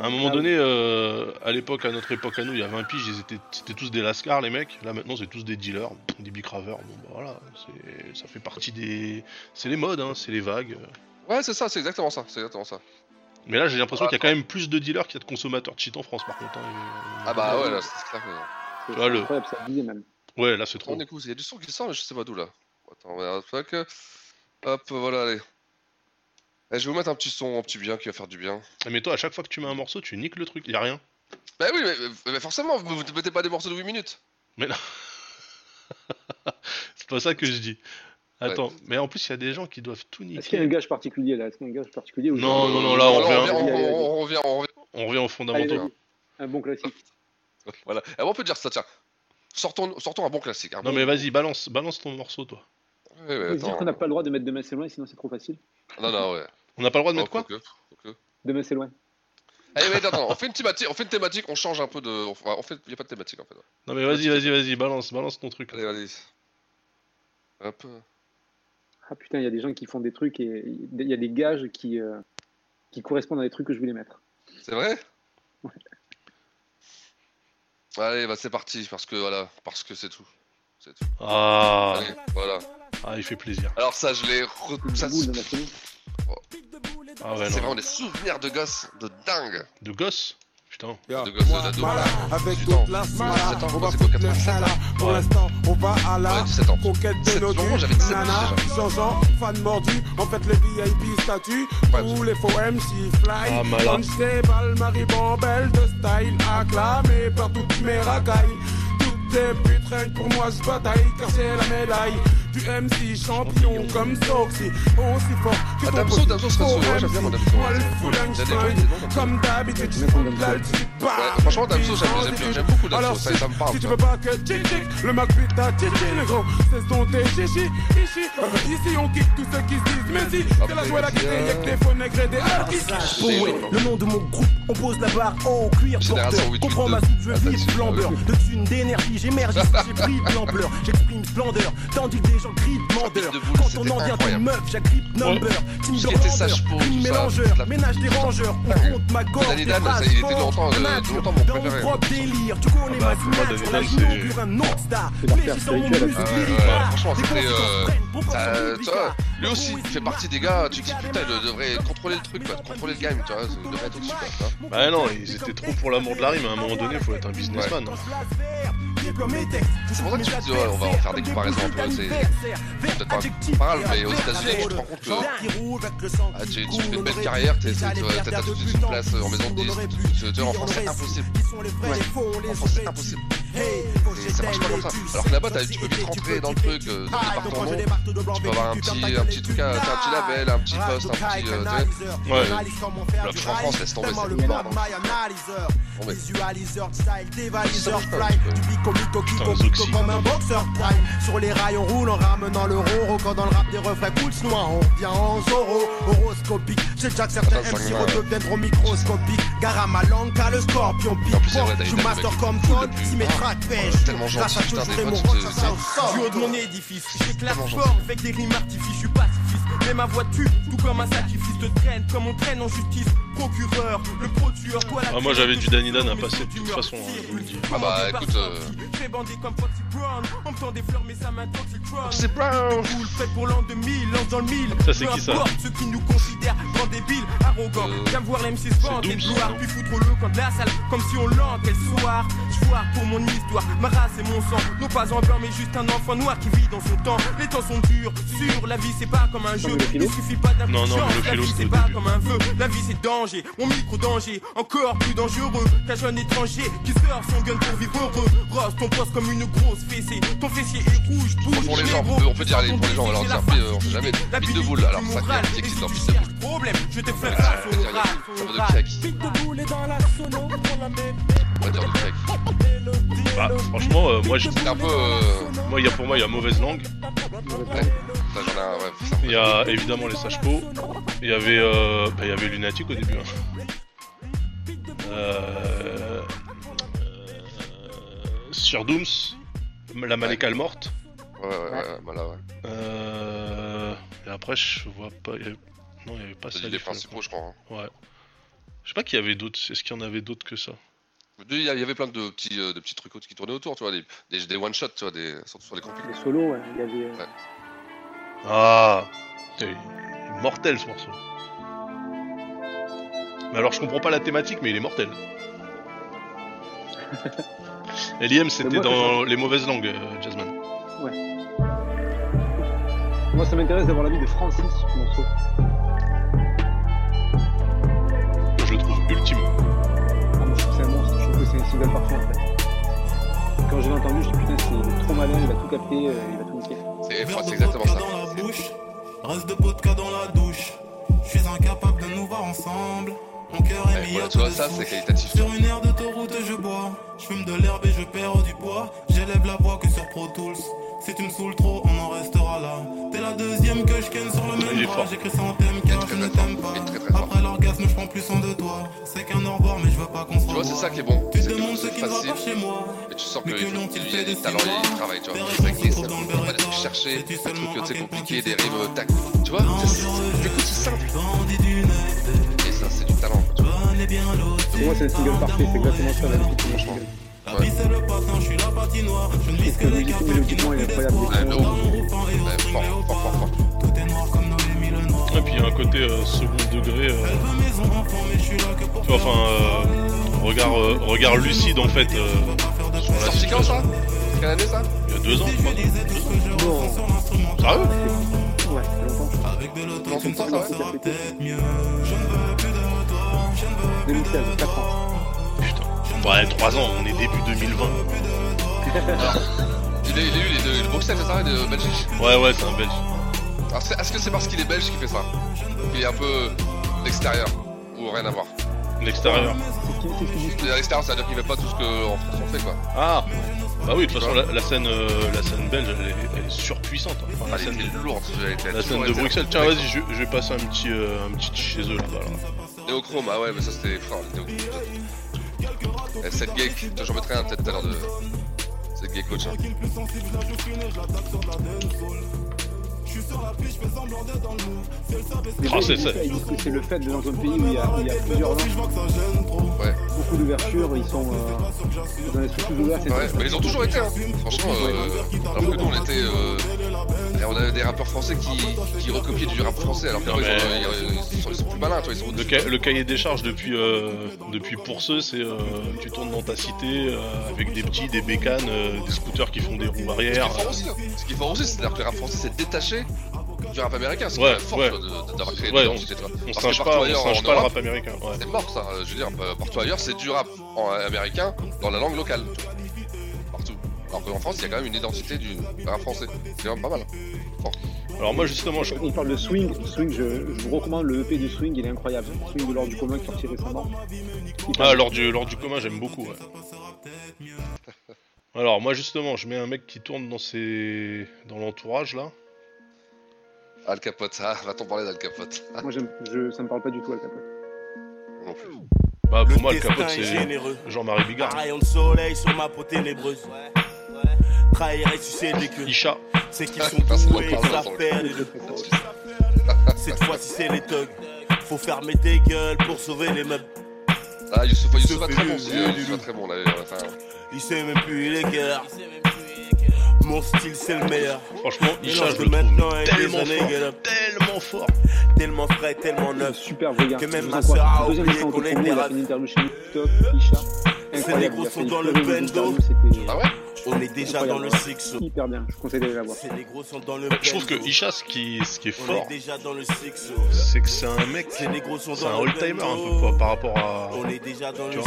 Speaker 5: À un moment donné, euh, à l'époque, à notre époque à nous, il y a 20 piges, ils étaient, c'était tous des lascars les mecs. Là maintenant, c'est tous des dealers, des bicraveurs. Bon bah voilà, c'est, ça fait partie des, c'est les modes, hein, c'est les vagues.
Speaker 6: Ouais, c'est ça, c'est exactement ça, c'est exactement ça.
Speaker 5: Mais là, j'ai l'impression qu'il y a quand même plus de dealers qu'il y a de consommateurs de shit en France, par contre. hein.
Speaker 6: Ah bah ouais, là, c'est clair que.
Speaker 5: Tu vois, le-
Speaker 7: incroyable, ça même.
Speaker 5: Ouais, là c'est trop.
Speaker 6: On écoute, il y a du son qui sort, mais je sais pas d'où là. Attends, on va tac. Hop, voilà, allez. Eh, je vais vous mettre un petit son, un petit bien qui va faire du bien.
Speaker 5: Mais toi, à chaque fois que tu mets un morceau, tu niques le truc, y a rien.
Speaker 6: Bah oui, mais, mais forcément, vous, vous mettez pas des morceaux de 8 minutes.
Speaker 5: Mais non. (laughs) c'est pas ça que je dis. Attends, mais en plus, il y a des gens qui doivent tout
Speaker 7: Est-ce qu'il y a
Speaker 5: niquer.
Speaker 7: un gage particulier là? Est-ce qu'il y a un gage particulier
Speaker 5: Non, non, non, là, on revient,
Speaker 6: on, revient, on revient.
Speaker 5: on revient aux fondamentaux.
Speaker 7: Un bon classique. (laughs)
Speaker 6: Voilà. Et on peut dire ça, tiens. Sortons, sortons un bon classique. un
Speaker 5: Non,
Speaker 6: bon-
Speaker 5: mais vas-y, balance, balance ton morceau, toi.
Speaker 6: Ouais, ouais,
Speaker 7: dire qu'on n'a pas le droit de mettre demain c'est loin, sinon c'est trop facile.
Speaker 6: Non, non, ouais.
Speaker 5: On n'a pas le droit de mettre
Speaker 6: Oh,
Speaker 5: quoi
Speaker 6: quoique, quoique.
Speaker 7: Demain c'est loin.
Speaker 6: Allez, mais attends, on fait une thématique, on fait une thématique, on change un peu de. On fait, y a pas de thématique en fait.
Speaker 5: Non, mais vas-y, vas-y, vas-y, balance, balance ton truc.
Speaker 6: Allez, allez. Hop.
Speaker 7: Ah putain, il y a des gens qui font des trucs et il y a des gages qui, euh, qui correspondent à des trucs que je voulais mettre.
Speaker 6: C'est vrai? Allez, bah c'est parti, parce que voilà, parce que c'est tout. C'est tout.
Speaker 5: Ah.
Speaker 6: Allez, voilà.
Speaker 5: Ah, il fait plaisir.
Speaker 6: Alors ça, je l'ai... re- ça, c'est-
Speaker 5: Ah ouais,
Speaker 6: c'est vraiment des souvenirs de gosses de dingue.
Speaker 5: De gosse Putain.
Speaker 6: De gosses d'ado.
Speaker 16: Voilà, avec
Speaker 6: 18 ans.
Speaker 16: toute la smala,
Speaker 6: 17 ans,
Speaker 16: on va
Speaker 6: c'est
Speaker 16: foutre le
Speaker 6: 87
Speaker 16: hala.
Speaker 6: là?
Speaker 16: Pour l'instant, on va à la
Speaker 6: Ouais, 17 ans.
Speaker 16: conquête de
Speaker 6: 17
Speaker 16: nos
Speaker 6: ans,
Speaker 16: culs.
Speaker 6: j'avais 17 ans
Speaker 16: Nana. Jean-Jean, fan mordu. En fait, les VIP statut. Tous les faux MC fly.
Speaker 5: Ah, malin.
Speaker 16: On stable, Marie Bambelle de style acclamé par toutes mes racailles. Toutes les putes pour moi se bataille car c'est la médaille du MC champion comme Soxy aussi fort que
Speaker 6: Ah,
Speaker 16: ton
Speaker 6: Damso, Damso,
Speaker 16: faux
Speaker 6: ça, ouais, j'aime bien, moi, Damso.
Speaker 16: Moi le
Speaker 6: noms,
Speaker 16: comme d'habitude je prends de l'altitude
Speaker 6: franchement, Damso, j'aime j'aime bien, j'aime beaucoup Damso,
Speaker 16: Alors,
Speaker 6: ça, ça me parle.
Speaker 16: si tu veux pas que tchic tchic, le Mac putain tchic le gros, c'est ton tes chichi, ici, ici on kick tous ceux qui se disent, mais si, c'est la joie la guitare, y'a que des faux nègres et des artistes.
Speaker 13: Poet, le nom de mon groupe, on pose la barre en cuir porteur.
Speaker 6: 8,
Speaker 13: Comprends
Speaker 6: 8,
Speaker 13: ma
Speaker 6: 2.
Speaker 13: soupe, je vis flambeur. De thunes, d'énergie, j'émerge, ici, j'ai pris de l'ampleur. J'exprime splendeur, tandis que des gens crient de mandeur. Quand on en vient de meuf, j'agrippe number. Randeur,
Speaker 6: sage pour
Speaker 13: une
Speaker 6: tout ça,
Speaker 13: mélangeur, ménage des rangeurs. On compte ma gorge, des phrases
Speaker 6: il était
Speaker 13: fortes,
Speaker 6: longtemps, euh,
Speaker 13: nature.
Speaker 6: mon
Speaker 13: Dans mon
Speaker 6: préféré.
Speaker 13: propre délire, tu connais
Speaker 5: bah,
Speaker 13: ma signature, la j'inaugure
Speaker 5: c'est-
Speaker 13: un non-star.
Speaker 7: C'est l'artère
Speaker 13: Fléchissant mon
Speaker 6: ah, franchement, c'était. euh, lui aussi, il fait partie des gars, tu dis putain, il devrait contrôler le truc, quoi, contrôler le game, tu vois, il devrait être au-dessus, quoi, tu vois.
Speaker 5: Bah non, ils étaient trop pour l'amour de la rime, à un moment donné, faut être un businessman. hein.
Speaker 6: C'est pour ça que tu te dis, ouais, on va en faire des comparaisons un peu, c'est peut-être pas mal, mais aux États-Unis, tu te rends compte que ah, tu, tu fais une belle carrière, t'as tout de suite une place en maison de disque, en France, c'est impossible. En France, c'est impossible. Et ça marche pas comme ça. Alors que là-bas, t'as- tu peux vite rentrer dans le truc, euh, par ton nom, tu peux avoir un petit, un petit truc, un, petit label, un petit poste, un petit. euh, tu sais.
Speaker 5: Ouais.
Speaker 6: La en France, laisse tomber, c'est le mais-
Speaker 13: Visualiseur style, dévaliseur fly
Speaker 6: un petit peu.
Speaker 13: Du bico, bico,
Speaker 5: Putain,
Speaker 13: kiko,
Speaker 5: Zoxy.
Speaker 13: bico comme un boxeur prime Sur les rails on roule en ramenant le roro Quand dans le rap des refrains coulent noir on revient en zoro Horoscopique, j'ai déjà que certains MC redeviennent trop microscopiques. Garama Lanka, le scorpion pique Je suis master comme Todd, si mes tracks pêchent
Speaker 6: tellement
Speaker 13: Grâce à
Speaker 6: fois,
Speaker 13: mon
Speaker 6: tu te-
Speaker 13: rôle, ça, ça,
Speaker 6: c'est-
Speaker 13: ça. Du haut de mon édifice,
Speaker 6: Tellement
Speaker 13: fort avec des rimes artifices, je suis pacifiste. Mais ma voix tue, tout comme un sacrifice de traîne Comme on traîne en justice, procureur, le pro-tueur Toi la
Speaker 5: Ah, moi j'avais du Danny Dan à passer de toute façon, hein, je vous le dis.
Speaker 6: Ah bah écoute,
Speaker 13: Fais bandit comme Foxy Brown. On me tend des fleurs mais ça m'intoxique
Speaker 6: Foxy Brown
Speaker 13: Cool, fait pour l'an 2000, lance dans le mille.
Speaker 5: Ça, c'est
Speaker 13: Peu
Speaker 5: qui, ça
Speaker 13: ceux qui nous considèrent grands débiles, arrogants
Speaker 6: Euh,
Speaker 13: Viens voir l'MC se vanter de
Speaker 5: Dooms,
Speaker 13: gloire
Speaker 5: non
Speaker 13: Puis foutre le camp de la salle comme si on l'enquête le soir. J'foire pour mon histoire, ma race et mon sang. Non pas en blanc mais juste un enfant noir qui vit dans son temps. Les temps sont durs, sûr, la vie c'est pas comme un jeu. Il suffit pas d'un
Speaker 5: Non, non,
Speaker 13: la vie c'est pas comme un vœu. La vie c'est danger, mon micro danger Encore plus dangereux. Qu'un jeune étranger Qui sort son gun pour vivre heureux. Rose ton comme une grosse fessée Ton fessier est rouge, bouge
Speaker 6: pour les gens, on peut- on peut dire, allez, pour les gens, on va leur
Speaker 13: c'est
Speaker 6: dire, euh, on sait jamais, bite de boule, alors ça, qui bite de boule
Speaker 13: problème, je te fais face au
Speaker 6: ça de
Speaker 12: de boule et dans la sono pour la.
Speaker 6: On va dire.
Speaker 5: Bah, franchement, euh, moi, je-
Speaker 6: C'est un peu. euh,
Speaker 5: moi, il y a pour moi, il y a mauvaise langue.
Speaker 6: Ouais, ça, j'en ai un, ouais, c'est un peu-
Speaker 5: Il y a évidemment les sages. Il y avait, euh, bah, il y avait Lunatic au début. hein. Euh, Dooms, la Malécale morte.
Speaker 6: Ouais, ouais, ouais.
Speaker 5: Euh, et après, je vois pas. il y avait- Non, il y avait pas
Speaker 6: T'as
Speaker 5: ça.
Speaker 6: dit les principaux, je crois. hein.
Speaker 5: Ouais. Je sais pas qu'il y avait d'autres. Est-ce qu'il y en avait d'autres que ça?
Speaker 6: Il y a- il y avait plein de petits, euh, de petits trucs qui tournaient autour, tu vois, des, des, des one-shots, tu vois, des, surtout sur les compiles.
Speaker 7: Les solos, ouais. Il y avait. euh,
Speaker 5: Ah C'est mortel ce morceau. Mais alors je comprends pas la thématique, mais il est mortel. (laughs) L.I.M. c'était
Speaker 7: moi,
Speaker 5: dans les mauvaises langues, euh, Jasmine.
Speaker 7: Ouais. Moi, ça m'intéresse d'avoir l'avis de Francis morceau.
Speaker 5: Je le trouve ultime.
Speaker 7: Ah, moi, je trouve que c'est un monstre. Je trouve que c'est un single parfait, en fait. Quand je l'ai entendu, je dis putain, c'est trop malin, il va tout capter, euh, il va tout niquer.
Speaker 6: C'est que c'est exactement ça.
Speaker 19: dans la bouche, reste de vodka dans la douche. Je suis incapable de nous voir ensemble. Mon cœur est meilleur
Speaker 6: voilà, tu vois, ça, c'est qualitatif.
Speaker 19: Sur une aire d'autoroute, je bois. Je fume de l'herbe et je perds du poids. J'élève la voix que sur Pro Tools. Si tu me saoules trop, on en restera là. T'es la deuxième que je ken sur le même bras. J'écris sans thème car je ne t'aime pas. Après l'orgasme, je prends plus soin de toi. C'est qu'un au revoir, mais je veux pas qu'on se
Speaker 6: Tu vois, c'est ça qui est bon.
Speaker 19: Tu te demandes ce qui ne va pas chez moi.
Speaker 6: Tu sens
Speaker 19: Mais
Speaker 6: qu'il
Speaker 19: que l'on-t-il
Speaker 6: il y
Speaker 19: fait
Speaker 6: a
Speaker 19: des
Speaker 6: talents, il y a
Speaker 19: cinémas
Speaker 6: du travail, tu vois. C'est ça Pas
Speaker 19: Beretta.
Speaker 6: chercher des trucs, tu sais,
Speaker 19: à
Speaker 6: compliqués,
Speaker 19: tu
Speaker 6: des rimes, tac. Tu vois, c'est simple.
Speaker 7: Pour moi, c'est un single parfait, c'est exactement ça, la musique de mon single.
Speaker 20: La vie c'est le patin, je suis la patinoire. Je ne vise que les cartes qui n'ont plus d'espoir.
Speaker 6: Ouais, mais
Speaker 20: Dans
Speaker 6: bon.
Speaker 20: mon roupin et au au
Speaker 6: fort.
Speaker 20: Tout est noir comme Noémie le noir.
Speaker 5: Et puis il y a un côté euh, second degré. euh,
Speaker 20: Elle veut maison, enfant, mais je suis là que pour
Speaker 5: tu vois, enfin, euh, regard, euh, regard lucide en fait. euh, sur la
Speaker 6: Sorti quand ça?
Speaker 5: Situation.
Speaker 6: Quelle année ça?
Speaker 5: Il y a deux ans, je crois. Sérieux?
Speaker 7: Ouais, longtemps.
Speaker 20: Avec de l'auto, tu ne sauras peut-être mieux. Je ne
Speaker 7: 2016, 4 ans.
Speaker 5: Putain. Ouais, 3 ans, on est début 2020. (laughs)
Speaker 6: Il est, il est eu les deux, le Bruxelles, c'est ça, de Belgique
Speaker 5: Ouais, ouais, c'est un belge.
Speaker 6: Alors, c'est- Est-ce que c'est parce qu'il est belge qu'il fait ça? Qu'il est un peu l'extérieur Ou rien à voir?
Speaker 5: L'extérieur.
Speaker 6: À l'extérieur, ça veut dire qu'il fait pas tout ce qu'en France on fait quoi.
Speaker 5: Ah Bah oui, de toute façon, la, la scène, euh, la scène belge, elle est, elle est surpuissante. hein. Enfin, la
Speaker 6: Elle
Speaker 5: scène,
Speaker 6: était lourde, elle était-
Speaker 5: la
Speaker 6: toujours
Speaker 5: scène de
Speaker 6: été-
Speaker 5: Bruxelles. Tiens, vas-y, je, je vais passer un petit, euh, un petit chez eux là-bas. Là.
Speaker 6: Néochrome, ah ouais, mais ça c'était fort, Néochrome. Eh, Cette geek, j'en mettrai un peut-être à l'heure de. Cette geek coach. Hein.
Speaker 7: Les Belges,
Speaker 5: c'est
Speaker 7: c'est le fait de dans un pays où il y a, où il y a plusieurs langues,
Speaker 6: Ouais.
Speaker 7: beaucoup d'ouverture, ils sont euh, dans un esprit plus ouvert. c'est
Speaker 6: Ouais, mais ils ont toujours été, hein. franchement. Euh, alors que nous, on était. Euh, et on avait des rappeurs français qui, qui recopiaient du rap français, alors que
Speaker 5: Non,
Speaker 6: eux, ils,
Speaker 5: mais-
Speaker 6: sont, ils- ils sont, ils sont plus malins, toi, ils sont
Speaker 5: Le, ca- le cahier des charges depuis, euh, depuis pour ceux, c'est euh, tu tournes dans ta cité euh, avec des petits, des bécanes, euh, des scooters qui font des roues
Speaker 6: Ce
Speaker 5: arrière.
Speaker 6: qui est fort aussi, hein. Ce qui est fort aussi, c'est-à-dire que le rap français s'est détaché du rap américain. C'est
Speaker 5: Ouais,
Speaker 6: quand même fort
Speaker 5: ouais.
Speaker 6: d'avoir créé
Speaker 5: Ouais,
Speaker 6: des
Speaker 5: on-
Speaker 6: vois.
Speaker 5: on
Speaker 6: Parce que
Speaker 5: pas- on
Speaker 6: ailleurs
Speaker 5: singe
Speaker 6: en
Speaker 5: pas le rap américain, ouais.
Speaker 6: C'est mort ça, je veux dire, euh, partout ailleurs c'est du rap en américain dans la langue locale. Partout. Alors qu'en France, il y a quand même une identité du rap français. C'est quand même pas mal. Fort.
Speaker 5: Alors moi justement, je...
Speaker 7: Il parle de swing, swing je, je vous recommande le EP du swing, il est incroyable. Le swing de l'ordre du commun qui est sorti récemment.
Speaker 5: Ah, lors du, lors du commun, j'aime beaucoup. ouais. (laughs) Alors moi justement, je mets un mec qui tourne dans ses, dans l'entourage là.
Speaker 6: Al Capote, ah, va-t-on parler d'Al Capote?
Speaker 7: Moi, je, ça me parle pas du tout, Al Capote.
Speaker 6: Non plus.
Speaker 5: Bah
Speaker 19: Le
Speaker 5: pour moi, le
Speaker 19: destin
Speaker 5: capote
Speaker 19: est
Speaker 5: c'est
Speaker 19: généreux.
Speaker 5: Jean-Marie Bigard.
Speaker 19: Un rayon de soleil sur ma peau ténébreuse. Trahir et sucer des queues.
Speaker 5: Isha.
Speaker 19: C'est qu'ils (laughs) sont doués, ils
Speaker 6: ça,
Speaker 19: savent faire des deux. Cette fois-ci, c'est les thugs. Faut fermer tes gueules pour sauver les meubles.
Speaker 6: Ah, Youssouf,
Speaker 19: Se
Speaker 6: Youssouf va
Speaker 19: fait
Speaker 6: très bon
Speaker 19: du-
Speaker 6: aussi.
Speaker 19: du- du-
Speaker 6: Youssouf va très bon, là. Enfin,
Speaker 19: Il sait même plus il est quelle heure. Mon style, c'est le meilleur.
Speaker 5: Franchement,
Speaker 19: Mélange
Speaker 5: je
Speaker 19: de
Speaker 5: le
Speaker 19: maintenant avec
Speaker 5: tellement
Speaker 19: années,
Speaker 5: fort, tellement fort.
Speaker 19: Tellement frais, tellement neuf.
Speaker 7: Super vegan.
Speaker 19: Que même ma
Speaker 7: encourage.
Speaker 19: a
Speaker 7: Deuxième
Speaker 19: oublié qu'on était
Speaker 7: il une interview chez TikTok, Isha.
Speaker 19: Ces
Speaker 7: Incroyable,
Speaker 19: négros
Speaker 7: il a
Speaker 19: sont dans le bendo.
Speaker 7: c'était
Speaker 6: Ah ouais
Speaker 19: On est déjà dans le six.
Speaker 7: Hyper bien, je conseille d'aller la voir.
Speaker 19: Négros sont dans le
Speaker 5: Je trouve que. Isha, ce qui, ce qui est
Speaker 19: On
Speaker 5: fort,
Speaker 19: est déjà dans le six.
Speaker 5: c'est que c'est un mec, c'est un
Speaker 19: dans le
Speaker 5: old-timer un peu quoi, par rapport à.
Speaker 19: On est déjà dans
Speaker 5: Tu
Speaker 19: le.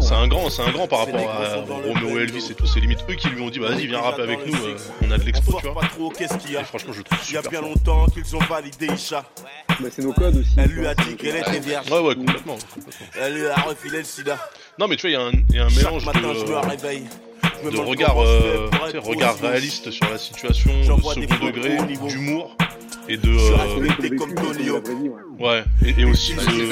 Speaker 5: C'est un grand, c'est un grand par rapport à Romeo. Elvis et tout. C'est limite eux qui lui ont dit, bah, vas-y, viens rapper avec nous, euh, on a de l'expo, tu vois.
Speaker 19: pas trop, qu'est-ce qu'il y a
Speaker 5: Et franchement, je trouve
Speaker 19: Il y a
Speaker 5: super
Speaker 19: bien longtemps qu'ils ont validé Isha.
Speaker 7: Bah, c'est nos codes aussi.
Speaker 19: Elle lui a dit
Speaker 7: c'est-
Speaker 19: qu'elle était vierge.
Speaker 5: Ouais, ouais, complètement.
Speaker 19: Elle lui a refilé le sida.
Speaker 5: Non, mais tu vois, il y a un, il y a un
Speaker 19: Chaque
Speaker 5: mélange
Speaker 19: matin, je me réveille.
Speaker 5: De regard, euh, regard réaliste sur la situation, de
Speaker 19: des
Speaker 5: second degré, d'humour et de. Euh,
Speaker 19: comme Tony Hawk.
Speaker 5: Ouais, et, et aussi
Speaker 6: c'est
Speaker 5: de.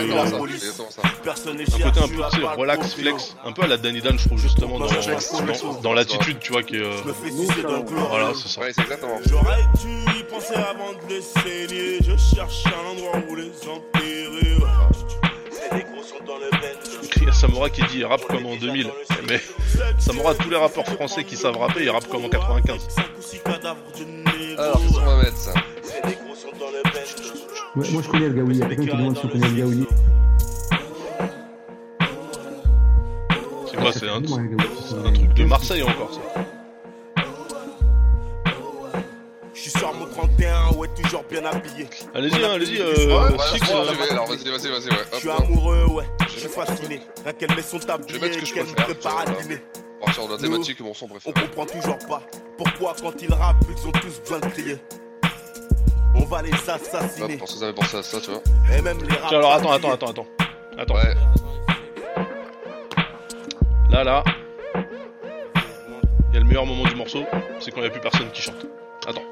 Speaker 6: c'est
Speaker 19: n'est
Speaker 5: Un côté un peu, tu sais, relax, flex, un peu à la Danny Dan, je trouve justement dans, dans, dans l'attitude, tu vois, qui est. euh,
Speaker 19: Je me fais sucer dans le gloire.
Speaker 5: Voilà, c'est ça.
Speaker 6: Ouais, c'est exactement.
Speaker 19: J'aurais dû y penser avant de les saigner. Je cherche un endroit où les enterrer. Ces négros sont dans le bendo.
Speaker 5: Il y a Samora qui dit il rappe comme en 2000. Mais Samora, tous les rappeurs français qui savent rapper, ils rappent comme en 95.
Speaker 19: Cinq ou six cadavres de négros.
Speaker 6: Alors, qu'est-ce qu'on va mettre ça?
Speaker 21: Ouais, moi je connais le Gaouli, il y a quelqu'un qui demande si on connaît le Gaouli.
Speaker 5: C'est quoi C'est un, un truc de Marseille encore, ça?
Speaker 19: Sur mon 31, ouais, toujours bien habillé.
Speaker 5: Allez-y, hein, allez-y,
Speaker 6: Ouais,
Speaker 5: euh,
Speaker 6: ouais,
Speaker 5: Six,
Speaker 6: moi,
Speaker 5: euh,
Speaker 6: alors vas-y, vas-y, vas-y, ouais.
Speaker 19: Je suis amoureux, ouais, je suis fasciné. Rien qu'elle met son
Speaker 6: Je
Speaker 19: tablier,
Speaker 6: vais mettre ce que je
Speaker 19: qu'elle me prépare à dîner.
Speaker 6: Partir de la thématique, mon son
Speaker 19: On
Speaker 6: préféré.
Speaker 19: comprend toujours pas pourquoi quand ils rappent, ils ont tous besoin de crier. On va les assassiner.
Speaker 6: parce que ça avait pensé à ça, tu vois.
Speaker 19: Et même les rappeurs.
Speaker 5: Tiens, alors attends, attends, attends, attends. Attends.
Speaker 6: Ouais.
Speaker 5: Là, là. Il y a le meilleur moment du morceau, c'est quand il n'y a plus personne qui chante. Attends.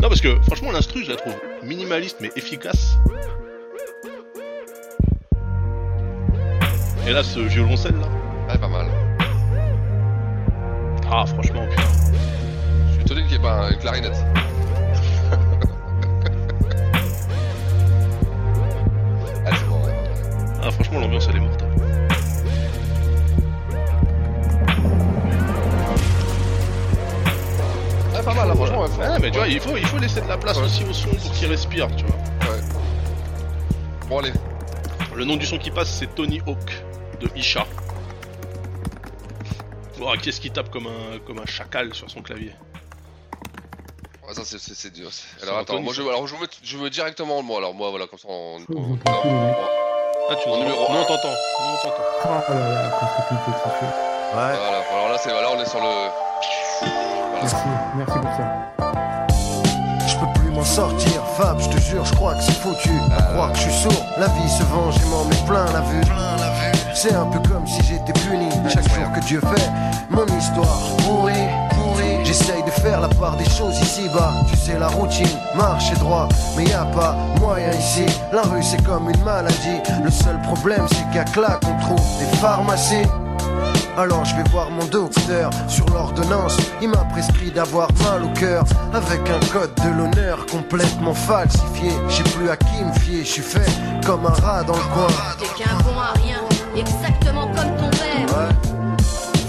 Speaker 5: Non, parce que franchement, l'instru, je la trouve minimaliste mais efficace. Et là, ce violoncelle là.
Speaker 6: Ouais, pas mal.
Speaker 5: Ah, franchement, putain.
Speaker 6: Je suis étonné qu'il n'y ait pas une clarinette. (laughs) Ah, c'est bon, ouais.
Speaker 5: Ah, franchement, l'ambiance elle est mortelle.
Speaker 6: Ouais, fort.
Speaker 5: Ah, mais tu vois, il faut, il faut laisser de la place aussi au son pour qu'il respire, tu vois.
Speaker 6: Ouais. Bon, allez.
Speaker 5: Le nom du son qui passe, c'est Tony Hawk de Isha. Voir qu'est-ce qui tape comme un, comme un chacal sur son clavier.
Speaker 6: Ouais, ça, c'est- c'est c'est dur. c'est-
Speaker 5: C'est
Speaker 6: Alors, attends,
Speaker 5: Anthony,
Speaker 6: moi, je, alors, je, veux, je veux directement, moi, alors, moi, voilà, comme ça, on. On-
Speaker 22: les mecs
Speaker 5: Ah, tu nous
Speaker 6: numéro
Speaker 5: Nous, on
Speaker 6: un.
Speaker 5: t'entend. Nous, on t'entend.
Speaker 22: Oh là là, c'est une petite chose.
Speaker 6: Voilà, alors là, c'est, là, on est sur le.
Speaker 22: Merci, merci pour ça.
Speaker 23: Je peux plus m'en sortir, Fab, je te jure, je crois que c'est foutu. À croire que je suis sourd, la vie se venge et m'en met plein la vue. C'est un peu comme si j'étais puni chaque jour que Dieu fait. Mon histoire pourrie. J'essaye de faire la part des choses ici-bas. Tu sais, la routine, marche et droit. Mais y a pas moyen ici. La rue, c'est comme une maladie. Le seul problème, c'est qu'à claque, on trouve des pharmacies. Alors je vais voir mon docteur sur l'ordonnance. Il m'a prescrit d'avoir mal au cœur avec un code de l'honneur complètement falsifié. J'ai plus à qui me fier, je suis fait comme un rat dans le coin.
Speaker 24: T'es qu'un bon à rien, exactement comme ton père.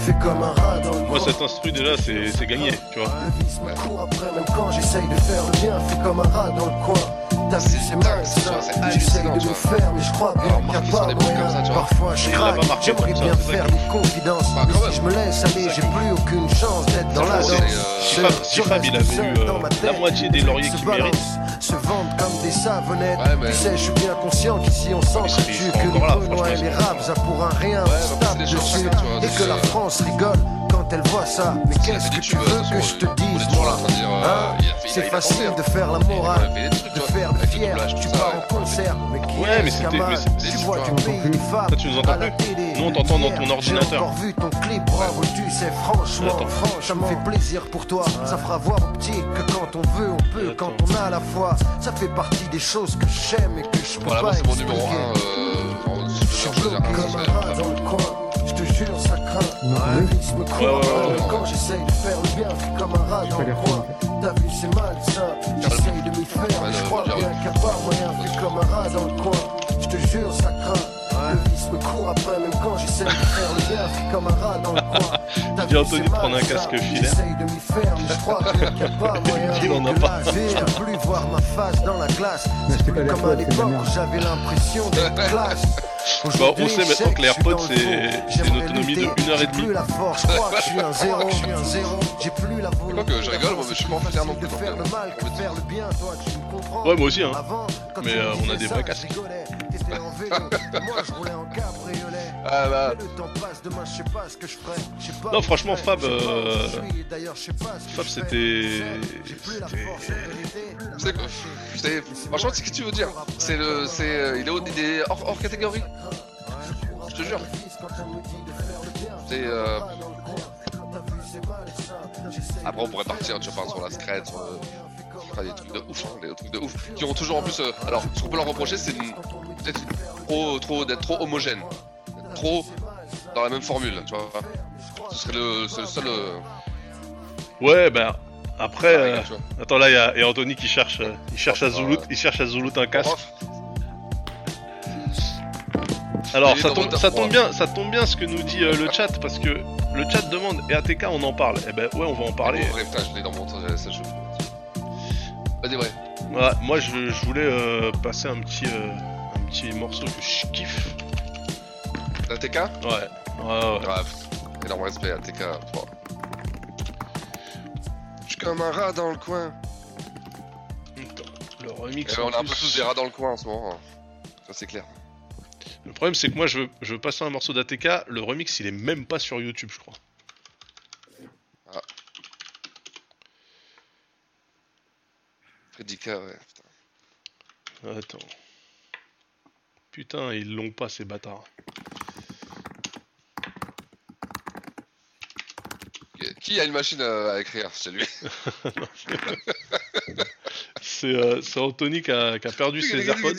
Speaker 23: Fait comme un rat dans le
Speaker 5: Moi, cet instru, déjà, c'est c'est gagné, tu vois.
Speaker 23: me court après même quand j'essaye de faire le bien. Fait comme un rat dans le coin. Vu, c'est mal ça. J'essaye de me faire, mais je crois qu'il n'y a pas moyen. Parfois je craque, j'aimerais bien faire des confidences. Mais si je me laisse aller, j'ai plus aucune chance d'être dans la danse.
Speaker 5: euh, si Fab- il avait eu la moitié des lauriers qu'il mérite.
Speaker 23: Se vendent comme des savonnettes. Tu sais, je suis bien conscient qu'ici on s'entretue,
Speaker 5: serait
Speaker 23: que les Renois et les Raps, ça pour un rien, on se
Speaker 6: bah,
Speaker 23: tape dessus. Et que la
Speaker 6: euh,
Speaker 23: France rigole quand elle voit ça. Mais qu'est-ce que tu veux que je te dise, moi
Speaker 6: euh,
Speaker 23: Hein C'est facile de faire la morale, de faire le fier. Tu pars en concert, mais qui
Speaker 5: Ouais, mais c'était-
Speaker 23: Tu vois
Speaker 5: tu
Speaker 23: pays des femmes
Speaker 5: tu nous entends
Speaker 23: à la
Speaker 5: plus
Speaker 23: télé,
Speaker 5: Nous, on t'entend dans ton
Speaker 23: J'ai
Speaker 5: ordinateur.
Speaker 23: encore vu ton clip, bravo, tu sais, franchement, ça me fait plaisir pour toi. Ça fera voir aux petits que quand on veut, on peut, quand on a la foi. Ça fait partie des choses que j'aime et que je peux
Speaker 6: Voilà,
Speaker 23: pas
Speaker 6: c'est mon numéro
Speaker 23: expliquer.
Speaker 6: 1. Euh, je
Speaker 23: Comme un rat dans le coin, jure, ça craint. Le vice me court
Speaker 5: Ouais, ouais,
Speaker 23: quand j'essaye de faire le bien, fait comme un rat dans le coin. T'as vu, c'est mal ça. J'essaye de m'y faire, mais je crois bien a pas moyen, fait comme un rat dans le coin. Je te jure, ça craint. Le vice me court après, même quand j'essaye de faire le bien, fait comme un rat dans le coin. T'as
Speaker 5: Dis
Speaker 23: vu,
Speaker 5: Anthony
Speaker 23: c'est
Speaker 5: de prendre un casque filaire.
Speaker 23: J'essaye de m'y faire, mais je crois bien qu'il n'y a pas (laughs) moyen.
Speaker 5: Il en a
Speaker 23: que
Speaker 5: pas.
Speaker 23: là, Je peux plus voir ma face dans la glace.
Speaker 22: Mais
Speaker 23: C'est
Speaker 22: c'est pas
Speaker 23: plus
Speaker 22: des
Speaker 23: comme à
Speaker 22: potes, c'est de la
Speaker 23: l'époque
Speaker 22: merde.
Speaker 23: où j'avais l'impression d'être (laughs) classe.
Speaker 5: Bon, on
Speaker 23: Aujourd'hui,
Speaker 5: sait maintenant que les AirPods, c'est une autonomie de
Speaker 23: lutter,
Speaker 5: 1 heure et
Speaker 23: j'ai
Speaker 5: demie.
Speaker 23: plus la force, je crois que je suis un (laughs) zéro, je suis un zéro. J'ai plus la volonté.
Speaker 6: Quoi que je rigole, moi, mais je suis pas en filaire non plus,
Speaker 23: de
Speaker 6: donc,
Speaker 23: faire le mal que faire le bien, toi tu me comprends.
Speaker 5: Ouais, moi aussi, hein. Mais euh, on a des vrais casques.
Speaker 23: Rigolais. T'étais en vélo, moi je roulais en cabriolet.
Speaker 6: Ah bah.
Speaker 23: Mais le temps passe, demain je sais pas ce que je ferai. Je sais pas
Speaker 5: Non, franchement, Fab, euh,
Speaker 23: d'ailleurs, je sais pas ce que
Speaker 5: Fab, c'était.
Speaker 23: J'ai plus la force de vérité.
Speaker 6: Tu sais quoi c'est- Franchement, c'est ce que tu veux dire. C'est le. C'est. euh, Il est, au- il est hors, hors catégorie. Je te jure. C'est. Euh... Après, on pourrait partir, tu vois, sur la scred, sur le. Enfin, des trucs de ouf, hein, des trucs de ouf. Qui ont toujours en plus. euh, Alors, ce qu'on peut leur reprocher, c'est peut-être trop, trop, d'être trop homogène. Trop dans la même formule, tu vois. Ce serait le, c'est le seul. euh,
Speaker 5: Ouais, bah. Après,
Speaker 6: Ah,
Speaker 5: euh, attends là, il y, a- il y a Anthony qui cherche, euh, il cherche à
Speaker 6: Ah,
Speaker 5: Zoulout, il cherche à Zoulout un casque. Alors ça tombe, ça tombe bien, ça tombe bien ce que nous dit le chat parce que le chat demande et ATK on en parle. Eh ben ouais, on va en parler.
Speaker 6: Oh, putain, je l'ai dans mon. Vas-y, ouais.
Speaker 5: Moi je, je voulais euh, passer un petit, euh, un petit morceau que je kiffe.
Speaker 6: La TK
Speaker 5: Ouais. Ouais, ouais.
Speaker 6: Grave. Énorme respect à TK. Bon. Je suis comme un rat dans le coin.
Speaker 5: Le remix.
Speaker 6: Eh, on a un peu tous des rats dans le coin en ce moment. hein. Ça c'est clair.
Speaker 5: Le problème c'est que moi je veux, je veux passer un morceau d'ATK, le remix il est même pas sur YouTube je crois.
Speaker 6: Prédicat, ouais. Putain.
Speaker 5: Attends. Putain, ils l'ont pas ces bâtards.
Speaker 6: Qui a une machine à, à écrire? C'est lui. (laughs)
Speaker 5: C'est euh, Anthony qui a, qui a perdu ses AirPods.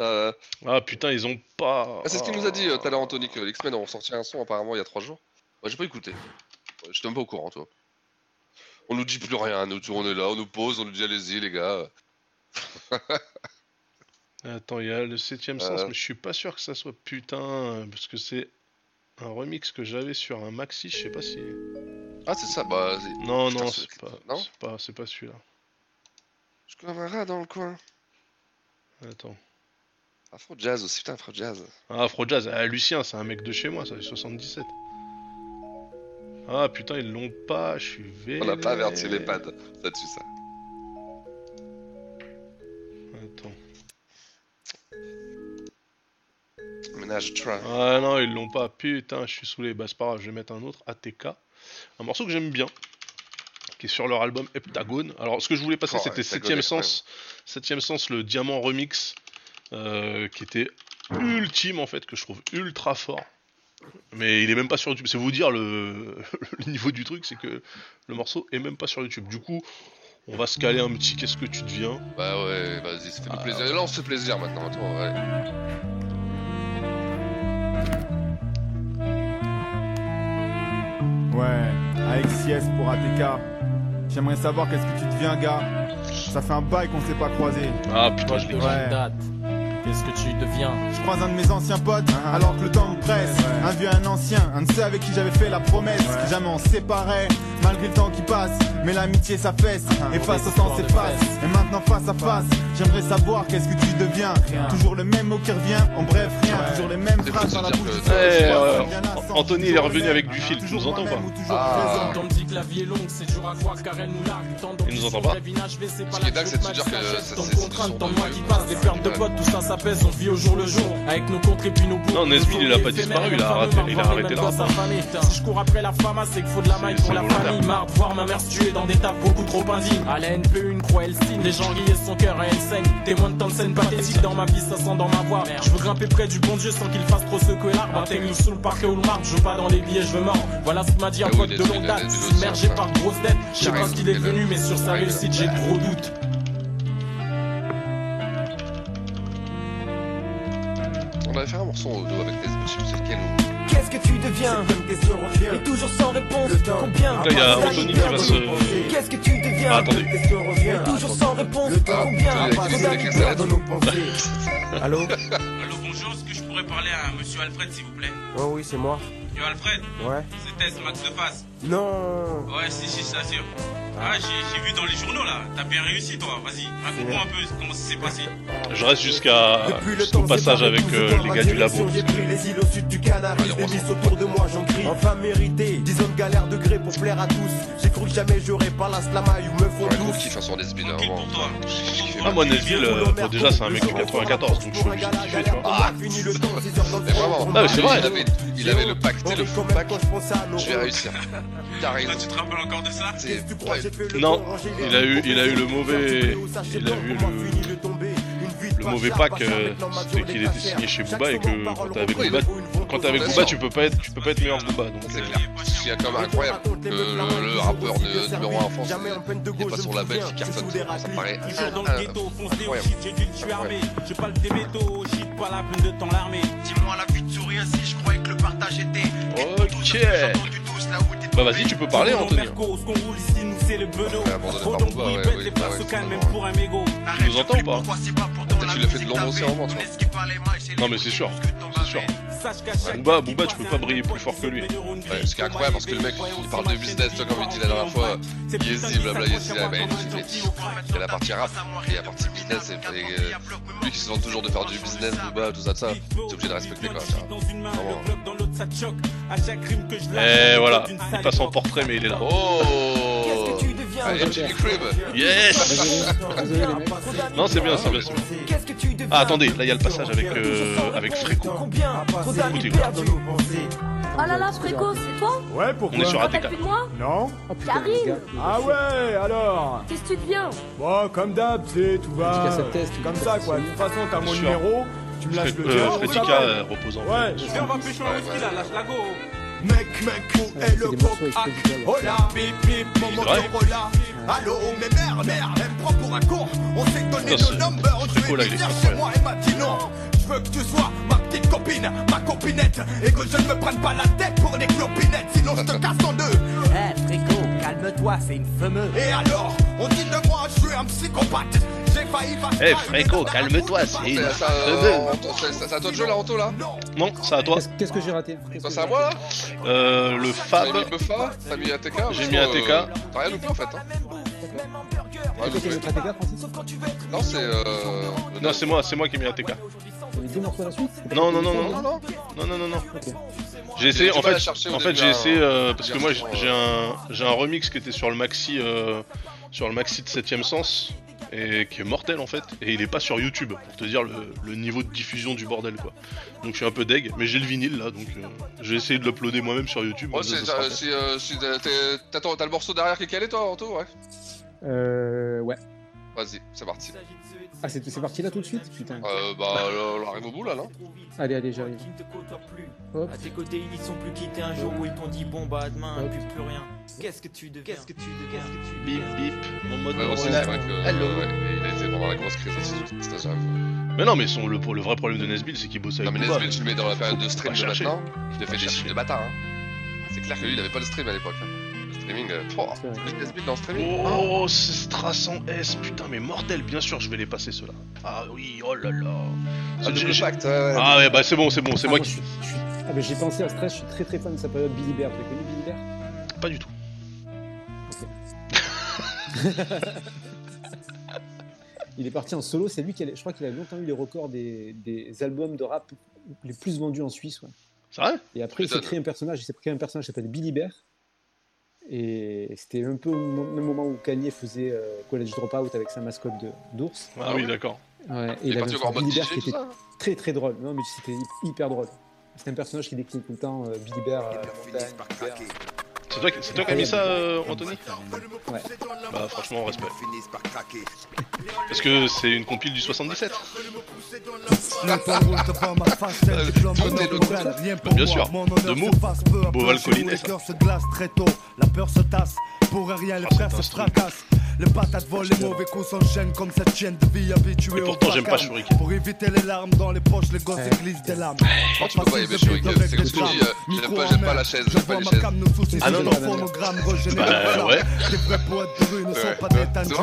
Speaker 6: Euh,
Speaker 5: Ah putain, ils ont pas.
Speaker 6: ah, c'est ce qu'il nous a dit euh, tout à l'heure, Anthony, que l'X-Men ont sorti un son apparemment il y a 3 jours. Moi j'ai pas écouté. J'étais même pas au courant, toi. On nous dit plus rien, nous on est là, on nous pose, on nous dit allez-y les gars. (laughs)
Speaker 5: Attends, il y a le septième sens,
Speaker 6: Euh.
Speaker 5: mais je suis pas sûr que ça soit putain, parce que c'est un remix que j'avais sur un maxi, je sais pas si.
Speaker 6: Ah, c'est ça, bah.
Speaker 5: Non,
Speaker 6: putain,
Speaker 5: non,
Speaker 6: c'est-
Speaker 5: pas,
Speaker 6: Non
Speaker 5: c'est pas, c'est pas celui-là.
Speaker 6: Je comme un rat dans le coin.
Speaker 5: Attends.
Speaker 6: Afro Jazz aussi, putain, Afro Jazz.
Speaker 5: Ah, Afro Jazz, ah, Lucien, c'est un mec de chez moi, ça, 77. Ah putain, ils l'ont pas, je suis vénère.
Speaker 6: On n'a pas averti les pads. Ça dessus ça.
Speaker 5: Attends.
Speaker 6: Ménage train.
Speaker 5: Ah non, ils l'ont pas, putain, je suis saoulé. Bah, c'est pas grave, je vais mettre un autre, ATK. Un morceau que j'aime bien, qui est sur leur album Heptagone. Alors, ce que je voulais passer,
Speaker 6: Oh,
Speaker 5: c'était
Speaker 6: Heptagone,
Speaker 5: 7ème
Speaker 6: incroyable.
Speaker 5: Sens, 7ème Sens, le Diamant Remix, euh, qui était ultime en fait, que je trouve ultra fort. Mais il est même pas sur YouTube. C'est vous dire le... (laughs) le niveau du truc, c'est que le morceau est même pas sur YouTube. Du coup, on va se caler un petit qu'est-ce que tu deviens.
Speaker 6: Bah ouais, vas-y, ça fait
Speaker 5: Ah.
Speaker 6: du plaisir. Là, on se fait plaisir maintenant. Attends, ouais.
Speaker 25: Ouais, AXIS pour ATK. J'aimerais savoir qu'est-ce que tu deviens, gars. Ça fait un bail qu'on s'est pas croisé.
Speaker 5: Ah putain, je l'ai
Speaker 25: Ouais.
Speaker 26: date. Qu'est-ce que tu deviens
Speaker 25: Je croise un de mes anciens potes, alors que le temps me presse. Un vieux, un ancien, un de ceux avec qui j'avais fait la promesse. Que jamais on séparait, malgré le temps qui passe. Mais l'amitié s'affaisse, et face au temps s'efface. Et maintenant face à face, j'aimerais savoir qu'est-ce que tu deviens. Toujours le même mot qui revient, en bref, rien. Toujours les mêmes phrases dans la bouche.
Speaker 5: euh, Anthony, il est revenu avec du fil, tu nous entends ou pas
Speaker 6: Ah.
Speaker 26: Quand on me dit que la vie est longue, c'est dur à croire car elle nous largue.
Speaker 5: Il nous entend pas
Speaker 6: Ce qui est dingue, c'est de se dire que c'est
Speaker 26: tant de mois qui passent, des pertes de potes, tout ça on vit au jour le jour. Avec nos contres et puis nos.
Speaker 5: Non, il a pas disparu, il a arrêté, il a arrêté rap.
Speaker 26: Si je cours après la fama, c'est qu'il faut de la maille pour la famille. Marre de voir ma mère se tuer dans des tables beaucoup trop indignes. À la NP, une croix, elle signe. Les gens riaient son cœur et elle saigne. Témoin de tant de scènes pathétiques dans ma vie, ça sent dans ma voix. Je veux grimper près du bon Dieu sans qu'il fasse trop secouer l'arbre. Atteigne-nous sous le parquet ou le marbre. Je veux pas dans les billets, je veux mort. Voilà ce que m'a dit un
Speaker 6: Ah oui,
Speaker 26: pote de longue date. Submergé par de grosses dettes. Je sais pas ce qu'il est devenu, mais sur sa réussite, j'ai de gros
Speaker 6: avait fait un morceau au dos avec ou-
Speaker 27: Qu'est-ce que tu deviens Et toujours sans réponse Combien
Speaker 5: là, il y a Anthony qui va se.
Speaker 27: Qu'est-ce que tu deviens
Speaker 5: Ah, attendez.
Speaker 27: Et toujours sans réponse Combien
Speaker 6: les.
Speaker 28: Allô
Speaker 4: Allô, bonjour, est-ce que je pourrais parler à monsieur Alfred, s'il vous plaît?
Speaker 28: Ouais, oui, c'est moi.
Speaker 4: Yo, Alfred
Speaker 28: Ouais.
Speaker 4: C'est Tess, Max de face.
Speaker 28: Non
Speaker 4: Ouais, si, si, je t'assure. Ah, j'ai j'ai vu dans les journaux là. T'as bien réussi, toi. Vas-y, raconte-moi un peu comment ça s'est passé.
Speaker 5: Je reste jusqu'à jusqu'au passage avec euh, les gars du labo.
Speaker 13: J'ai pris les îles au sud du Canaries, les miss autour de moi, j'en crie. Enfin mérité, 10 ans de galère de gré pour plaire à tous. J'ai cru que jamais j'aurais pas la slamaille ou me font
Speaker 6: Ouais,
Speaker 13: tous.
Speaker 6: là, vraiment. J'ai kiffé.
Speaker 5: Ah, moi, Nesbill, euh, bon, déjà, c'est un mec du 94, donc je suis obligé de kiffer, tu vois.
Speaker 6: Ah, mais vraiment.
Speaker 5: Ah, mais c'est vrai.
Speaker 6: Il avait, le pack, tu sais, le. Je vais réussir. (laughs) Carrément.
Speaker 4: Tu te rappelles encore de ça
Speaker 6: C'est ouais.
Speaker 5: Non, il a eu, il a eu le mauvais, il a eu le, le mauvais pack, euh, c'était qu'il était signé chez Booba et que quand t'es avec Booba, quand t'es avec Booba, tu peux pas être, tu peux pas être meilleur que Booba. Donc,
Speaker 6: C'est
Speaker 5: euh,
Speaker 6: clair. Ce qui est quand même incroyable. que Le, le rappeur de numéro 1 en France, il est pas sur la belle qui cartonne. Ça me paraît
Speaker 4: Toujours dans
Speaker 6: euh,
Speaker 4: le ghetto, foncé au
Speaker 6: incroyable.
Speaker 4: je parle des métaux, shit, pas la peine de temps l'armée. Dis-moi la vie de souris ainsi, je croyais que le partage était.
Speaker 5: Ok. Bah vas-y, tu peux parler, Anthony.
Speaker 4: Ce qu'on roule ici, nous c'est le bedeau. Bruit
Speaker 6: ouais,
Speaker 4: bête,
Speaker 6: oui,
Speaker 4: les
Speaker 6: bah
Speaker 4: places se calment, même pour un mégot.
Speaker 5: Tu nous entends ou pas
Speaker 6: Peut-être tu l'as fait de un moment, tu vois.
Speaker 5: Non mais c'est sûr, c'est sûr. Booba, Booba, tu peux pas briller plus fort que lui.
Speaker 6: Ouais, ce qui est incroyable parce que le mec il parle de business, toi, comme il dit la dernière fois, Yeezy, blabla, Yeezy, ben, il il y a la partie rap, et la partie business, et, et, euh, lui qui se vante toujours de faire du business, Booba, tout ça, tout ça, t'es obligé de respecter quoi. Vraiment.
Speaker 5: Et voilà, il passe en portrait mais il est là.
Speaker 6: Oh
Speaker 5: Yes Non c'est bien, c'est bien, c'est bien. Ah attendez, là il y a le passage avec, euh, avec Fréco. Écoutez,
Speaker 24: Oh là là, Fréco, c'est toi
Speaker 25: Ouais, pourquoi
Speaker 5: on est sur ATK.
Speaker 24: plus de moi
Speaker 25: Non
Speaker 24: Karine
Speaker 25: Ah ouais, alors
Speaker 24: Qu'est-ce que tu deviens
Speaker 25: Bon, comme d'hab, tu sais, tout va. Comme ça, quoi. De toute façon, t'as mon numéro, tu me lâches le
Speaker 5: Euh,
Speaker 25: tien.
Speaker 5: Frédérica euh, reposant.
Speaker 25: Ouais,
Speaker 4: Viens, on va pêcher un whisky là, lâche la go.
Speaker 13: Mec, mec, où est le Oh là, bip bip, de là Allô, mais merde, merde, elle me prend pour un con. On s'est donné nos numbers Je vais dire chez moi et m'a dit non Je veux que tu sois ma petite copine, ma copinette. Et que je ne me prenne pas la tête pour des clopinettes Sinon je te casse en deux.
Speaker 27: Eh,
Speaker 10: calme-toi, c'est une fameuse.
Speaker 16: Et alors, on dit de moi, je suis un psychopathe. J'ai failli
Speaker 5: Eh Fréco, calme-toi, c'est une
Speaker 6: C'est ça,
Speaker 5: fameuse.
Speaker 6: C'est- à toi de jouer là, Anto là
Speaker 5: Non, c'est à toi.
Speaker 7: Qu'est-ce qu'est-ce que j'ai raté?
Speaker 6: Ça,
Speaker 7: que
Speaker 6: c'est à moi là
Speaker 5: Euh, le Fab.
Speaker 6: T'as mis Buffa T'as mis ATK
Speaker 5: J'ai mis ATK.
Speaker 6: euh, T'as rien loupé en fait. Hein. Ouais,
Speaker 7: ATK, Francis?
Speaker 6: Non, c'est. Euh...
Speaker 5: Non, c'est moi, c'est moi qui ai mis ATK.
Speaker 7: Deux morceaux à la suite
Speaker 5: Non, non, non, non,
Speaker 6: Non, non.
Speaker 5: non, non, non, non.
Speaker 7: Ok.
Speaker 5: J'ai essayé, en fait, en fait, j'ai essayé euh, parce que moi j'ai un j'ai un remix qui était sur le maxi euh, sur le maxi de 7ème sens et qui est mortel en fait et il est pas sur YouTube pour te dire le, le niveau de diffusion du bordel quoi. Donc je suis un peu deg, mais j'ai le vinyle là donc euh, j'ai essayé de l'uploader moi-même sur YouTube.
Speaker 6: Oh,
Speaker 5: ça sera
Speaker 6: euh, t'as le morceau derrière qui est calé toi, Anto Ouais.
Speaker 7: Euh, ouais.
Speaker 6: Vas-y, c'est parti.
Speaker 7: Ah, c'est c'est parti là tout de suite Putain.
Speaker 6: Euh, bah, là, on arrive au bout là, non
Speaker 7: Allez, allez, j'arrive.
Speaker 29: Qui ne te côtoie plus.
Speaker 7: Hop.
Speaker 29: À tes côtés, ils n'y sont plus quittés un jour où ils t'ont dit bon bah demain,
Speaker 7: Hop.
Speaker 29: plus plus rien. Qu'est-ce que tu deviens Qu'est-ce que tu deviens Qu'est-ce que tu
Speaker 5: Bip bip, mon mode
Speaker 6: Ouais, aussi, c'est vrai que.
Speaker 5: Allô.
Speaker 6: euh, ouais, il a été pendant la grosse crise aussi, stage
Speaker 5: Mais non, mais son, le, le vrai problème de Nesbill c'est qu'il bosse avec
Speaker 6: Non, mais. Nesbill, tu le mets dans la période de stream de maintenant, il te fait des chiffres de bâtard. Hein. C'est clair que lui, il avait pas le stream à l'époque. hein. Le streaming. Euh... Oh,
Speaker 7: C'est vrai.
Speaker 6: le Nesbill dans le streaming
Speaker 5: Oh, c'est Strass en S, putain, mais mortel, bien sûr, je vais les passer ceux-là. Ah oui, oh là là.
Speaker 6: Ah,
Speaker 5: j'ai-
Speaker 6: pacte, ouais, ouais.
Speaker 5: Ah ouais, bah c'est bon, c'est bon, c'est
Speaker 7: Ah,
Speaker 5: moi
Speaker 7: moi,
Speaker 5: qui.
Speaker 7: je suis- je suis- Ah, bah j'ai pensé à Stress, je suis très très fan de sa période Billy Bear. Vous avez connu Billy Bear?
Speaker 5: Pas du tout. (laughs)
Speaker 7: Il est parti en solo, c'est lui qui a, je crois qu'il a longtemps eu les records des, des albums de rap les plus vendus en Suisse. Ouais.
Speaker 5: C'est vrai?
Speaker 7: Et après, il s'est créé un personnage, il s'est créé un personnage qui s'appelle Billy Bear. Et c'était un peu au même moment où Kanye faisait euh, College Dropout avec sa mascotte de- d'ours.
Speaker 5: Ah oui, d'accord.
Speaker 7: Ouais, et
Speaker 6: Il
Speaker 7: avait un Billy Bear qui était très très drôle. Non, mais c'était hy- hyper drôle. C'était un personnage qui décrit tout le temps euh, Billy Bear à
Speaker 5: C'est toi, qui- c'est toi qui as mis ça, euh, Anthony
Speaker 7: Ouais.
Speaker 5: Bah franchement, respect. Parce que c'est une compile du 77 Bien sûr, de mots. Beauval Collinet, ça.
Speaker 16: se glace très tôt, la peur se tasse. Pour rien, les
Speaker 5: Ah,
Speaker 16: frères se fracassent. Les patates volent, les mauvais coups s'enchaînent comme cette chienne de vie habituée
Speaker 5: Et
Speaker 16: au
Speaker 5: pourtant, j'aime pas. Shuriken.
Speaker 16: Pour éviter les larmes dans les poches, les gosses glissent des lames.
Speaker 6: Oh, tu peux pas aimer Shuriken, c'est dis, euh, j'aime pas, j'aime pas la chaise, j'aime pas les chaises.
Speaker 5: Ah non, non. Bah, ouais.
Speaker 16: Les vrais poètes de rue ne sont pas détendus.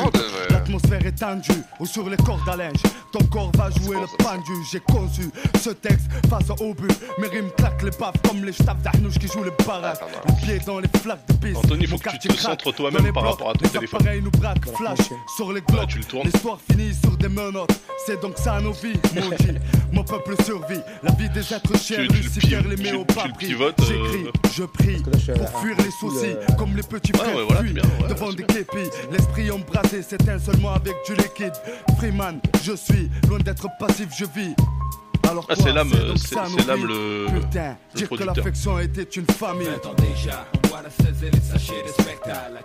Speaker 16: L'atmosphère est tendue, ou sur les cordes à linge. Ton corps va jouer le pendu. J'ai conçu ce texte face au but. Mes rimes claquent les baffes comme les staffs d'Arnouche qui jouent les baraques. Les pieds dans les flaques de piste.
Speaker 5: Anthony, faut
Speaker 16: Mon
Speaker 5: que tu
Speaker 16: quartier
Speaker 5: te
Speaker 16: Dans
Speaker 5: toi-même par rapport à ton téléphone.
Speaker 16: appareils nous braquent, flash sur les globes.
Speaker 5: Tu le tournes.
Speaker 16: L'histoire finit sur des menottes. C'est donc ça nos vies, maudit. (laughs) Mon peuple survit. La vie des êtres chers,
Speaker 5: Tu- tu le
Speaker 16: Lucifer les au
Speaker 5: tu pivotes, euh,
Speaker 16: J'écris, je prie. Pour fuir les soucis,
Speaker 7: euh,
Speaker 16: comme les petits frères
Speaker 5: ouais, voilà,
Speaker 16: fuient
Speaker 5: c'est bien, ouais,
Speaker 16: devant des képis. L'esprit embrasé s'éteint seulement avec du liquide. Freeman, je suis loin d'être passif, je vis. Alors
Speaker 5: Ah, c'est l'âme, c'est- l'âme, le-
Speaker 16: Putain,
Speaker 5: le
Speaker 16: dire que l'affection était une famille.
Speaker 4: Attends déjà, on voit la 16 et les sachets de spectacle. La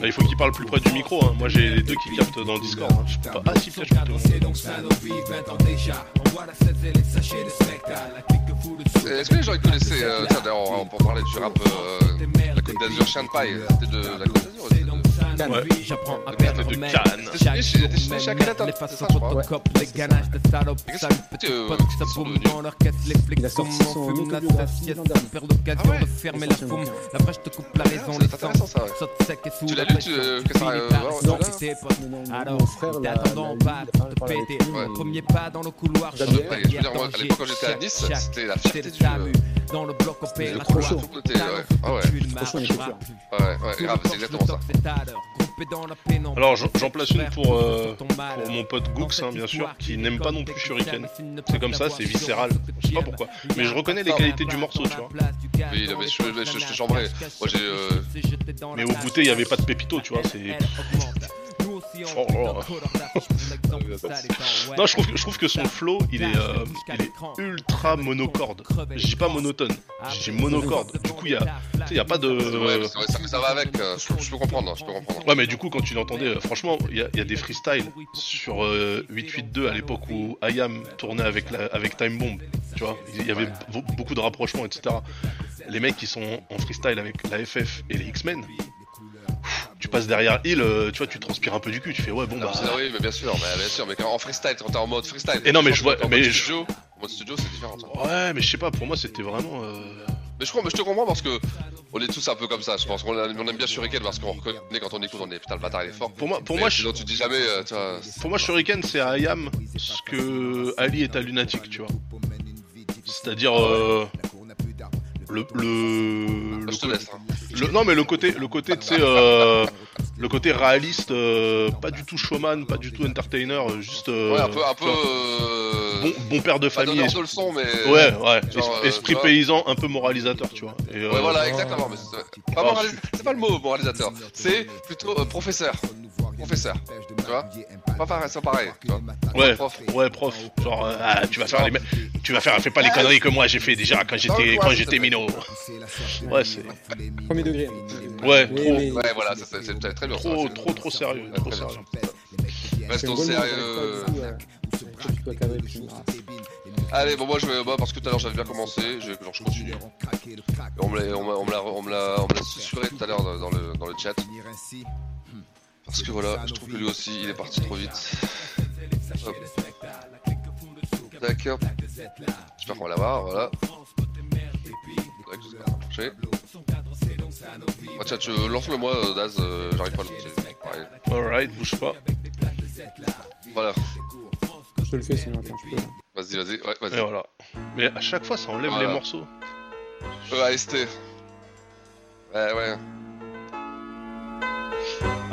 Speaker 5: Bah, il faut qu'il parle plus près du micro, hein. moi j'ai les deux qui captent dans le Discord. hein. Je peux pas... Ah si, peut-être je peux te-
Speaker 4: C'est donc ça nos vies, 20 ans déjà. On voit la 16 et les sachets de spectacle. La clique fout le souk.
Speaker 6: Est-ce que les gens ils connaissaient, euh, tiens d'ailleurs on, peut parler du rap, euh, la Côte d'Azur, Chien de Paille, c'était de la Côte d'Azur ou c'était de...
Speaker 5: Ouais.
Speaker 10: J'apprends à
Speaker 6: C'était
Speaker 10: perdre
Speaker 5: de Cannes.
Speaker 10: Les façons photocopes, les ganaches de salopes,
Speaker 6: Mais
Speaker 10: sales
Speaker 6: qu'est-ce-
Speaker 10: petites potes,
Speaker 6: qu'est-ce
Speaker 10: ça
Speaker 6: que
Speaker 10: boum
Speaker 6: c'est
Speaker 10: dans leur caisse, les flics
Speaker 7: Il a
Speaker 10: sont
Speaker 7: sorti
Speaker 10: mon
Speaker 7: son
Speaker 10: fume, la perd l'occasion de fermer foume. te coupe la raison,
Speaker 6: c'est
Speaker 10: les
Speaker 6: intéressant,
Speaker 10: sangs,
Speaker 6: ça, ouais.
Speaker 10: saute sec et sous
Speaker 6: Tu l'as lu, euh, euh,
Speaker 10: Alors,
Speaker 7: mon frère,
Speaker 10: pas te péter.
Speaker 7: mais-
Speaker 10: Premier pas dans le couloir, je
Speaker 6: à l'époque, quand j'étais à Nice, c'était la fierté du... euh,
Speaker 10: Dans le bloc opératoire.
Speaker 6: ouais. Ah ouais. Ouais, ouais, grave, c'est exactement ça.
Speaker 5: Alors j'en place une pour, euh, pour mon pote Gooks, hein, bien sûr, qui n'aime pas non plus Shuriken. C'est comme ça, c'est viscéral. Je sais pas pourquoi. Mais je reconnais les qualités du morceau, tu vois.
Speaker 6: Oui, mais je, je, je, je te chambrais. Moi j'ai... Euh...
Speaker 5: Mais au goûter, il y avait pas de pépito, tu vois. C'est. Oh, oh. Non, je trouve, que- je trouve que son flow, il est, euh, il est ultra monocorde. Je dis pas monotone, je dis monocorde. Du coup, il y a, tu sais, il y a pas de.
Speaker 6: Ouais, mais ça, va avec, euh, je, je peux comprendre, je peux comprendre.
Speaker 5: Ouais, mais du coup, quand tu l'entendais, euh, franchement, il y, a- il y a des freestyles sur euh, 882 à l'époque où IAM tournait avec, la, avec Time Bomb. Tu vois, il y avait be- beaucoup de rapprochements, etc. Les mecs qui sont en freestyle avec la FF et les X-Men, tu passes derrière Hill, euh, tu vois, tu transpires un peu du cul. Tu fais, ouais, bon,
Speaker 6: Non,
Speaker 5: bah.
Speaker 6: c'est- oui, mais bien sûr, mais bien sûr, mais quand, en freestyle, quand t'es en mode freestyle.
Speaker 5: Et non, mais je vois-
Speaker 6: en
Speaker 5: mais
Speaker 6: mode
Speaker 5: je-
Speaker 6: studio, en mode studio, c'est différent. ça.
Speaker 5: Ouais, mais je sais pas, pour moi, c'était vraiment. euh,
Speaker 6: Mais je crois, mais je te comprends parce que On est tous un peu comme ça, je pense qu'on aime bien Shuriken parce qu'on reconnaît quand on écoute, on est putain le bâtard il est fort.
Speaker 5: Pour moi, pour
Speaker 6: Mais
Speaker 5: moi, je-
Speaker 6: tu dis jamais, euh, tu vois.
Speaker 5: Pour moi, Shuriken, c'est à Ayam ce que Ali est à Lunatic, tu vois. C'est-à-dire euh, le le,
Speaker 6: Je te laisse. hein.
Speaker 5: Le- non mais le côté le côté tu sais euh, le côté réaliste, euh, pas du tout showman, pas du tout entertainer, euh, juste euh,
Speaker 6: Ouais, un peu, un peu. euh,
Speaker 5: bon, bon père de famille.
Speaker 6: de leçons, mais.
Speaker 5: Ouais, ouais,
Speaker 6: genre,
Speaker 5: esprit paysan, un peu moralisateur, tu vois. Et,
Speaker 6: Ouais, voilà, exactement. mais c'est- pas C'est pas le mot moralisateur, c'est plutôt professeur. Professeur, tu vois Pas pareil, c'est pareil, tu vois
Speaker 5: Ouais,
Speaker 6: Prof.
Speaker 5: ouais, prof. Genre, euh, ah, tu vas faire les, tu vas faire, fais pas les conneries que moi j'ai fait déjà quand j'étais, quand j'étais minot. Ouais, c'est,
Speaker 30: Premier degré.
Speaker 5: ouais, trop,
Speaker 6: Ouais, voilà, ça, c'est très bien.
Speaker 5: trop, trop, trop sérieux, trop sérieux.
Speaker 6: Restons
Speaker 30: bon
Speaker 6: sérieux. Allez, bon, moi je vais. Bah, parce que tout à l'heure j'avais bien commencé, je, genre, je continue. Et on me l'a on me l'a- on me l'a- on me l'a- on me l'a susurré tout à l'heure dans le, dans le chat. Parce que voilà, je trouve que lui aussi il est parti trop vite. Hop. D'accord. J'espère qu'on va l'avoir, voilà. Tac, marcher. Ah, tiens, tu lance-le moi, euh, Daz, euh, j'arrive pas à le.
Speaker 5: Alright, bouge pas.
Speaker 6: Voilà,
Speaker 30: Je te le fais sinon, attends, je peux.
Speaker 6: vas-y, vas-y, ouais, vas-y.
Speaker 5: Et voilà. Mais à chaque fois, ça enlève
Speaker 6: Voilà.
Speaker 5: les morceaux.
Speaker 6: Euh, AST. Ouais, ouais.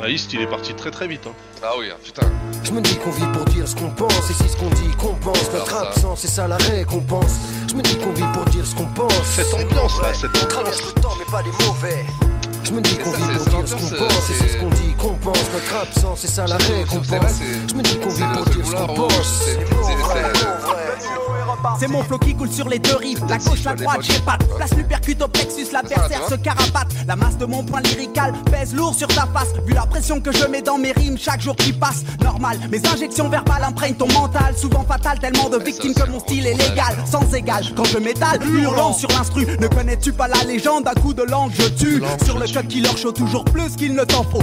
Speaker 5: Ah, East, il est parti très très vite. Hein.
Speaker 6: Ah oui, hein, putain.
Speaker 23: Je me dis qu'on vit pour dire ce qu'on pense, et si ce qu'on dit qu'on pense, notre
Speaker 6: ça.
Speaker 23: absence, c'est ça la récompense. Je me dis qu'on vit pour dire ce qu'on pense.
Speaker 5: Cette ambiance là, cette
Speaker 23: traverse
Speaker 5: ambiance.
Speaker 23: le temps, mais pas les mauvais. Je me dis qu'on vit pour dire ce qu'on pense, et
Speaker 6: c'est-
Speaker 23: ce qu'on dit qu'on pense. Notre absence, c'est ça la récompense. Je me dis qu'on vit pour dire ce qu'on pense.
Speaker 6: c'est-
Speaker 23: Les
Speaker 6: c'est-
Speaker 23: mauvais,
Speaker 6: c'est-
Speaker 27: mon flow qui coule sur les deux rives. La gauche, la droite, j'ai pas. Place l'uppercut au plexus, l'adversaire se carapate. La masse de mon point lyrical pèse lourd sur ta face. Vu la pression que je mets dans mes rimes chaque jour qui passe. Normal, mes injections verbales imprègnent ton mental. Souvent fatal, tellement de victimes que mon style est légal. Sans égal, quand je m'étale, hurlant sur l'instru. Ne connais-tu pas la légende? Un coup de langue, je tue. Sur le cut qui leur chaud toujours plus qu'il ne t'en faut.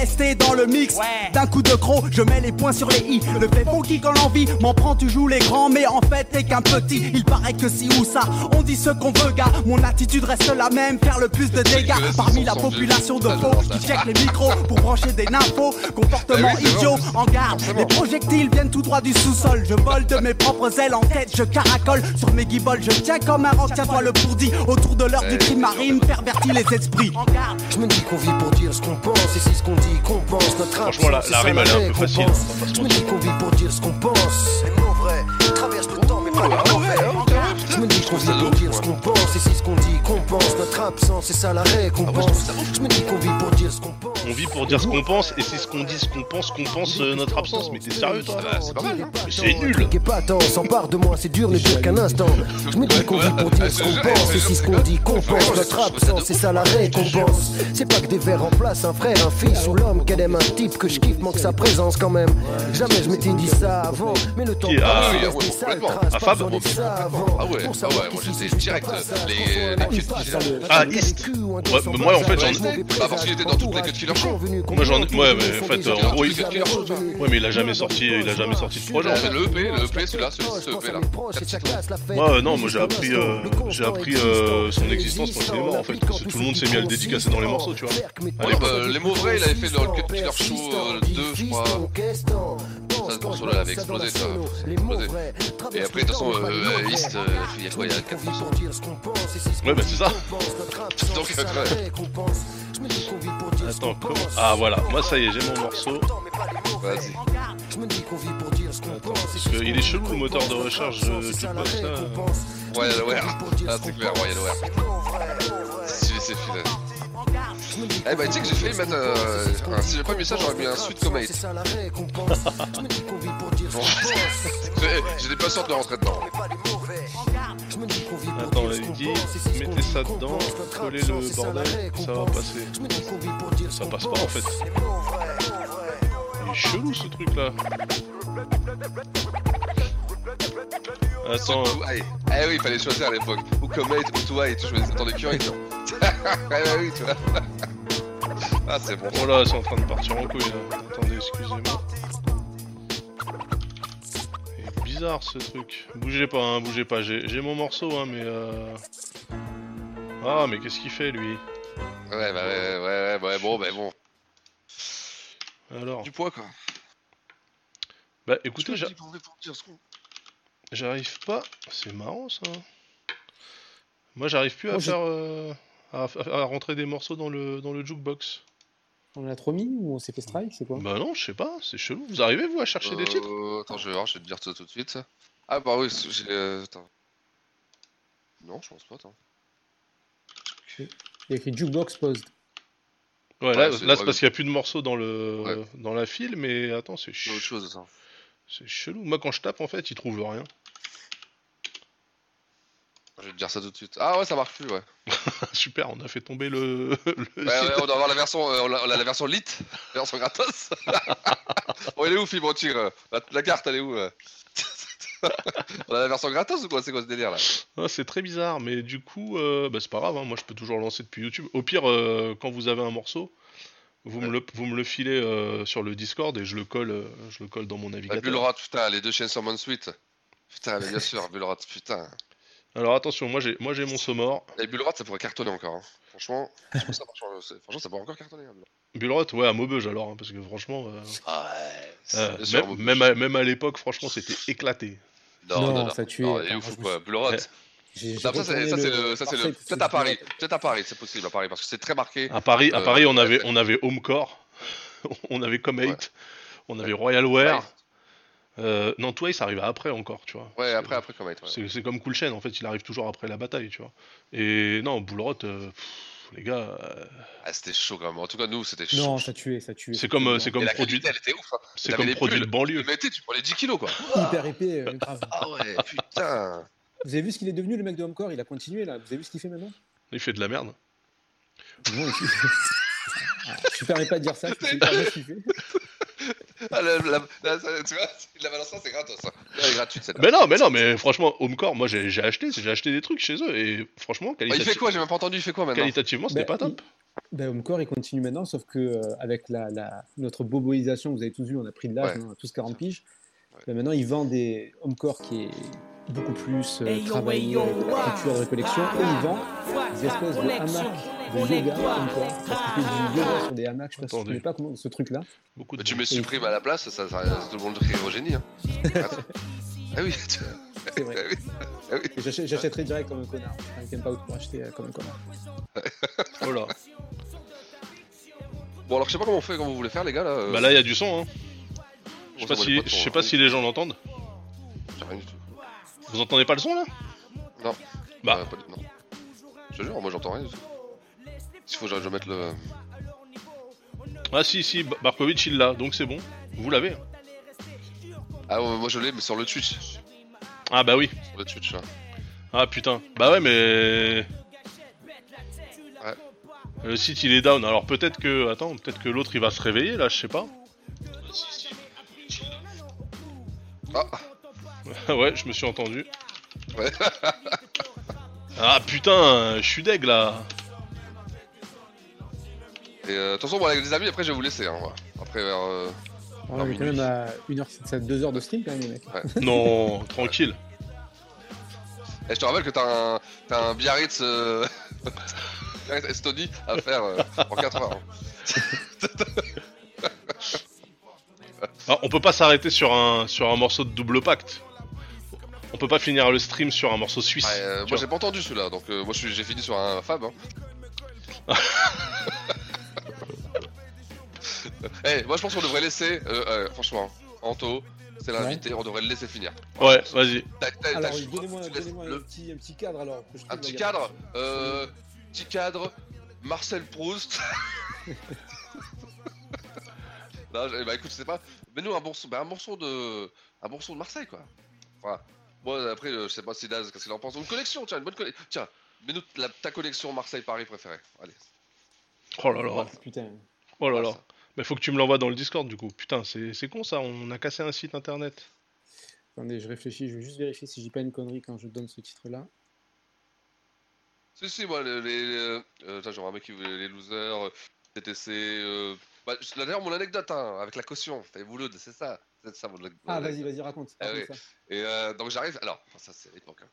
Speaker 27: EAST dans le mix. D'un coup de croc, je mets les points sur les i. Le fait funky quand l'envie m'en prend, tu joues les grands, mais en fait t'es qu'un petit. Il paraît que si ou ça, on dit ce qu'on veut, gars. Mon attitude reste la même, faire le plus de dégâts. Parmi la population de faux qui check les micros pour brancher des nymphos. Comportement
Speaker 6: c'est
Speaker 27: idiot, en garde. Les projectiles viennent tout droit du sous-sol. Je vole de mes propres ailes en tête, je caracole sur mes guibolles. Je tiens comme un roc, tiens-toi le pourdi. Autour de l'heure du crime marine, pervertit les esprits. En garde.
Speaker 23: Je me dis qu'on vit pour dire ce qu'on pense, et si ce qu'on dit qu'on pense, notre
Speaker 5: Franchement, la- rime, elle est un peu facile,
Speaker 23: Je me dis qu'on vit pour dire ce qu'on pense. Je me dis qu'on vit pour dire ce qu'on pense, et si ce qu'on dit qu'on pense, notre absence, c'est ça la récompense. Je me dis qu'on vit pour dire ce qu'on pense.
Speaker 5: On vit pour dire ce qu'on pense, et c'est ce qu'on dit, ce qu'on pense, qu'on pense euh, notre absence. Mais t'es sérieux, toi
Speaker 6: C'est pas mal.
Speaker 5: C'est nul
Speaker 23: s'empare de moi, c'est dur, ne dure qu'un instant. Je me dis qu'on vit pour dire ce qu'on pense, et si ce qu'on dit qu'on pense, notre absence, c'est ça la récompense. C'est pas que des vers en place, un frère, un fils ou l'homme qu'elle aime un type que je kiffe, manque sa présence quand même. Jamais je m'étais dit ça avant, mais le temps
Speaker 5: ah, oui,
Speaker 6: complètement.
Speaker 5: Ah, Fab.
Speaker 6: Ah ouais,
Speaker 23: Pour
Speaker 6: ah ouais, moi j'étais direct. Les.
Speaker 5: Ah, East Ouais, moi, en fait, j'en
Speaker 6: Bah, parce qu'il était dans toutes les cuts
Speaker 5: Moi, j'en ai. Ouais, mais en fait, en gros, il... Ouais, mais il a jamais sorti, il a jamais sorti de projet, en fait.
Speaker 6: Le EP, le EP, celui-là, ce EP là.
Speaker 5: Moi, euh, non, moi j'ai appris, euh, j'ai appris euh, son existence quand il est mort en fait. Parce que tout le monde s'est mis à le dédicacer dans les morceaux, tu vois.
Speaker 6: Bah, les mots vrais, il avait fait dans le Killer Show euh, 2, je crois. Ça, morceau-là, il avait explosé, ça. Explosé. Et après, de toute façon, euh, East, euh, il y a quoi, il y a 4 morceaux.
Speaker 5: Ouais, bah c'est ça.
Speaker 6: Donc, euh.
Speaker 5: Attends, comment Ah voilà, moi ça y est, j'ai mon morceau.
Speaker 6: Vas-y.
Speaker 5: Attends, parce que il est chelou le moteur de recherche euh, du poste là.
Speaker 6: Royal Aware. Ah, c'est clair, Royal Aware. C'est c'est fidèle. Eh bah, tu sais que j'ai failli mettre. euh, un- si j'ai pas mis ça, j'aurais mis un suite comme 8. J'étais pas sûr de rentrer dedans.
Speaker 5: Attends, il dit, mettez ça dedans, collez le bordel, ça va passer. Ça passe pas en fait. Il est chelou ce truc là. Attends.
Speaker 6: High. Eh oui, il fallait choisir à l'époque. Ou comme 8 ou Too High, tu choisis ton curry, non Ouais, (laughs) oui, tu vois. (laughs) Ah, c'est bon.
Speaker 5: Oh là, c'est en train de partir en couille là. Attendez, excusez-moi. C'est bizarre ce truc. Bougez pas, hein, bougez pas. J'ai mon morceau, hein, mais euh... Ah, mais qu'est-ce qu'il fait lui?
Speaker 6: Ouais, bah ouais, ouais, ouais, ouais, bon, bah bon.
Speaker 5: Alors
Speaker 6: Du poids, quoi.
Speaker 5: Bah écoutez, j'arrive pas. C'est marrant ça. Moi j'arrive plus à faire. À, à rentrer des morceaux dans le, dans le jukebox.
Speaker 7: On a trop mis ou on s'est fait strike C'est quoi?
Speaker 5: Bah non, je sais pas, c'est chelou. Vous arrivez vous à chercher des titres?
Speaker 6: Euh, Attends, je vais voir, je vais te dire ça tout de suite. Ah bah oui, j'ai... euh, Attends. Non, je pense pas, attends.
Speaker 7: Il y a écrit Jukebox Posed.
Speaker 5: Ouais, là,
Speaker 6: Ouais, c'est-
Speaker 5: là, c'est
Speaker 6: ouais,
Speaker 5: parce qu'il y a plus de morceaux dans le
Speaker 6: Ouais.
Speaker 5: dans la file, mais attends, c'est
Speaker 6: C'est autre
Speaker 5: ch...
Speaker 6: chose, ça.
Speaker 5: c'est chelou. Moi quand je tape en fait, ils trouvent rien.
Speaker 6: Je vais te dire ça tout de suite. Ah ouais, ça marche plus, ouais. (laughs)
Speaker 5: Super, on a fait tomber le. (laughs) le
Speaker 6: Ouais, ouais,
Speaker 5: site.
Speaker 6: on doit avoir la version, euh, on a, on a la version lit, la version gratos. (laughs) bon, elle est où, Fibre Tigre la, la carte, elle est où euh On a la version gratos ou quoi C'est quoi ce délire là?
Speaker 5: Ah, c'est très bizarre, mais du coup, euh, bah, c'est pas grave. hein, Moi, je peux toujours lancer depuis YouTube. Au pire, euh, quand vous avez un morceau, vous me le vous me le filez euh, sur le Discord et je le colle, euh, je le colle dans mon
Speaker 6: La
Speaker 5: navigateur.
Speaker 6: Bullrot, putain, les deux chaînes sur Mon Suite. Putain, mais bien sûr, Bullrot, putain.
Speaker 5: Alors attention, moi j'ai moi j'ai mon Somor.
Speaker 6: Les Bullrot, ça pourrait cartonner encore. hein. Franchement, (laughs) ça euh, franchement, ça pourrait encore cartonner. hein, Bullrot.
Speaker 5: Ouais, à Maubeuge alors, hein, parce que franchement, euh,
Speaker 6: Ah ouais,
Speaker 5: euh,
Speaker 6: sûr,
Speaker 5: même, même à, même à l'époque, franchement, c'était éclaté.
Speaker 6: Non,
Speaker 7: Non,
Speaker 6: non, non.
Speaker 7: ça.
Speaker 6: Non, il est ouf quoi Bullrot
Speaker 5: Ouais.
Speaker 6: Ça, ça, c'est
Speaker 7: le
Speaker 6: le, ça, c'est le.
Speaker 7: Marseille,
Speaker 6: Peut-être
Speaker 7: c'est
Speaker 6: à Paris. Peut-être à Paris, c'est possible à Paris parce que c'est très marqué.
Speaker 5: À Paris, à Paris, on
Speaker 6: ouais,
Speaker 5: avait
Speaker 6: ouais.
Speaker 5: on avait Homecore, (laughs) on avait Comate, on avait Royal Wear. Euh, non, Twice arrive après encore, tu vois.
Speaker 6: Ouais, après, après, comment être.
Speaker 5: C'est c'est comme Cool Chain, en fait, il arrive toujours après la bataille, tu vois. Et non, Bullrot, euh, les gars, euh,
Speaker 6: Ah, c'était chaud quand même. En tout cas, nous, c'était chaud.
Speaker 7: Non, ça tuait, ça tuait.
Speaker 5: c'est comme, euh, c'est comme
Speaker 6: la
Speaker 5: produit,
Speaker 6: qualité, elle était ouf. hein.
Speaker 5: c'est comme
Speaker 6: les
Speaker 5: produit de banlieue.
Speaker 6: Tu le mettais, tu prenais 10 kilos quoi. (laughs)
Speaker 7: Hyper épais, euh, grave.
Speaker 6: Ah ouais, putain.
Speaker 7: Vous avez vu ce qu'il est devenu, le mec de Homecore? Il a continué là. Vous avez vu ce qu'il fait maintenant?
Speaker 5: Il fait de la merde.
Speaker 7: Non, il (laughs) Ah, Je ne permets pas de dire ça, je sais hyper bien ce qu'il fait.
Speaker 6: Ah, la- la- tu vois, la balance c'est gratos. Hein. Elle est gratuite celle-là.
Speaker 5: Mais non, mais non, mais franchement, Homecore, moi j'ai j'ai acheté, j'ai acheté des trucs chez eux et franchement,
Speaker 6: Ah, il
Speaker 5: qualitati-
Speaker 6: fait quoi? J'ai même pas entendu. Il fait quoi maintenant?
Speaker 5: qualitativement, c'était
Speaker 7: Bah,
Speaker 5: pas top.
Speaker 7: Ben, Homecore, il continue maintenant, sauf que euh, avec la, la- notre boboisation, vous avez tous vu, on a pris de l'âge,
Speaker 6: Ouais.
Speaker 7: hein, on a tous 40 piges. Ben, maintenant, il vend des Homecore qui est beaucoup plus euh, travaillé, la structure de collection, et il vend des espèces de hamacs de yoga Homecore, parce du yoga sur des hamacs, je sais pas si tu
Speaker 5: Entendu.
Speaker 7: connais pas comment, ce truc-là.
Speaker 5: Beaucoup
Speaker 6: Mais
Speaker 5: de
Speaker 6: tu mets supprime à la place, ça, ça, tout le monde crie au génie. Hein. (laughs) ah oui, tu-
Speaker 7: C'est vrai.
Speaker 6: ah oui. Ah oui.
Speaker 7: Et j'achète- J'achèterais direct comme un connard. Un camp out pour acheter euh, comme un connard. (laughs)
Speaker 5: Oh là.
Speaker 6: Bon alors je sais pas comment on fait, comment vous voulez faire les gars là. euh,
Speaker 5: Bah là, il y a du son, hein. Je sais
Speaker 6: on
Speaker 5: pas si,
Speaker 6: pas
Speaker 5: je sais
Speaker 6: hein.
Speaker 5: pas si les gens l'entendent.
Speaker 6: J'ai rien du tout.
Speaker 5: Vous entendez pas le son là?
Speaker 6: Non.
Speaker 5: Bah.
Speaker 6: Euh, pas du- non. Je te jure, moi j'entends rien du tout. Faut que le.
Speaker 5: Ah si, si, Ba- Barkovic il l'a, donc c'est bon. Vous l'avez. hein.
Speaker 6: Ah ouais, moi je l'ai, mais sur le Twitch.
Speaker 5: Ah bah oui.
Speaker 6: Sur le Twitch là.
Speaker 5: Ah putain. Bah ouais, mais.
Speaker 6: Ouais.
Speaker 5: Le site il est down. Alors peut-être que. Attends, peut-être que l'autre il va se réveiller là, je sais pas.
Speaker 6: Ah (laughs)
Speaker 5: ouais, je me suis entendu.
Speaker 6: Ouais.
Speaker 5: Ah putain, je suis deg là.
Speaker 6: Et euh, attention, bon, les amis, après je vais vous laisser. Hein, voilà. Après vers. euh,
Speaker 7: On est quand même à 1h, 2 heures de stream quand même, les mecs.
Speaker 6: Ouais. (laughs)
Speaker 5: Non, tranquille.
Speaker 6: Et je te rappelle que t'as un, t'as un Biarritz, euh... (laughs) Biarritz Estonie à faire euh, en 4 heures. hein. (laughs)
Speaker 5: Ah, on peut pas s'arrêter sur un, sur un morceau de double pacte. On peut pas finir le stream sur un morceau suisse.
Speaker 6: Ouais, euh, moi j'ai pas entendu celui-là, donc euh, moi j'ai fini sur un Fab. Hein. Eh, moi je pense qu'on devrait laisser, euh, euh, franchement, Anto, c'est l'invité, on devrait le laisser finir.
Speaker 5: Ouais, vas-y.
Speaker 7: Alors, donnez-moi
Speaker 6: le-
Speaker 7: un, petit, un petit cadre alors. que je
Speaker 6: Un petit cadre, euh, petit cadre, Marcel Proust. (laughs) non, bah écoute, je sais pas, mais nous un bon son, bah, un morceau de, un bon son de Marseille quoi. Voilà. Moi après, euh, je sais pas si Daz, qu'est-ce qu'il en pense. Une collection, tiens, une bonne collection. Tiens, mets-nous ta collection Marseille-Paris préférée. Allez.
Speaker 5: Oh là là.
Speaker 7: Putain.
Speaker 5: Oh là là. Mais faut que tu me l'envoies dans le Discord du coup. Putain, c'est c'est con ça, on a cassé un site internet.
Speaker 7: Attendez, je réfléchis, je vais juste vérifier si j'ai pas une connerie quand je donne ce titre-là.
Speaker 6: Si, si, moi, les. les euh, j'aurais un mec qui voulait les losers, euh, TTC. Euh... Bah, d'ailleurs, mon anecdote, hein, avec la caution, t'avais voulu, c'est ça. C'est ça, mon
Speaker 7: Ah, vas-y, vas-y, raconte.
Speaker 6: Ah
Speaker 7: raconte
Speaker 6: oui.
Speaker 7: ça.
Speaker 6: Et euh, donc, j'arrive. Alors, ça, c'est à l'époque. Hein.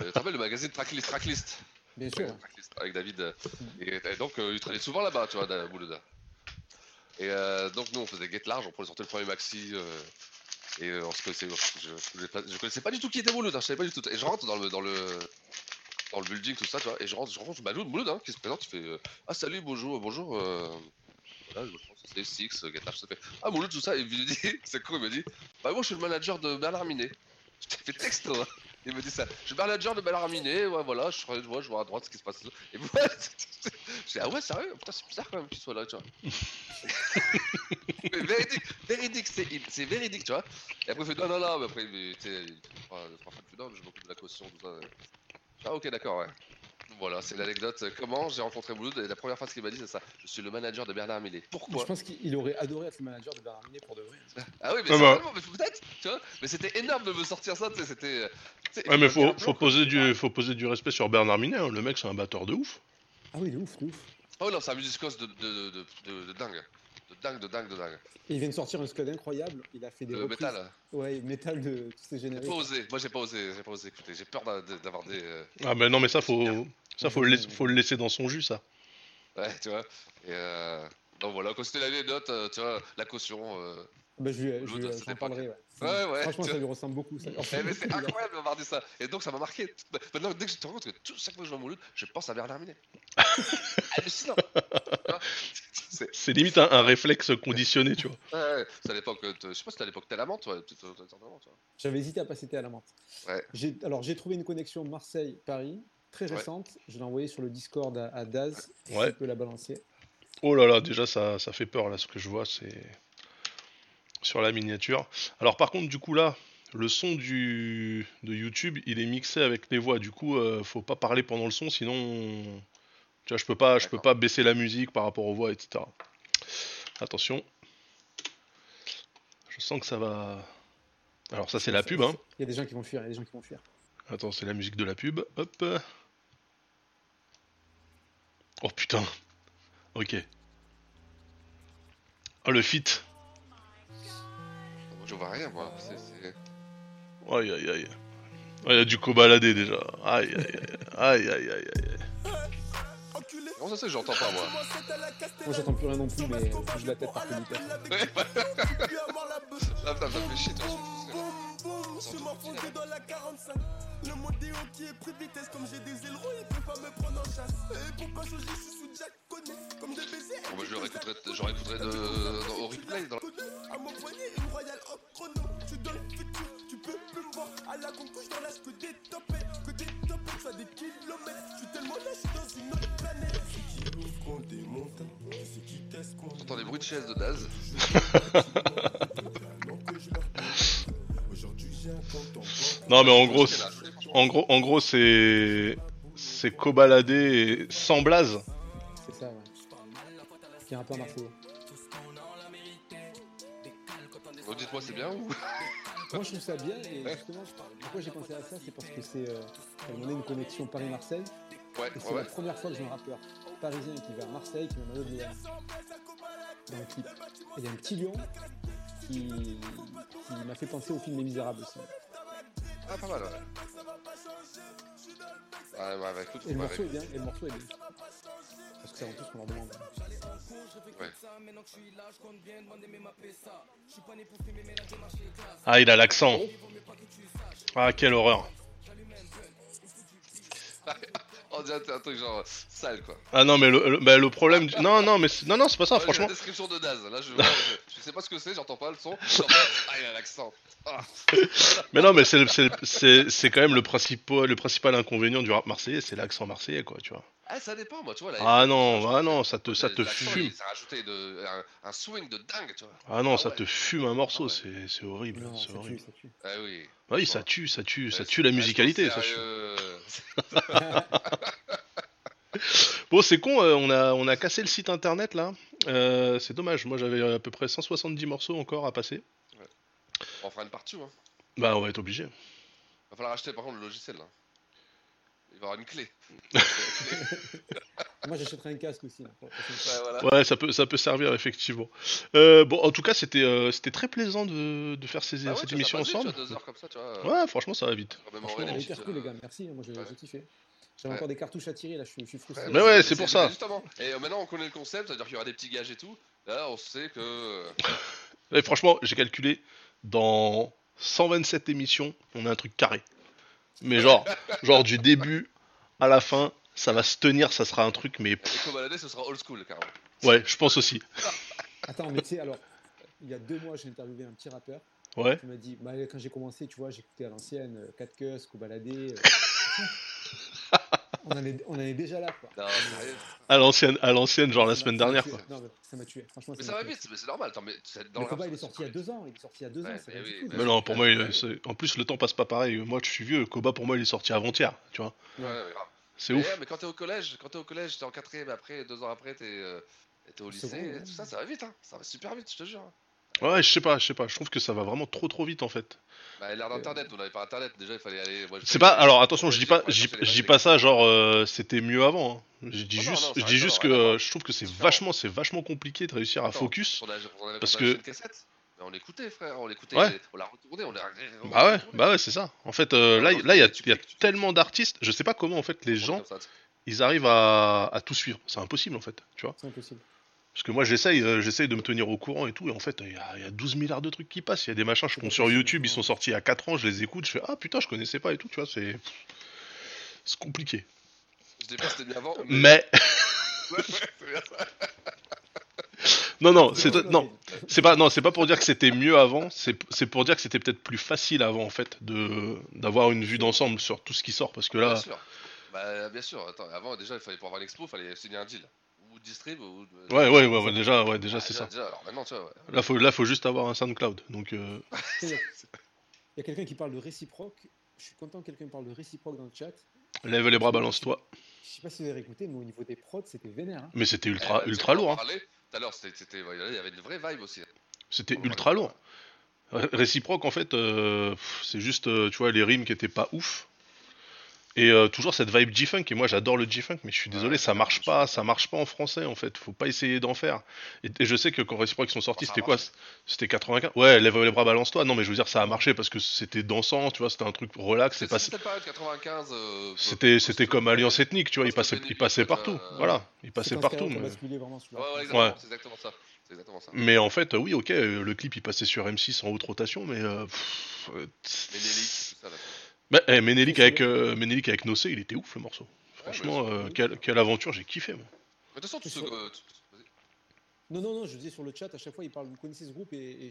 Speaker 6: Euh, tu te rappelles le magazine Tracklist Tracklist?
Speaker 7: Bien sûr.
Speaker 6: Avec David. Et, et donc, euh, il traînait souvent là-bas, tu vois, Mouloud. Et euh, donc, nous, on faisait get large, on sortir le premier maxi. euh, et euh, on se connaissait. Je, je, je connaissais pas du tout qui était Mouloud, hein, je savais pas du tout. Et je rentre dans le, dans le, dans le building, tout ça, tu vois. Et je rentre, je rencontre Mouloud, Mouloud hein, qui se présente, il fait Ah, salut, bonjour, bonjour. Voilà, je c'est Six, get large, ça fait Ah, Mouloud, tout ça. Et il me dit (laughs) C'est quoi Il me dit Bah, moi, je suis le manager de Bernard Minet. Je t'ai fait texto, hein. Il me dit ça. Je suis manager de Bernard Minet, ouais, voilà, je, je vois, je vois à droite ce qui se passe. Et (laughs) moi, je dis, ah ouais, sérieux? Putain, c'est bizarre quand même qu'il soit là, tu vois. (laughs) Mais véridique, véridique, c'est c'est véridique, tu vois. Et après, il fait non, non, non, mais après, il tu sais, il fait je m'occupe de la caution, tout ça. Ah, ok, d'accord, ouais. Voilà, c'est l'anecdote. Comment j'ai rencontré Mouloud et la première phrase qu'il m'a dit, c'est ça. Je suis le manager de Bernard Minet. Pourquoi
Speaker 7: Je pense qu'il aurait adoré être le manager de Bernard Minet pour de vrai.
Speaker 6: Ah oui, mais
Speaker 5: Ah bah.
Speaker 6: certainement, mais peut-être, tu vois. Mais c'était énorme de me sortir ça, tu sais, c'était. sais,
Speaker 5: Ouais, mais faut, poser du, faut poser du respect sur Bernard Minet. hein. Le mec, c'est un batteur de ouf.
Speaker 7: Ah oui, de ouf, de ouf.
Speaker 6: Oh non, c'est un musicos de, de, de, de, de, de dingue. Dingue, de dingue, de dingue.
Speaker 7: Et il vient de sortir un scud incroyable. Il a fait des
Speaker 6: Le
Speaker 7: reprises.
Speaker 6: métal.
Speaker 7: Ouais, métal de tous ces
Speaker 6: J'ai
Speaker 7: génériques.
Speaker 6: pas osé, moi j'ai pas osé, j'ai pas osé écouter. J'ai peur d'a- d'avoir des. euh,
Speaker 5: Ah, mais non, mais ça, faut, ça, faut, le laisser, faut le laisser dans son jus, ça.
Speaker 6: Ouais, tu vois. Et euh... Donc voilà, quand c'était l'anecdote, euh, tu vois, la caution. Euh...
Speaker 7: Bah, je lui, je lui- parlerai, ouais.
Speaker 6: Ouais, ouais.
Speaker 7: Franchement, ça lui ressemble beaucoup. Ça
Speaker 6: Eh, mais c'est (laughs) incroyable d'avoir dit ça. Et donc ça m'a marqué. Maintenant, dès que je te rends compte que tout, chaque fois que je vois Mouloud, je pense à Bernard Minet. (laughs) Hallucinant. (laughs) c'est
Speaker 5: limite un, un réflexe conditionné, tu vois.
Speaker 6: ouais, ouais. C'est à l'époque, je sais pas si c'était à l'époque tu vois.
Speaker 7: J'avais hésité à pas citer à la menthe.
Speaker 6: Ouais.
Speaker 7: Alors, j'ai trouvé une connexion Marseille-Paris, très
Speaker 5: Ouais.
Speaker 7: récente. Je l'ai envoyée sur le Discord à, à Daz. Si
Speaker 5: Ouais.
Speaker 7: tu peux la balancer.
Speaker 5: Oh là là, déjà ça, ça fait peur là, ce que je vois, c'est sur la miniature. Alors par contre, du coup là, le son du de YouTube, il est mixé avec les voix. Du coup, euh, faut pas parler pendant le son, sinon, tu vois, je peux pas, je peux pas baisser la musique par rapport aux voix, etc. Attention. Je sens que ça va. Alors ça c'est la pub, hein.
Speaker 7: Il y a des gens qui vont fuir, il y a des gens qui vont fuir.
Speaker 5: Attends, c'est la musique de la pub. Hop. Oh putain. Ok. Oh le fit.
Speaker 6: Moi, je vois rien, moi. C'est. c'est-
Speaker 5: Aïe aïe aïe. Oh, il y a du cobaladé déjà. Aïe aïe aïe. Aïe aïe aïe aïe.
Speaker 6: Comment ça que j'entends pas, moi
Speaker 7: Moi, j'entends plus rien non plus, mais je la tête par politesse.
Speaker 6: Là, (laughs) ça me fait chier, toi.
Speaker 31: Je suis morfondé dans la 45 Le modéo qui est pris de vitesse Comme j'ai des ailerons il peut pas me prendre en chasse. Et pour pas changer je suis sous Jack Connet Comme des baisers
Speaker 6: Bon, bah, je le réécouterai, je réécouterai de, dans- au replay. Dans...
Speaker 31: À mon poignet une royale hop chrono. Je suis dans le futur Tu peux plus me voir. À la concouche dans l'âge que des topettes Que des topettes soit des kilomètres. Je suis tellement là je suis dans une autre planète. Ceux qui ouvrent des montagnes Ceux qui qu'on
Speaker 6: J'entends des bruits de chaises de Daz. (laughs)
Speaker 5: Non mais en gros, c'est- en gros, en gros c'est c'est cobaladé et sans blaze.
Speaker 7: C'est ça, ouais. Qui est un peu marseillais.
Speaker 6: Bon, dites-moi, c'est bien ou (laughs)
Speaker 7: Moi, je trouve ça bien, et justement, pourquoi j'ai pensé à ça, c'est parce que c'est. Euh, ça m'a donné une connexion Paris-Marseille.
Speaker 6: Ouais,
Speaker 7: et c'est
Speaker 6: ouais,
Speaker 7: la
Speaker 6: ouais.
Speaker 7: première fois que j'ai un rappeur parisien qui va à Marseille qui me maillot de l'OM. Dans le clip. Et il y a un petit lion qui, qui m'a fait penser au film Les Misérables aussi.
Speaker 6: Ah, pas mal, ouais. Ouais, ouais, ouais, écoute,
Speaker 7: Et le morceau est bien, et le morceau est bien. Parce que c'est avant tout ce qu'on leur demande.
Speaker 6: Ouais.
Speaker 5: Ah il a l'accent. Ah quelle horreur. (laughs)
Speaker 6: On dirait un truc genre sale, quoi.
Speaker 5: Ah non mais le, le- bah, le problème du... non non mais c'est- non non c'est pas ça
Speaker 6: Ouais,
Speaker 5: franchement.
Speaker 6: La description de Daz, là, je, je, sais pas ce que c'est, j'entends pas le son. (laughs) Ah, il a l'accent. Ah. (laughs)
Speaker 5: Mais non mais c'est le- c'est le- c'est c'est quand même le principal le principal inconvénient du rap marseillais c'est l'accent marseillais quoi tu vois.
Speaker 6: Ah, ça dépend, moi, tu vois. Là,
Speaker 5: Ah non ah non ça te ça te fume.
Speaker 6: il- Ça a rajouté de, un, un swing de dingue, tu vois.
Speaker 5: Ah non ça te fume un morceau c'est c'est horrible
Speaker 7: Non,
Speaker 5: c'est
Speaker 7: ça
Speaker 5: horrible.
Speaker 7: tue, ça tue.
Speaker 6: Ah oui.
Speaker 5: Oui ça tue ça tue ça tue la musicalité
Speaker 6: ah,
Speaker 5: ça. tue. (laughs) Bon, c'est con, euh, on, a, on a cassé le site internet là. Euh, c'est dommage, moi j'avais à peu près 170 morceaux encore à passer.
Speaker 6: euh, On fera une partie, hein.
Speaker 5: Bah, on va être obligé.
Speaker 6: Va falloir acheter par contre le logiciel, là. Il va y avoir une clé. (laughs) (laughs)
Speaker 7: Moi, j'achèterai un casque aussi. Là.
Speaker 6: Ouais, voilà.
Speaker 5: Ouais, ça peut, ça peut servir effectivement. Euh, bon, en tout cas, c'était euh, c'était très plaisant de, de faire ces,
Speaker 6: Ah ouais,
Speaker 5: cette
Speaker 6: ça
Speaker 5: émission
Speaker 6: vite,
Speaker 5: ensemble.
Speaker 6: tu vois, deux heures comme ça, tu vois.
Speaker 5: Ouais, franchement, ça va vite. Franchement,
Speaker 7: Ah, hyper cool, les gars. Merci, moi j'ai
Speaker 6: ouais.
Speaker 7: j'ai kiffé.
Speaker 30: J'avais
Speaker 6: Ouais.
Speaker 30: encore des cartouches à tirer, là, je suis, je suis frustré.
Speaker 5: Mais ouais, c'est pour ça.
Speaker 6: Justement. Et euh, maintenant, on connaît le concept, c'est-à-dire qu'il y aura des petits gages et tout. Là, on sait que. euh, (laughs)
Speaker 5: Et franchement, j'ai calculé, dans 127 émissions, on a un truc carré. Mais (laughs) genre, genre du début à la fin, ça va se tenir, ça sera un truc, mais
Speaker 6: Et ce sera old school, carrément.
Speaker 5: ouais, je pense aussi. (laughs)
Speaker 30: Attends, mais tu sais, alors, il y a deux mois, j'ai interviewé un petit rappeur.
Speaker 5: Ouais.
Speaker 30: qui m'a dit, bah, quand j'ai commencé, tu vois, j'écoutais à l'ancienne, euh, 4 Cuss, Kobalade. On, en est, on en est déjà là, quoi.
Speaker 6: Non, sérieux.
Speaker 5: À l'ancienne, à l'ancienne, genre la semaine dernière, quoi.
Speaker 30: Non, mais ça m'a tué. Franchement,
Speaker 6: Mais
Speaker 30: ça
Speaker 6: va vite, mais c'est normal. Attends, mais c'est dans
Speaker 30: Le combat, il est sorti il y a deux ans. Il est sorti il y a deux ans.
Speaker 6: Ouais, mais oui,
Speaker 5: non, pour moi, il- c'est- en plus, le temps passe pas pareil. Moi, je suis vieux. Koba, pour moi, il est sorti avant-hier, tu vois.
Speaker 6: Ouais, ouais, grave.
Speaker 5: C'est
Speaker 6: Mais,
Speaker 5: ouf.
Speaker 6: ouais, mais quand t'es au collège, quand t'es au collège, t'es en quatrième, après, deux ans après, t'es euh, t'es au lycée,
Speaker 30: ouais.
Speaker 6: tout ça, ça va vite, hein. Ça va super vite, je te jure.
Speaker 5: Ouais, je sais pas, je sais pas. Je trouve que ça va vraiment trop, trop vite, en fait.
Speaker 6: Bah, l'ère d'internet, on n'avait pas internet, déjà, il fallait aller. moi, je
Speaker 5: C'est pas. Alors attention, je dis pas, je dis- pas ça genre euh, c'était mieux avant. hein. Je dis
Speaker 6: Non, non,
Speaker 5: juste,
Speaker 6: non,
Speaker 5: je dis que euh, je trouve que c'est
Speaker 6: différent.
Speaker 5: vachement, c'est vachement compliqué de réussir à
Speaker 6: Attends,
Speaker 5: focus.
Speaker 6: on a- on avait-
Speaker 5: parce
Speaker 6: on
Speaker 5: que-
Speaker 6: une cassette, mais on écoutait, frère, on l'écoutait,
Speaker 5: Ouais.
Speaker 6: on l'a retourné, on l'a. on l'a
Speaker 5: Bah ouais,
Speaker 6: retourné.
Speaker 5: bah ouais, c'est ça. En fait, euh, là, là, il y a, il y a tellement d'artistes. Je sais pas comment en fait les gens,
Speaker 6: Comme ça, tu-
Speaker 5: ils arrivent à, à tout suivre. C'est impossible en fait, tu vois.
Speaker 30: C'est impossible.
Speaker 5: Parce que moi, j'essaye, euh, j'essaye de me tenir au courant et tout. Et en fait, il y, a- il y a 12 milliards de trucs qui passent. Il y a des machins, je compte sur YouTube, ils sont sortis il y a 4 ans, je les écoute, je fais ah putain, je connaissais pas et tout, tu vois. C'est, c'est compliqué.
Speaker 6: Je dis pas que c'était bien avant,
Speaker 5: Mais (laughs)
Speaker 6: Ouais, ouais, c'est bien ça.
Speaker 5: Non, non, c'est non, c'est pas non, c'est pas pour dire que c'était mieux avant. C'est c'est pour dire que c'était peut-être plus facile avant en fait de d'avoir une vue d'ensemble sur tout ce qui sort parce que là,
Speaker 6: Bien sûr. Bah, bien sûr. Attends, avant, déjà, il fallait pour avoir l'expo, il fallait signer un deal. Distrib, ou.
Speaker 5: ouais, ouais, ouais, ouais, déjà, ouais, déjà
Speaker 6: Ah,
Speaker 5: c'est ça.
Speaker 6: Déjà, alors maintenant, tu vois. ouais.
Speaker 5: Là, faut là, faut juste avoir un SoundCloud. Donc euh, (laughs)
Speaker 30: Il y a, quelqu'un qui parle de réciproque. Je suis content que quelqu'un parle de réciproque dans le chat.
Speaker 5: lève les bras, balance-toi.
Speaker 30: Je sais pas si vous avez écouté, mais au niveau des prods, c'était vénère. hein.
Speaker 5: Mais c'était
Speaker 6: Eh,
Speaker 5: ultra,
Speaker 6: tu
Speaker 5: ultra lourd. hein.
Speaker 6: parlait Tout à l'heure, c'était, c'était- ouais, il y avait une vraie vibe aussi.
Speaker 5: C'était
Speaker 6: On en
Speaker 5: ultra lourd. Ré- Réciproque, en fait, euh, c'est juste, euh, tu vois, les rimes qui étaient pas ouf. Et euh, toujours cette vibe G-Funk, et moi j'adore le G-Funk, mais je suis désolé, ça marche pas, ça marche pas en français en fait, faut pas essayer d'en faire. Et, et je sais que quand Réciproque ils sont sortis,
Speaker 6: a
Speaker 5: c'était quoi? C'était 95 Ouais, lève les bras, balance-toi. Non, mais je veux dire, ça a marché parce que c'était dansant, tu vois, c'était un truc relax, c'est pas.
Speaker 6: cette période 95. euh,
Speaker 5: C'était c'était comme Alliance Ethnique, tu vois, il passait, il passait
Speaker 6: euh,
Speaker 5: partout. Voilà, il passait partout. Mais-
Speaker 30: vraiment
Speaker 6: Ouais, exactement,
Speaker 5: Ouais.
Speaker 6: c'est exactement ça. C'est exactement ça.
Speaker 5: Mais en fait, oui, ok, le clip il passait sur M6 en haute rotation, mais. pff, tss-
Speaker 6: Ménélique, tout ça, là.
Speaker 5: Bah, eh, Ménélique avec, euh, Ménélique avec Nocé, il était ouf le morceau.
Speaker 6: Ouais,
Speaker 5: Franchement, euh, quelle, quelle aventure, j'ai kiffé moi.
Speaker 6: De toute façon, tout ce.
Speaker 30: sur-
Speaker 6: euh.
Speaker 30: Non, non, non, je disais sur le chat, à chaque fois, il parle, vous connaissez ce groupe et,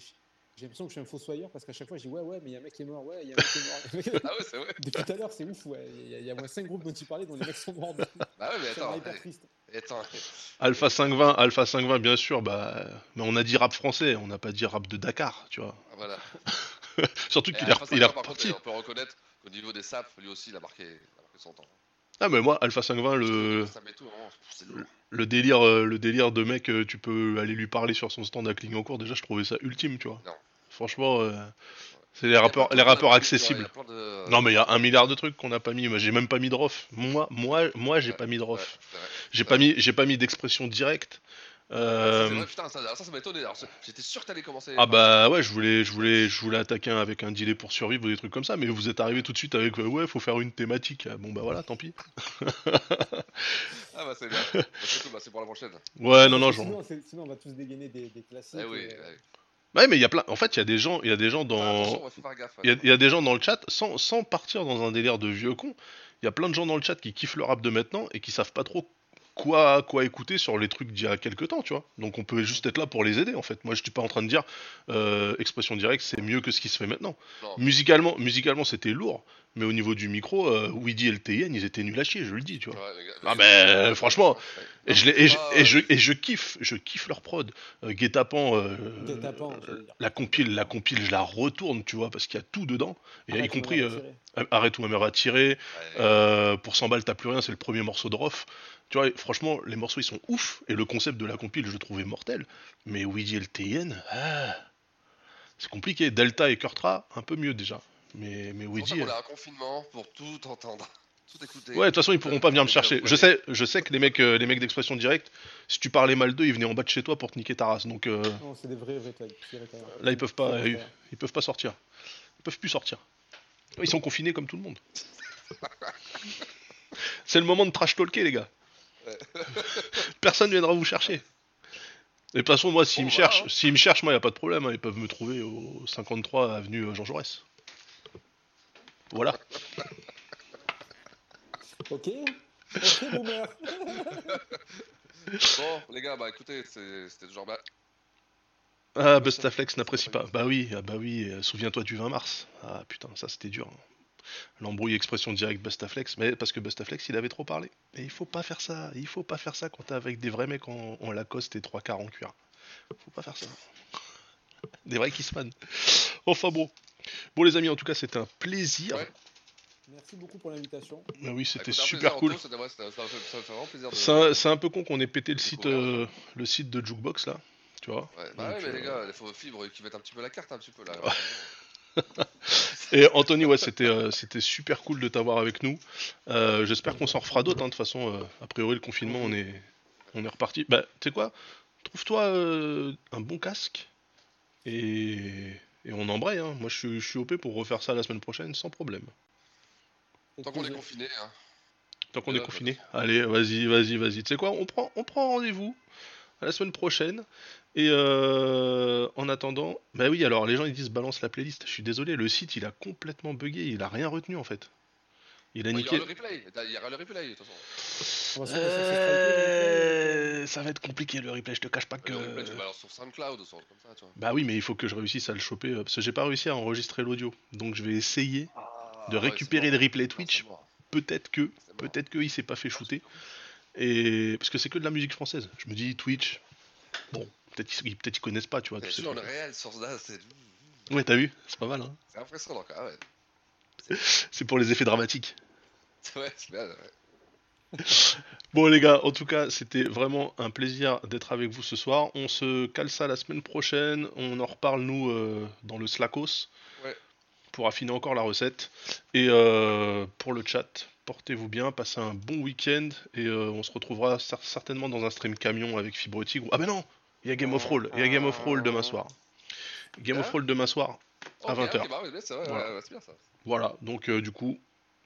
Speaker 30: j'ai l'impression que je suis un fossoyeur parce qu'à chaque fois, je dis ouais, ouais, mais il y a un mec qui est mort, ouais, il y a un mec qui est mort. (laughs)
Speaker 6: Ah ouais, c'est vrai. (laughs)
Speaker 30: Depuis tout à l'heure, c'est ouf, ouais. Il y y a moins 5 groupes dont tu parlais dont les mecs sont morts. (laughs)
Speaker 6: Bah ouais, mais attends.
Speaker 30: hyper
Speaker 6: hey,
Speaker 30: triste.
Speaker 6: Attends.
Speaker 5: Alpha 520, Alpha 520, bien sûr, bah. Mais on a dit rap français, on n'a pas dit rap de Dakar, tu vois.
Speaker 6: Ah, Voilà. (laughs)
Speaker 5: Surtout qu'il est,
Speaker 6: Alpha
Speaker 5: rep- il est
Speaker 6: 520, par contre,
Speaker 5: reparti.
Speaker 6: on peut reconnaître qu'au niveau des saps, lui aussi, il a marqué, il a marqué son temps.
Speaker 5: Ah, mais moi, Alpha 520, le.
Speaker 6: Ça met tout, vraiment, c'est lourd.
Speaker 5: Le délire, euh, le délire de mec, euh, tu peux aller lui parler sur son stand à Clignancourt, déjà je trouvais ça ultime, tu vois.
Speaker 6: Non.
Speaker 5: Franchement, euh, c'est les rappeurs, les rappeurs accessibles. Non mais il y a un milliard de trucs qu'on n'a pas mis. Moi j'ai même pas mis de rof. Moi, moi, moi j'ai pas mis de rof. J'ai pas mis, j'ai pas mis d'expression directe. Euh,
Speaker 6: vrai, putain, ça, ça, ça m'a étonné. Alors, c'est- J'étais sûr que t'allais commencer.
Speaker 5: Ah bah ouais, je voulais, je voulais, je voulais attaquer avec un dealer pour survivre ou des trucs comme ça, mais vous êtes arrivé tout de suite avec euh, ouais, faut faire une thématique. Ah, Bon bah voilà, tant pis. (laughs)
Speaker 6: Ah bah c'est bien. Bah, c'est cool, bah, c'est pour la prochaine.
Speaker 5: Ouais, non non, j'en-
Speaker 30: Sinon, on va tous dégainer des, des classiques.
Speaker 6: Eh oui,
Speaker 30: euh,
Speaker 6: ouais.
Speaker 5: Ouais, mais il y a plein. En fait, il y a des gens, il y a des gens
Speaker 6: Attention,
Speaker 5: dans,
Speaker 6: ouais, faut faire gaffe.
Speaker 5: il y, a- il y a des gens dans le chat sans, sans partir dans un délire de vieux con. Il y a plein de gens dans le chat qui kiffent le rap de maintenant et qui savent pas trop quoi quoi écouter sur les trucs d'il y a quelques temps, tu vois. Donc on peut juste être là pour les aider en fait. Moi, je suis pas en train de dire euh, expression directe, c'est mieux que ce qui se fait maintenant.
Speaker 6: Non.
Speaker 5: Musicalement, musicalement, c'était lourd, mais au niveau du micro, euh, Weedy et le TN, ils étaient nuls à chier, je le dis, tu vois.
Speaker 6: Ouais, mais-
Speaker 5: Ah mais euh, franchement, et je, les- et, je,
Speaker 6: Ah,
Speaker 5: et, je, et je kiffe, je kiffe leur prod. Euh, Guet-apens, euh, la compile, la compile, je la retourne, tu vois, parce qu'il y a tout dedans, et
Speaker 30: Arrête
Speaker 5: y compris Arrête ou ma mère à tirer. euh, pour 100 balles, t'as plus rien, c'est le premier morceau de Rof. Tu vois, franchement, les morceaux ils sont ouf, et le concept de la compile, je le trouvais mortel. Mais Weedy et le TN, ah, c'est compliqué. Delta et Kurtra, un peu mieux déjà. Mais, mais
Speaker 6: pour ça
Speaker 5: Weedy.
Speaker 6: qu'on a un confinement pour tout entendre. (laughs) Tout écouter.
Speaker 5: Ouais, de toute façon, ils pourront pas venir me chercher. Je sais, je sais que les mecs, euh, les mecs d'expression directe, si tu parlais mal d'eux, ils venaient en bas de chez toi pour te niquer ta race. Donc euh,
Speaker 30: Non, c'est des vrais
Speaker 5: là, ils peuvent pas, ils peuvent pas sortir. Ils peuvent plus sortir. Ils sont confinés comme tout le monde. (laughs) C'est le moment de trash talker, les gars. (laughs) Personne viendra vous chercher. Et de toute façon, moi, s'ils me cherchent, s'ils me cherchent, moi, y a pas de problème. hein, ils peuvent me trouver au 53 avenue euh, Jean Jaurès. Voilà. (laughs)
Speaker 30: Ok Ok, boomer (laughs)
Speaker 6: Bon, les gars, bah écoutez, c'est- c'était toujours. Bah,
Speaker 5: Ah, Bustaflex n'apprécie pas. Bah oui, ah bah oui, euh, souviens-toi du 20 mars. Ah putain, ça c'était dur. hein. L'embrouille expression directe Bustaflex, mais parce que Bustaflex il avait trop parlé. Et il faut pas faire ça, il faut pas faire ça quand t'es avec des vrais mecs en, en Lacoste et trois quarts en cuir. Faut pas faire ça. Des vrais kissman. Enfin bon. Bon les amis, en tout cas c'était un plaisir.
Speaker 30: Merci beaucoup pour l'invitation.
Speaker 5: Ah oui, c'était super cool.
Speaker 6: De.
Speaker 5: C'est un, c'est un peu con qu'on ait pété le site, euh, le site de Jukebox là, tu vois.
Speaker 6: Ouais, bah ouais, mais les
Speaker 5: euh,
Speaker 6: gars, il faut fibre qui mettent un petit peu la carte, un petit peu là. (laughs)
Speaker 5: Et Anthony, ouais, c'était euh, c'était super cool de t'avoir avec nous. Euh, J'espère qu'on s'en refera d'autres. hein. De toute façon, euh, a priori, le confinement, on est, on est reparti. Bah, tu sais quoi? Trouve-toi un bon casque et, et on embraye. Hein. Moi, je suis, OP pour refaire ça la semaine prochaine sans problème.
Speaker 6: Tant qu'on est confiné, hein.
Speaker 5: Tant qu'on est confiné. Allez, vas-y, vas-y, vas-y. Tu sais quoi? On prend, on prend rendez-vous à la semaine prochaine. Et euh, en attendant, bah oui, alors les gens ils disent balance la playlist. Je suis désolé, le site il a complètement bugué, il a rien retenu en fait. Il a
Speaker 6: Bah, Il y
Speaker 5: niqué.
Speaker 6: aura le replay, il y aura le replay de toute façon.
Speaker 5: Euh, ça va être compliqué le replay, je te cache pas que.
Speaker 6: Le replay, tu le balances sur SoundCloud ou sur comme ça, tu vois.
Speaker 5: Bah oui, mais il faut que je réussisse à le choper euh, parce que j'ai pas réussi à enregistrer l'audio. Donc je vais essayer de
Speaker 6: Ah ouais,
Speaker 5: récupérer le replay Twitch. Peut-être que, peut-être que il s'est pas fait shooter. Et parce que c'est que de la musique française. Je me dis Twitch. Bon, peut-être qu'ils peut ils connaissent pas, tu vois. Tu sais.
Speaker 6: sur le réel source d'as, c'est
Speaker 5: Ouais, t'as vu C'est pas mal, hein.
Speaker 6: c'est impressionnant quand même. (laughs)
Speaker 5: C'est pour les effets dramatiques. (laughs)
Speaker 6: Ouais, c'est bien, ouais. (laughs)
Speaker 5: Bon les gars, en tout cas, c'était vraiment un plaisir d'être avec vous ce soir. On se cale ça la semaine prochaine. On en reparle nous euh, dans le Slackos
Speaker 6: Ouais.
Speaker 5: pour affiner encore la recette. Et euh, pour le chat, portez-vous bien, passez un bon week-end et euh, on se retrouvera cer- certainement dans un stream camion avec Fibre Tigre. Ah ben non, il y a Game of Roll, il y a Game of Roll demain soir. Game of Roll demain soir à
Speaker 6: Ok,
Speaker 5: 20h.
Speaker 6: ok, bah c'est vrai,
Speaker 5: Voilà.
Speaker 6: c'est
Speaker 5: donc euh, du coup,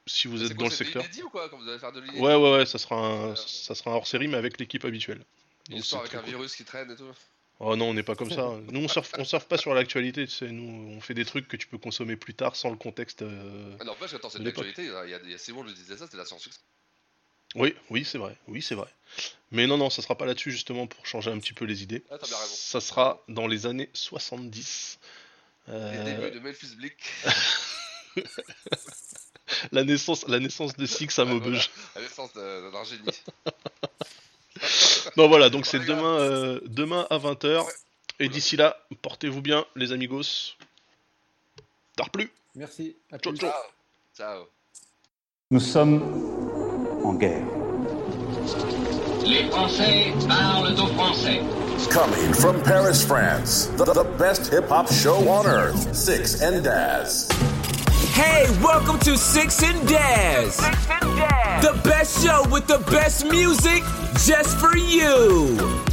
Speaker 5: si vous
Speaker 6: C'est
Speaker 5: êtes
Speaker 6: quoi,
Speaker 5: dans le
Speaker 6: c'est
Speaker 5: secteur.
Speaker 6: inédit ou quoi quand vous allez faire de l'inédit
Speaker 5: Ouais, ouais, ouais, ça sera un, ça sera un hors série, mais avec l'équipe habituelle.
Speaker 6: Une
Speaker 5: Donc,
Speaker 6: histoire
Speaker 5: c'est
Speaker 6: avec un
Speaker 5: cool.
Speaker 6: virus qui traîne et tout.
Speaker 5: Oh non, on n'est pas comme ça. (laughs) Nous, on surfe, on surfe pas sur l'actualité, tu sais. Nous, on fait des trucs que tu peux consommer plus tard sans le contexte. euh,
Speaker 6: Ah non, en fait, attends, c'est
Speaker 5: de
Speaker 6: de
Speaker 5: l'époque.
Speaker 6: l'actualité. Il y a, a Simon le disait ça, c'était la science-fiction.
Speaker 5: Oui, oui, c'est vrai. Oui, c'est vrai. Mais non, non, ça sera pas là-dessus justement pour changer un petit peu les idées.
Speaker 6: Ah, t'as bien raison.
Speaker 5: Ça sera dans les années 70.
Speaker 6: Les
Speaker 5: Euh,
Speaker 6: débuts de Memphis Blick. (laughs)
Speaker 5: la naissance, la naissance de Six à Maubeuge.
Speaker 6: À la naissance de- d'un génie.
Speaker 5: Non, (laughs) voilà, donc c'est demain, euh, demain à 20h. Et d'ici là, portez-vous bien, les amigos. Tard plus.
Speaker 30: Merci. À
Speaker 5: Ciao,
Speaker 30: plus.
Speaker 5: ciao.
Speaker 6: Ciao.
Speaker 32: Nous sommes en guerre.
Speaker 33: Les Français parlent aux Français.
Speaker 34: Coming from Paris, France, the, the best hip hop show on earth, Six and Daz.
Speaker 10: Hey, welcome to Six and Daz. The best show with the best music just for you.